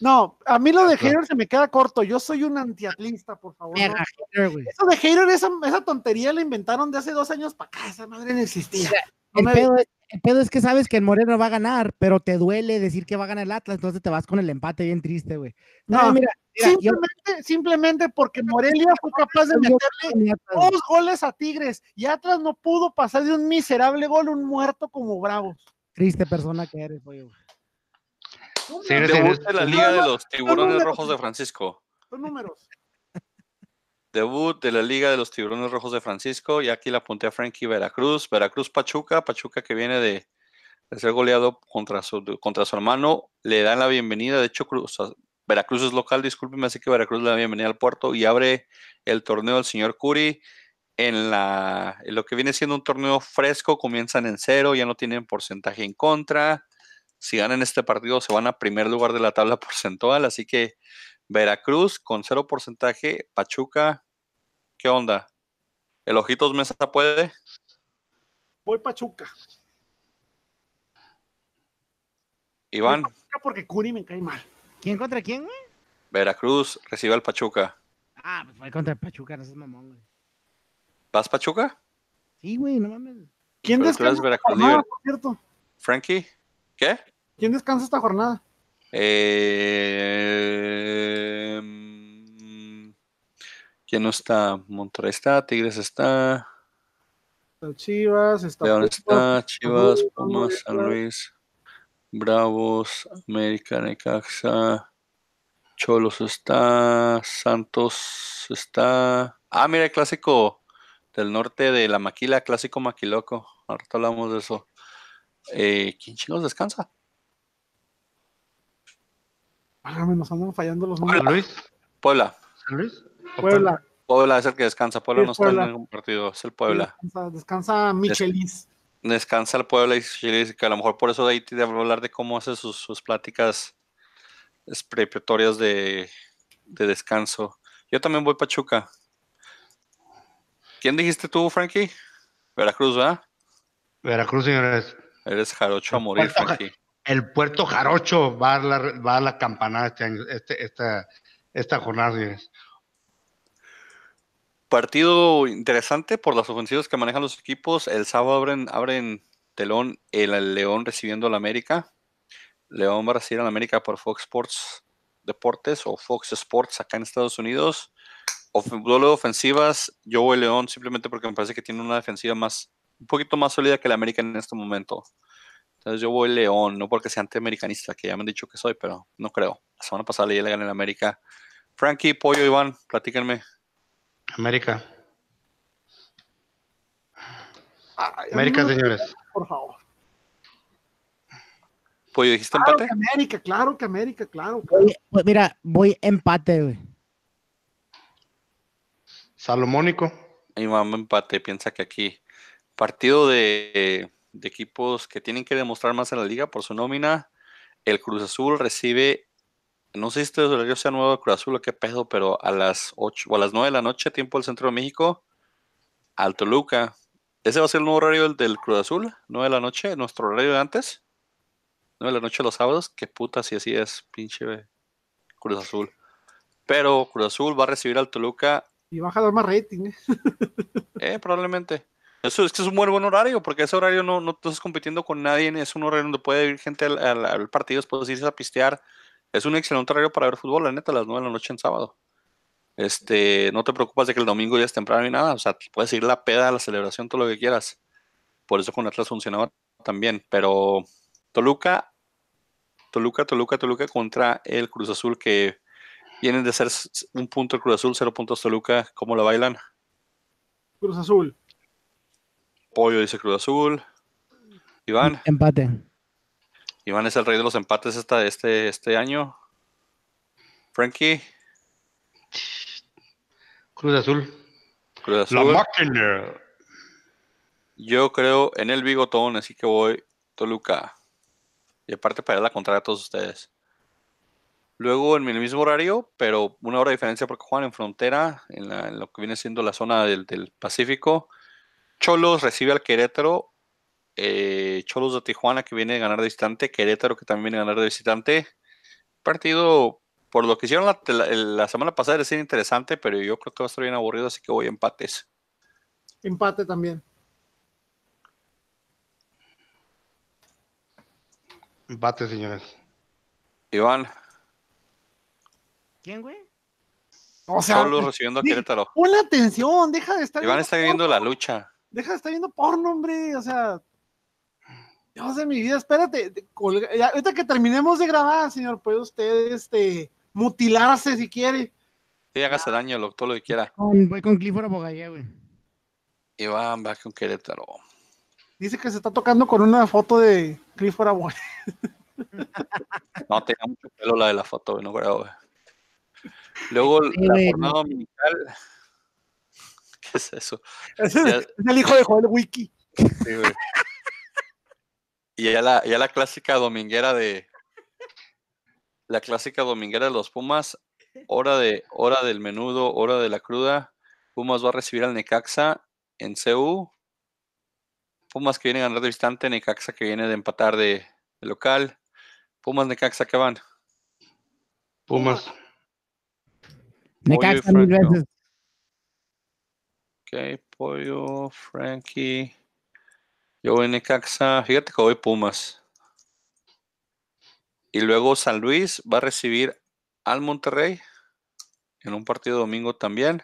No, a mí lo de hater se me queda corto. Yo soy un antiatlista, por favor. Eso de hater, esa, esa, tontería la inventaron de hace dos años para acá. Esa madre no existía. el, pedo es, el, pedo es, que sabes que el Moreno va a ganar, pero te duele decir que va a ganar el Atlas, entonces te vas con el empate bien triste, güey. No, mira, simplemente, simplemente porque Morelia fue capaz de meterle dos goles a Tigres y Atlas no pudo pasar de un miserable gol, un muerto como Bravo. Triste persona que eres, güey. Sí, Debut de la Liga de los Tiburones Rojos de Francisco. Son números. Debut de la Liga de los Tiburones Rojos de Francisco. Y aquí la apunté a Frankie Veracruz. Veracruz Pachuca. Pachuca que viene de, ser goleado contra su, contra su hermano. Le dan la bienvenida. De hecho, Cruz, Veracruz es local, discúlpeme, así que Veracruz le da bienvenida al puerto y abre el torneo del señor Curi. En, la, lo que viene siendo un torneo fresco, comienzan en cero, ya no tienen porcentaje en contra. Si ganan este partido, se van a primer lugar de la tabla porcentual. Así que Veracruz con cero porcentaje, Pachuca, ¿qué onda? ¿El Ojitos Mesa puede? Voy Pachuca. Iván. porque Curi me cae mal. ¿Quién contra quién, güey? Veracruz recibe al Pachuca. Ah, pues fue contra el Pachuca, no seas mamón, güey. ¿Vas Pachuca? Sí, güey, no mames. ¿Quién descansa esta jornada, por cierto? Frankie, ¿qué? ¿Quién descansa esta jornada? Eh, ¿Quién no está? Monterrey está, Tigres está. Chivas, está. León está, Chivas, Pumas, San Luis. Bravos, América, Necaxa, Cholos está, Santos está. Ah, mira, el clásico del norte de la Maquila, clásico Maquiloco. Ahorita hablamos de eso. Eh, ¿Quién chingos descansa? Válgame, nos andan fallando los números. Luis? Puebla. ¿San Luis? Puebla. Puebla es el que descansa. Puebla no está en ningún partido, es el Puebla. Descansa, descansa Michelis. Descansa el pueblo y que a lo mejor por eso de ahí te hablar de cómo hace sus, sus pláticas preparatorias de, de descanso. Yo también voy Pachuca. ¿Quién dijiste tú, Frankie? Veracruz, ¿verdad? Veracruz, señores. Eres jarocho a morir, Frankie. El puerto jarocho va a la, va a la campanada este año, este, esta, esta jornada, señores. Partido interesante por las ofensivas que manejan los equipos. El sábado abren, abren telón el León recibiendo al América. León va a recibir al América por Fox Sports Deportes o Fox Sports acá en Estados Unidos. duelo de ofensivas, yo voy León simplemente porque me parece que tiene una defensiva más, un poquito más sólida que el América en este momento. Entonces yo voy León, no porque sea antiamericanista, que ya me han dicho que soy, pero no creo. La semana pasada le gané el América. Frankie, Pollo, Iván, platíquenme. América. América, señores. Por favor. Pollo, ¿dijiste claro empate? Que América, claro que América, claro. Pues mira, voy empate, güey. Salomónico. Mi mamá empate, piensa que aquí. Partido de, de equipos que tienen que demostrar más en la liga por su nómina. El Cruz Azul recibe no sé si este horario sea nuevo de Cruz Azul o qué pedo, pero a las 8 o a las 9 de la noche, tiempo del centro de México, al Toluca. ¿Ese va a ser el nuevo horario del, del Cruz Azul? 9 de la noche, nuestro horario de antes. 9 de la noche los sábados. Qué puta si así es, pinche Cruz Azul. Pero Cruz Azul va a recibir al Toluca. Y va a jalar más rating, ¿eh? eh probablemente. Eso es que es un muy buen horario, porque ese horario no, no estás compitiendo con nadie, es un horario donde puede ir gente al, al, al partido, después irse a pistear, es un excelente horario para ver fútbol, la neta, a las 9 de la noche en sábado. Este, no te preocupas de que el domingo ya es temprano ni nada, o sea, puedes ir la peda, la celebración, todo lo que quieras. Por eso con Atlas funcionaba también, pero Toluca, Toluca, Toluca, Toluca contra el Cruz Azul, que vienen de ser un punto el Cruz Azul, cero puntos Toluca, ¿cómo lo bailan? Cruz Azul. Pollo dice Cruz Azul. Iván. Empate. Iván es el rey de los empates esta, este, este año. Frankie. Cruz Azul. Cruz Azul. La máquina. Yo creo en el bigotón, así que voy Toluca. Y aparte para la contraria a todos ustedes. Luego en el mismo horario, pero una hora de diferencia porque juegan en frontera, en, la, en lo que viene siendo la zona del, del Pacífico. Cholos recibe al Querétaro eh, Cholos de Tijuana que viene a ganar de visitante, Querétaro que también viene a ganar de visitante. Partido, por lo que hicieron la, la, la semana pasada, era ser interesante, pero yo creo que va a estar bien aburrido, así que voy a empates. Empate también. Empate, señores. Iván. ¿Quién, güey? O sea, Cholos recibiendo a Querétaro. Ponle atención, deja de estar. Iván está viendo la lucha. Deja de estar viendo porno, hombre. O sea, Dios de mi vida, espérate. Colga, ya, ahorita que terminemos de grabar, señor, puede usted este, mutilarse si quiere. Sí, hágase daño, lo, todo lo que quiera. Con, voy con Clifford Abogallé, güey. Iván va con Querétaro. Dice que se está tocando con una foto de Clifford Abogallé. No, tenía mucho pelo la de la foto, no creo, güey. Luego Sí, la güey. jornada dominical. ¿Qué es eso? Es, Ya- es el hijo de Joel Wiki. Sí, güey. Y ya la, ya la clásica dominguera de. La clásica dominguera de los Pumas. Hora, de, hora del menudo, hora de la cruda. Pumas va a recibir al Necaxa en CU. Pumas que viene a ganar de visitante, Necaxa que viene de empatar de, de local. Pumas, Necaxa, ¿qué van? Pumas. Necaxa mil veces. Ok, Pollo, Frankie. Yo voy Necaxa. Fíjate que voy Pumas. Y luego San Luis va a recibir al Monterrey en un partido domingo también.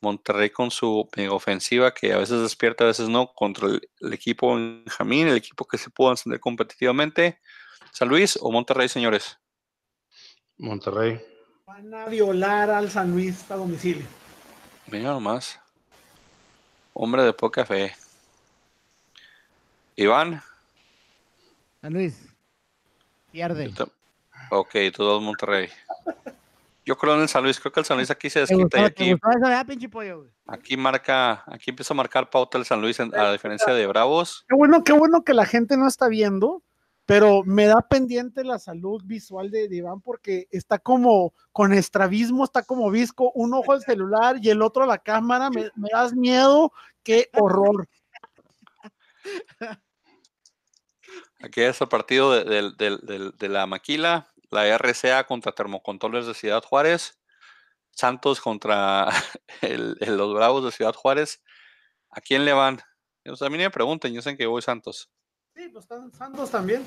Monterrey con su mega ofensiva que a veces despierta, a veces no, contra el, el equipo Benjamín, el equipo que se pudo ascender competitivamente. San Luis o Monterrey, señores. Monterrey. Van a violar al San Luis a domicilio. Mira nomás. Hombre de poca fe. Iván. San Luis. Pierde. Ok, todos Monterrey. Yo creo en el San Luis, creo que el San Luis aquí se desquita y aquí, aquí marca, aquí empieza a marcar pauta el San Luis a diferencia de Bravos. Qué bueno, qué bueno que la gente no está viendo, pero me da pendiente la salud visual de, Iván porque está como con estrabismo, está como visco, un ojo al celular y el otro a la cámara, me, das miedo, qué horror. Aquí es el partido de la maquila, la RCA contra Termocontroles de Ciudad Juárez, Santos contra los Bravos de Ciudad Juárez. ¿A quién le van? a mí me pregunten, yo sé que voy Santos. Sí, pues están Santos también.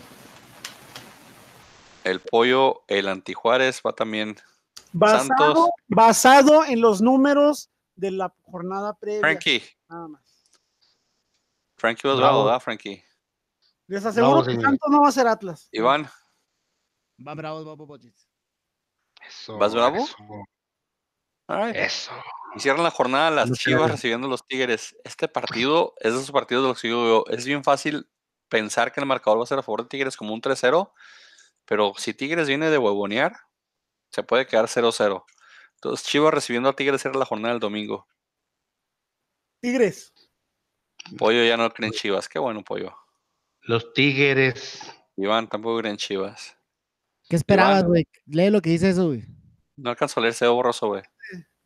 El pollo, el antijuárez va también. Basado, Santos. basado en los números de la jornada previa. Frankie. Nada más. Frankie was bravo, ¿verdad, Frankie? Les aseguro que Santos no va a ser Atlas. Iván. Va bravo, va Popochis. Eso. ¿Vas bravo? Eso. eso. Hicieron la jornada las Chivas recibiendo los Tigres. Este partido es de esos partidos de los que yo Es bien fácil pensar que el marcador va a ser a favor de Tigres como un 3-0, pero si Tigres viene de huevonear, se puede quedar 0-0. Entonces, Chivas recibiendo a Tigres era la jornada del domingo. Tigres. Pollo ya no creen Chivas. Qué bueno, Pollo. Los Tigres. Iván tampoco creen Chivas. ¿Qué esperabas, güey? Lee lo que dice eso, güey. No alcanzo a leerse borroso, güey.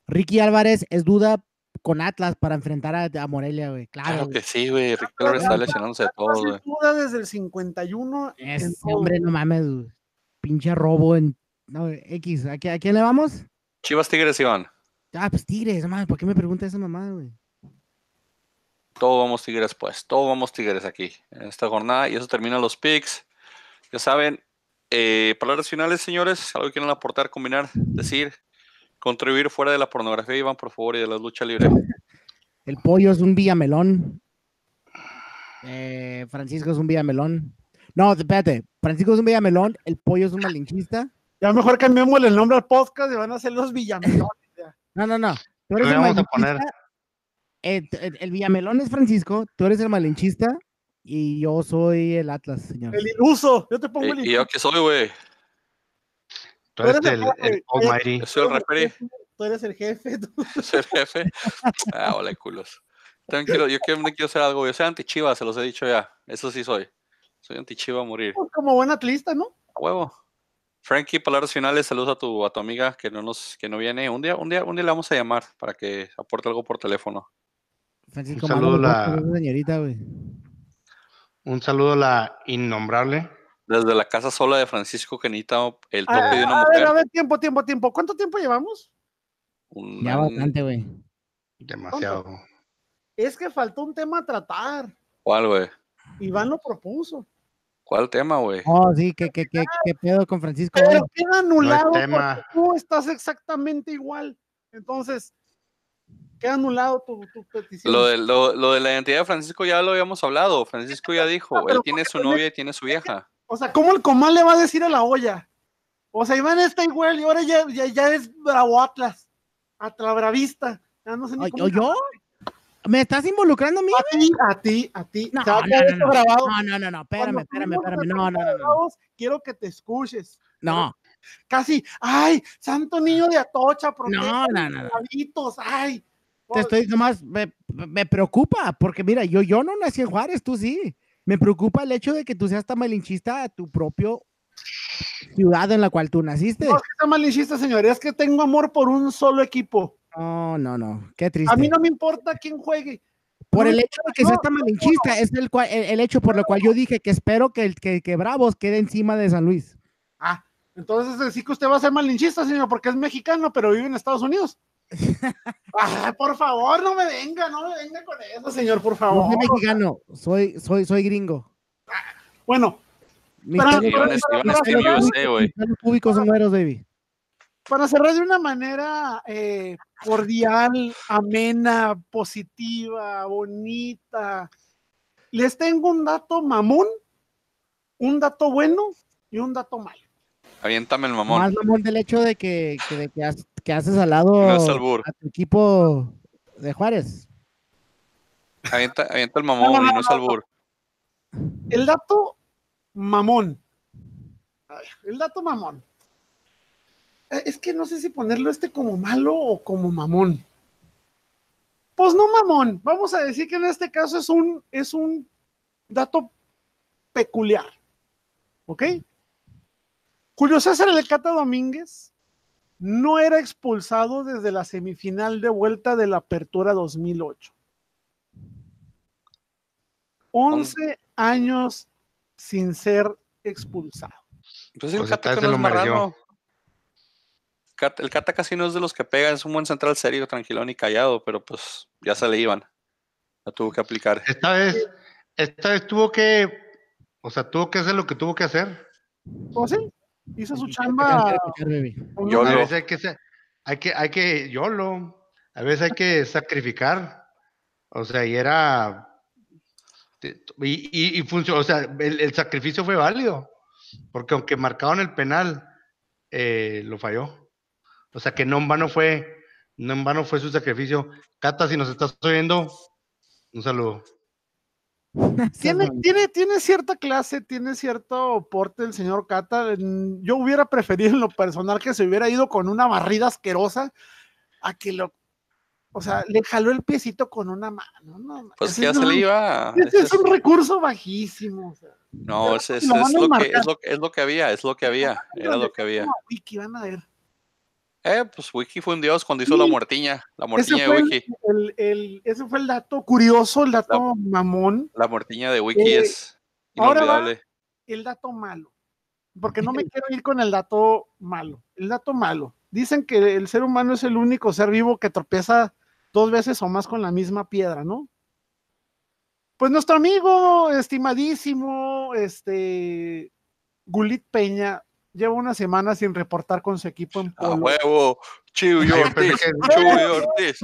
Ricky Álvarez es duda con Atlas para enfrentar a, Morelia, güey. Claro, que sí, güey. Ricky Álvarez está lesionándose de todo, güey. duda desde el 51. Ese hombre, no mames, güey. Pinche robo en. No, X. ¿A, quién le vamos? Chivas Tigres, Iván. Ah, pues Tigres, mames. ¿Por qué me pregunta esa mamá, güey? Todo vamos Tigres, pues. Todo vamos Tigres aquí en esta jornada. Y eso termina los picks. Ya saben, eh, palabras finales, señores. ¿Algo que quieren aportar, combinar, decir, contribuir fuera de la pornografía, Iván, por favor, y de la lucha libre? El pollo es un villamelón. Eh, Francisco es un villamelón. No, espérate. Francisco es un villamelón. El pollo es un malinchista. Ya mejor cambiemos el nombre al podcast y van a ser los villamelones. No, no, no. Tú eres el, vamos a poner... el, el, villamelón es Francisco. Tú eres el malinchista y yo soy el Atlas, señor. El iluso. Yo te pongo el iluso. ¿Y yo qué soy, güey? Tú eres el, el, Almighty. Yo soy el referee. Tú eres el jefe. Tú. Soy el jefe. Ah, hola, culos. Tranquilo, yo quiero, quiero hacer algo. Yo soy anti-chiva, se los he dicho ya. Eso sí soy. Soy anti-chiva a morir. Pues como buen atlista, ¿no? A huevo. Frankie, palabras finales, saludos a tu, a tu amiga que no nos, que no viene. Un día, un día, un día le vamos a llamar para que aporte algo por teléfono. Francisco, un saludo a la señorita, güey. Un saludo a la innombrable. Desde la casa sola de Francisco Kenita, el toque de una mujer. A ver, a ver, tiempo, tiempo, tiempo. ¿Cuánto tiempo llevamos? ya bastante, güey. Demasiado. Es que faltó un tema a tratar. ¿Cuál, güey? Iván lo propuso. ¿Cuál tema, güey? Oh, sí, ¿qué, qué, qué, qué pedo con Francisco? Pero queda anulado no tú estás exactamente igual. Entonces, queda anulado tu, petición. Lo de, lo, de, la identidad de Francisco ya lo habíamos hablado. Francisco ya dijo, él tiene su novia y tiene su vieja. O sea, ¿cómo el comal le va a decir a la olla? O sea, Iván está igual y ahora ya, ya, es Bravo Atlas, Atlabravista. Ya no sé ni cómo ¿Yo? ¿Me estás involucrando a mí? A ti, a ti, a ti. No, no, no, no, no, no, no, espérame, espérame, espérame, no, no, no, Quiero que te escuches. No. Casi, ay, santo niño de Atocha, no, no, no, ay, te estoy nomás, me, me, preocupa, porque mira, yo, yo no nací en Juárez, tú sí. Me preocupa el hecho de que tú seas tan malinchista a tu propio ciudad en la cual tú naciste. No es que sea malinchista, señor, es que tengo amor por un solo equipo. No, no, no, qué triste. A mí no me importa quién juegue. Por el hecho de que seas tan malinchista, es el, cual, el, hecho por lo cual yo dije que espero que, que, que Bravos quede encima de San Luis. Ah, entonces sí que usted va a ser malinchista, señor, porque es mexicano, pero vive en Estados Unidos. Por favor, no me venga, no me venga con eso, señor, por favor. No soy mexicano, soy, soy, soy gringo. Bueno, para, para cerrar de una manera eh, cordial, amena, positiva, bonita, les tengo un dato mamón, un dato bueno y un dato malo. Aviéntame el mamón. Más mamón del hecho de que, que, haces al lado a tu equipo de Juárez. Avienta, avienta el mamón y no es albur. El dato mamón. El dato mamón. eh, es que no sé si ponerlo este como malo o como mamón. Pues no mamón, vamos a decir que en este caso es un, es un dato peculiar. ¿Ok? Julio César Cata Domínguez no era expulsado desde la semifinal de vuelta de la Apertura 2008. 11 años sin ser expulsado. Pues el pues Cata no es marrano. El Cata casi no es de los que pega, es un buen central serio, tranquilón y callado, pero pues ya se le iban. La tuvo que aplicar. Esta vez, esta vez tuvo que, o sea, tuvo que hacer lo que tuvo que hacer. ¿O sí? Hizo su chamba. Yo a veces hay que, hay que, hay que, YOLO, a veces hay que sacrificar. O sea, y era y, y, funcionó, o sea, el, sacrificio fue válido, porque aunque marcaban el penal, eh, lo falló. O sea que no en vano fue, no en vano fue su sacrificio. Cata, si nos estás oyendo, un saludo. Tiene, tiene, tiene cierta clase, tiene cierto porte el señor Cata. Yo hubiera preferido en lo personal que se hubiera ido con una barrida asquerosa a que lo o sea, le jaló el piecito con una mano. No, pues ya se le iba. Ese es un recurso bajísimo. no, ese, es, lo que, es, lo, es, lo que, había, es lo que había, era lo que había. Wiki, van a ver. Eh, pues Wiki fue un dios cuando hizo la muertiña, la muertiña de Wiki. El, el, ese fue el dato curioso, el dato mamón. La muertiña de Wiki eh, es inolvidable. Ahora el dato malo, porque no me quiero ir con el dato malo. El dato malo. Dicen que el ser humano es el único ser vivo que tropieza dos veces o más con la misma piedra, ¿no? Pues nuestro amigo estimadísimo, este, Gulit Peña, lleva una semana sin reportar con su equipo en Polo. ¡A huevo! Chuy Ortiz, Chuy Ortiz.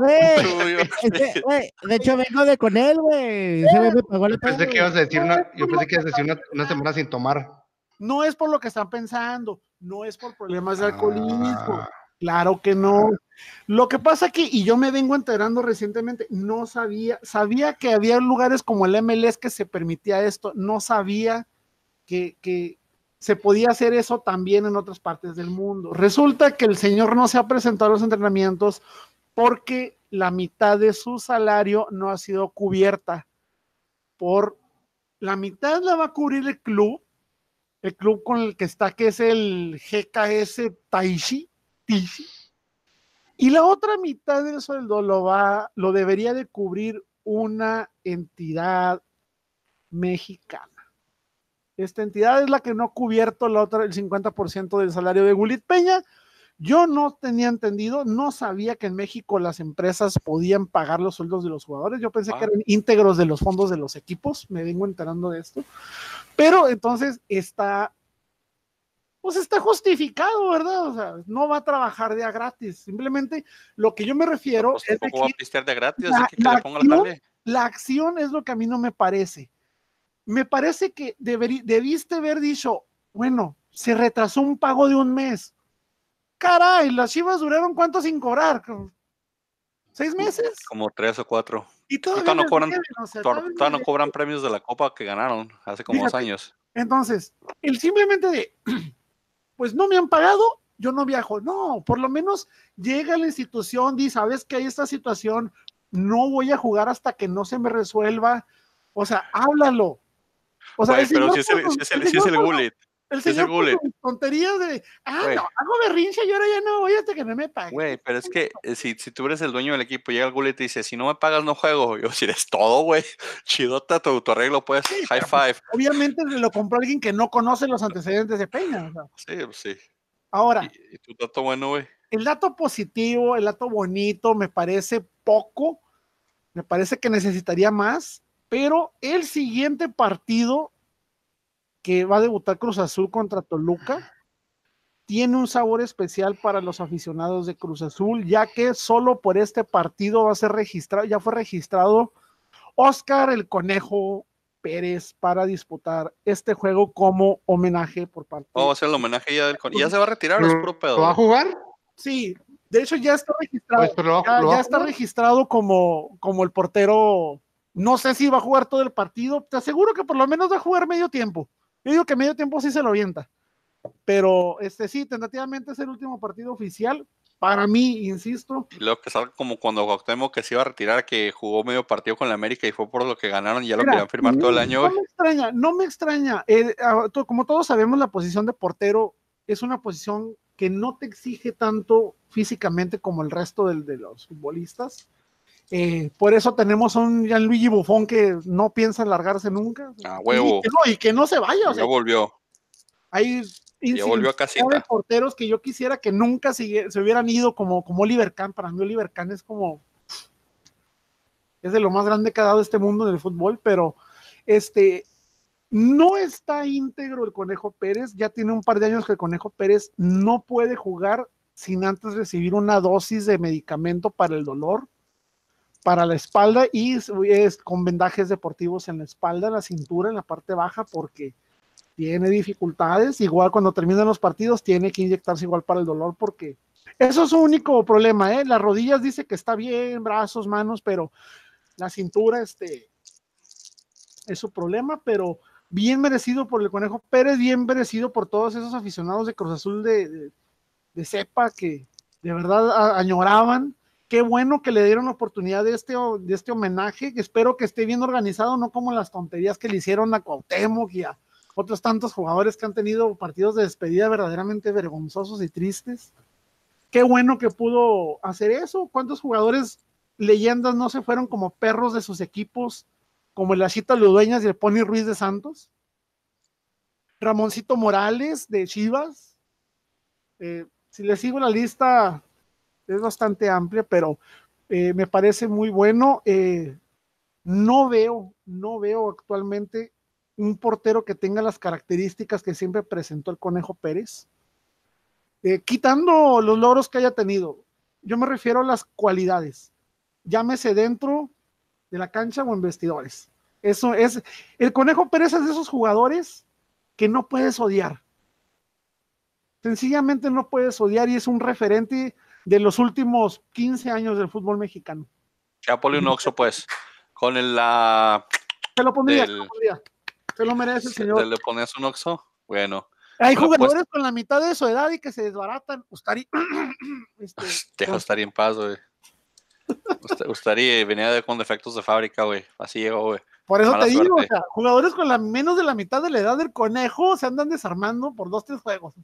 De hecho, vengo de con él, güey. Yo pensé que ibas a decir una, yo pensé que ibas a decir una, una semana sin tomar. No es por lo que están pensando, no es por problemas de alcoholismo. Ah. Claro que no. Lo que pasa que, y yo me vengo enterando recientemente, no sabía, sabía que había lugares como el MLS que se permitía esto, no sabía que, que se podía hacer eso también en otras partes del mundo. Resulta que el señor no se ha presentado a los entrenamientos porque la mitad de su salario no ha sido cubierta por la mitad la va a cubrir el club, el club con el que está, que es el GKS Taishi, y la otra mitad del sueldo lo va, lo debería de cubrir una entidad mexicana. Esta entidad es la que no ha cubierto la otra, el 50% del salario de Gulit Peña. Yo no tenía entendido, no sabía que en México las empresas podían pagar los sueldos de los jugadores. Yo pensé que ah. eran íntegros de los fondos de los equipos. Me vengo enterando de esto. Pero entonces está pues está justificado, ¿verdad? O sea, no va a trabajar de a gratis. Simplemente lo que yo me refiero pues, es va a pistear de gratis, la, que, le ponga acción, la acción es lo que a mí no me parece. Me parece que debiste haber dicho, bueno, se retrasó un pago de un mes. Caray, las chivas duraron cuánto sin cobrar? ¿Seis meses? Como tres o cuatro. Y todavía, no cobran, todavía no cobran premios de la copa que ganaron hace como dos años. Entonces, el simplemente de pues no me han pagado, yo no viajo. No, por lo menos llega a la institución, dice, sabes que hay esta situación, no voy a jugar hasta que no se me resuelva. O sea, háblalo. O sea, pero si es el, si es el, Gullit. El señor con tonterías de, ah, no, hago berrinche y ahora ya no voy hasta que no me paguen. Güey, pero es que eh, si, si tú eres el dueño del equipo y llega el Gullit y dice, si no me pagas no juego, yo si eres todo, güey, chidota tu, tu arreglo, pues, high five. Obviamente lo compró alguien que no conoce los antecedentes de Peña. O sea. Sí, pues sí. Ahora. ¿Y, tu dato bueno, güey? El dato positivo, el dato bonito, me parece poco, me parece que necesitaría más, pero el siguiente partido que va a debutar Cruz Azul contra Toluca, tiene un sabor especial para los aficionados de Cruz Azul, ya que solo por este partido va a ser registrado, ya fue registrado Oscar el Conejo Pérez para disputar este juego como homenaje por parte. Oh, va a ser el homenaje ya del Conejo. ¿Ya se va a retirar o es puro pedo? ¿Lo va a jugar? Sí, de hecho ya está registrado. Pues, ya, está registrado como, como el portero. No sé si va a jugar todo el partido. Te aseguro que por lo menos va a jugar medio tiempo. Yo digo que medio tiempo sí se lo avienta. Pero este sí, tentativamente es el último partido oficial. Para mí, insisto. Y luego que salga como cuando Cuauhtémoc que se iba a retirar, que jugó medio partido con la América y fue por lo que ganaron y ya lo querían firmar todo el año. No me extraña, no me extraña. Eh, como todos sabemos, la posición de portero es una posición que no te exige tanto físicamente como el resto de, los futbolistas. Eh, por eso tenemos a un Gianluigi Buffon que no piensa largarse nunca. Ah, huevo. Y que no, se vaya. ya volvió. Hay ya volvió a de porteros que yo quisiera que nunca se, hubieran ido como, como Oliver Kahn. Para mí Oliver Kahn es como... Es de lo más grande que ha dado este mundo del fútbol, pero este, no está íntegro el Conejo Pérez. Ya tiene un par de años que el Conejo Pérez no puede jugar sin antes recibir una dosis de medicamento para el dolor, para la espalda y es con vendajes deportivos en la espalda, la cintura, en la parte baja, porque tiene dificultades, igual cuando terminan los partidos tiene que inyectarse igual para el dolor porque eso es su único problema, ¿eh? Las rodillas dice que está bien, brazos, manos, pero la cintura este es su problema, pero bien merecido por el Conejo Pérez, bien merecido por todos esos aficionados de Cruz Azul de, de, cepa que de verdad añoraban. Qué bueno que le dieron la oportunidad de este, de este homenaje, espero que esté bien organizado, no como las tonterías que le hicieron a Cuauhtémoc y a, otros tantos jugadores que han tenido partidos de despedida verdaderamente vergonzosos y tristes. Qué bueno que pudo hacer eso. ¿Cuántos jugadores leyendas no se fueron como perros de sus equipos, como el Achita Ludueñas y el Pony Ruiz de Santos? Ramoncito Morales de Chivas. Eh, si le sigo la lista, es bastante amplia, pero eh, me parece muy bueno. Eh, no veo, no veo actualmente un portero que tenga las características que siempre presentó el Conejo Pérez, eh, quitando los logros que haya tenido. Yo me refiero a las cualidades, llámese dentro de la cancha o en vestidores. Eso es, el Conejo Pérez es de esos jugadores que no puedes odiar. Sencillamente no puedes odiar y es un referente de los últimos 15 años del fútbol mexicano. Ya ponle un oxo, pues, con el, la... Se lo pondría, se lo pondría. Se lo merece el señor. ¿Le pones un oxo? Bueno. Hay jugadores con la mitad de su edad y que se desbaratan. Ustari. este, Deja Ustari en paz, güey. Ustari venía de, con defectos de fábrica, güey. Así llegó, güey. Por eso te digo, o sea, jugadores con la menos de la mitad de la edad del conejo se andan desarmando por dos, tres juegos.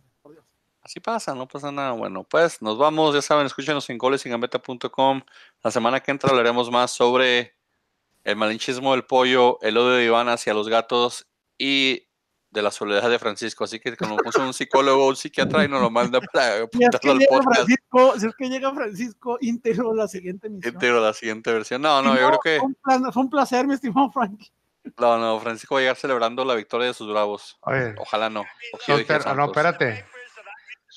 Así pasa, no pasa nada. Bueno, pues nos vamos, ya saben, escúchenos en golesingameta.com. La semana que entra hablaremos más sobre el malinchismo del pollo, el odio de Iván hacia los gatos y de la soledad de Francisco. Así que como un psicólogo o un psiquiatra y nos lo manda para si es que al podcast. Francisco, si es que llega Francisco íntegro la siguiente emisión. Íntegro la siguiente versión. No, no, yo creo que. Fue un, placer, mi estimado Frank. No, no, Francisco va a llegar celebrando la victoria de sus bravos. Ojalá no. Soltero, no, espérate.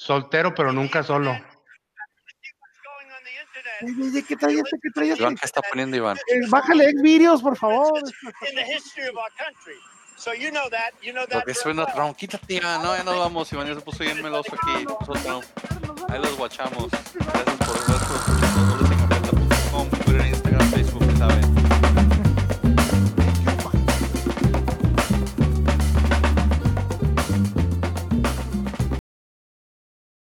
Soltero, pero nunca solo. ¿Qué trae este? ¿Qué trae este? Iván, ¿qué está poniendo Iván? Eh, bájale Xvideos, por favor. Lo que suena round, quítate, Iván. No, ya nos vamos. Iván ya se puso bien meloso aquí. Ahí los guachamos. Gracias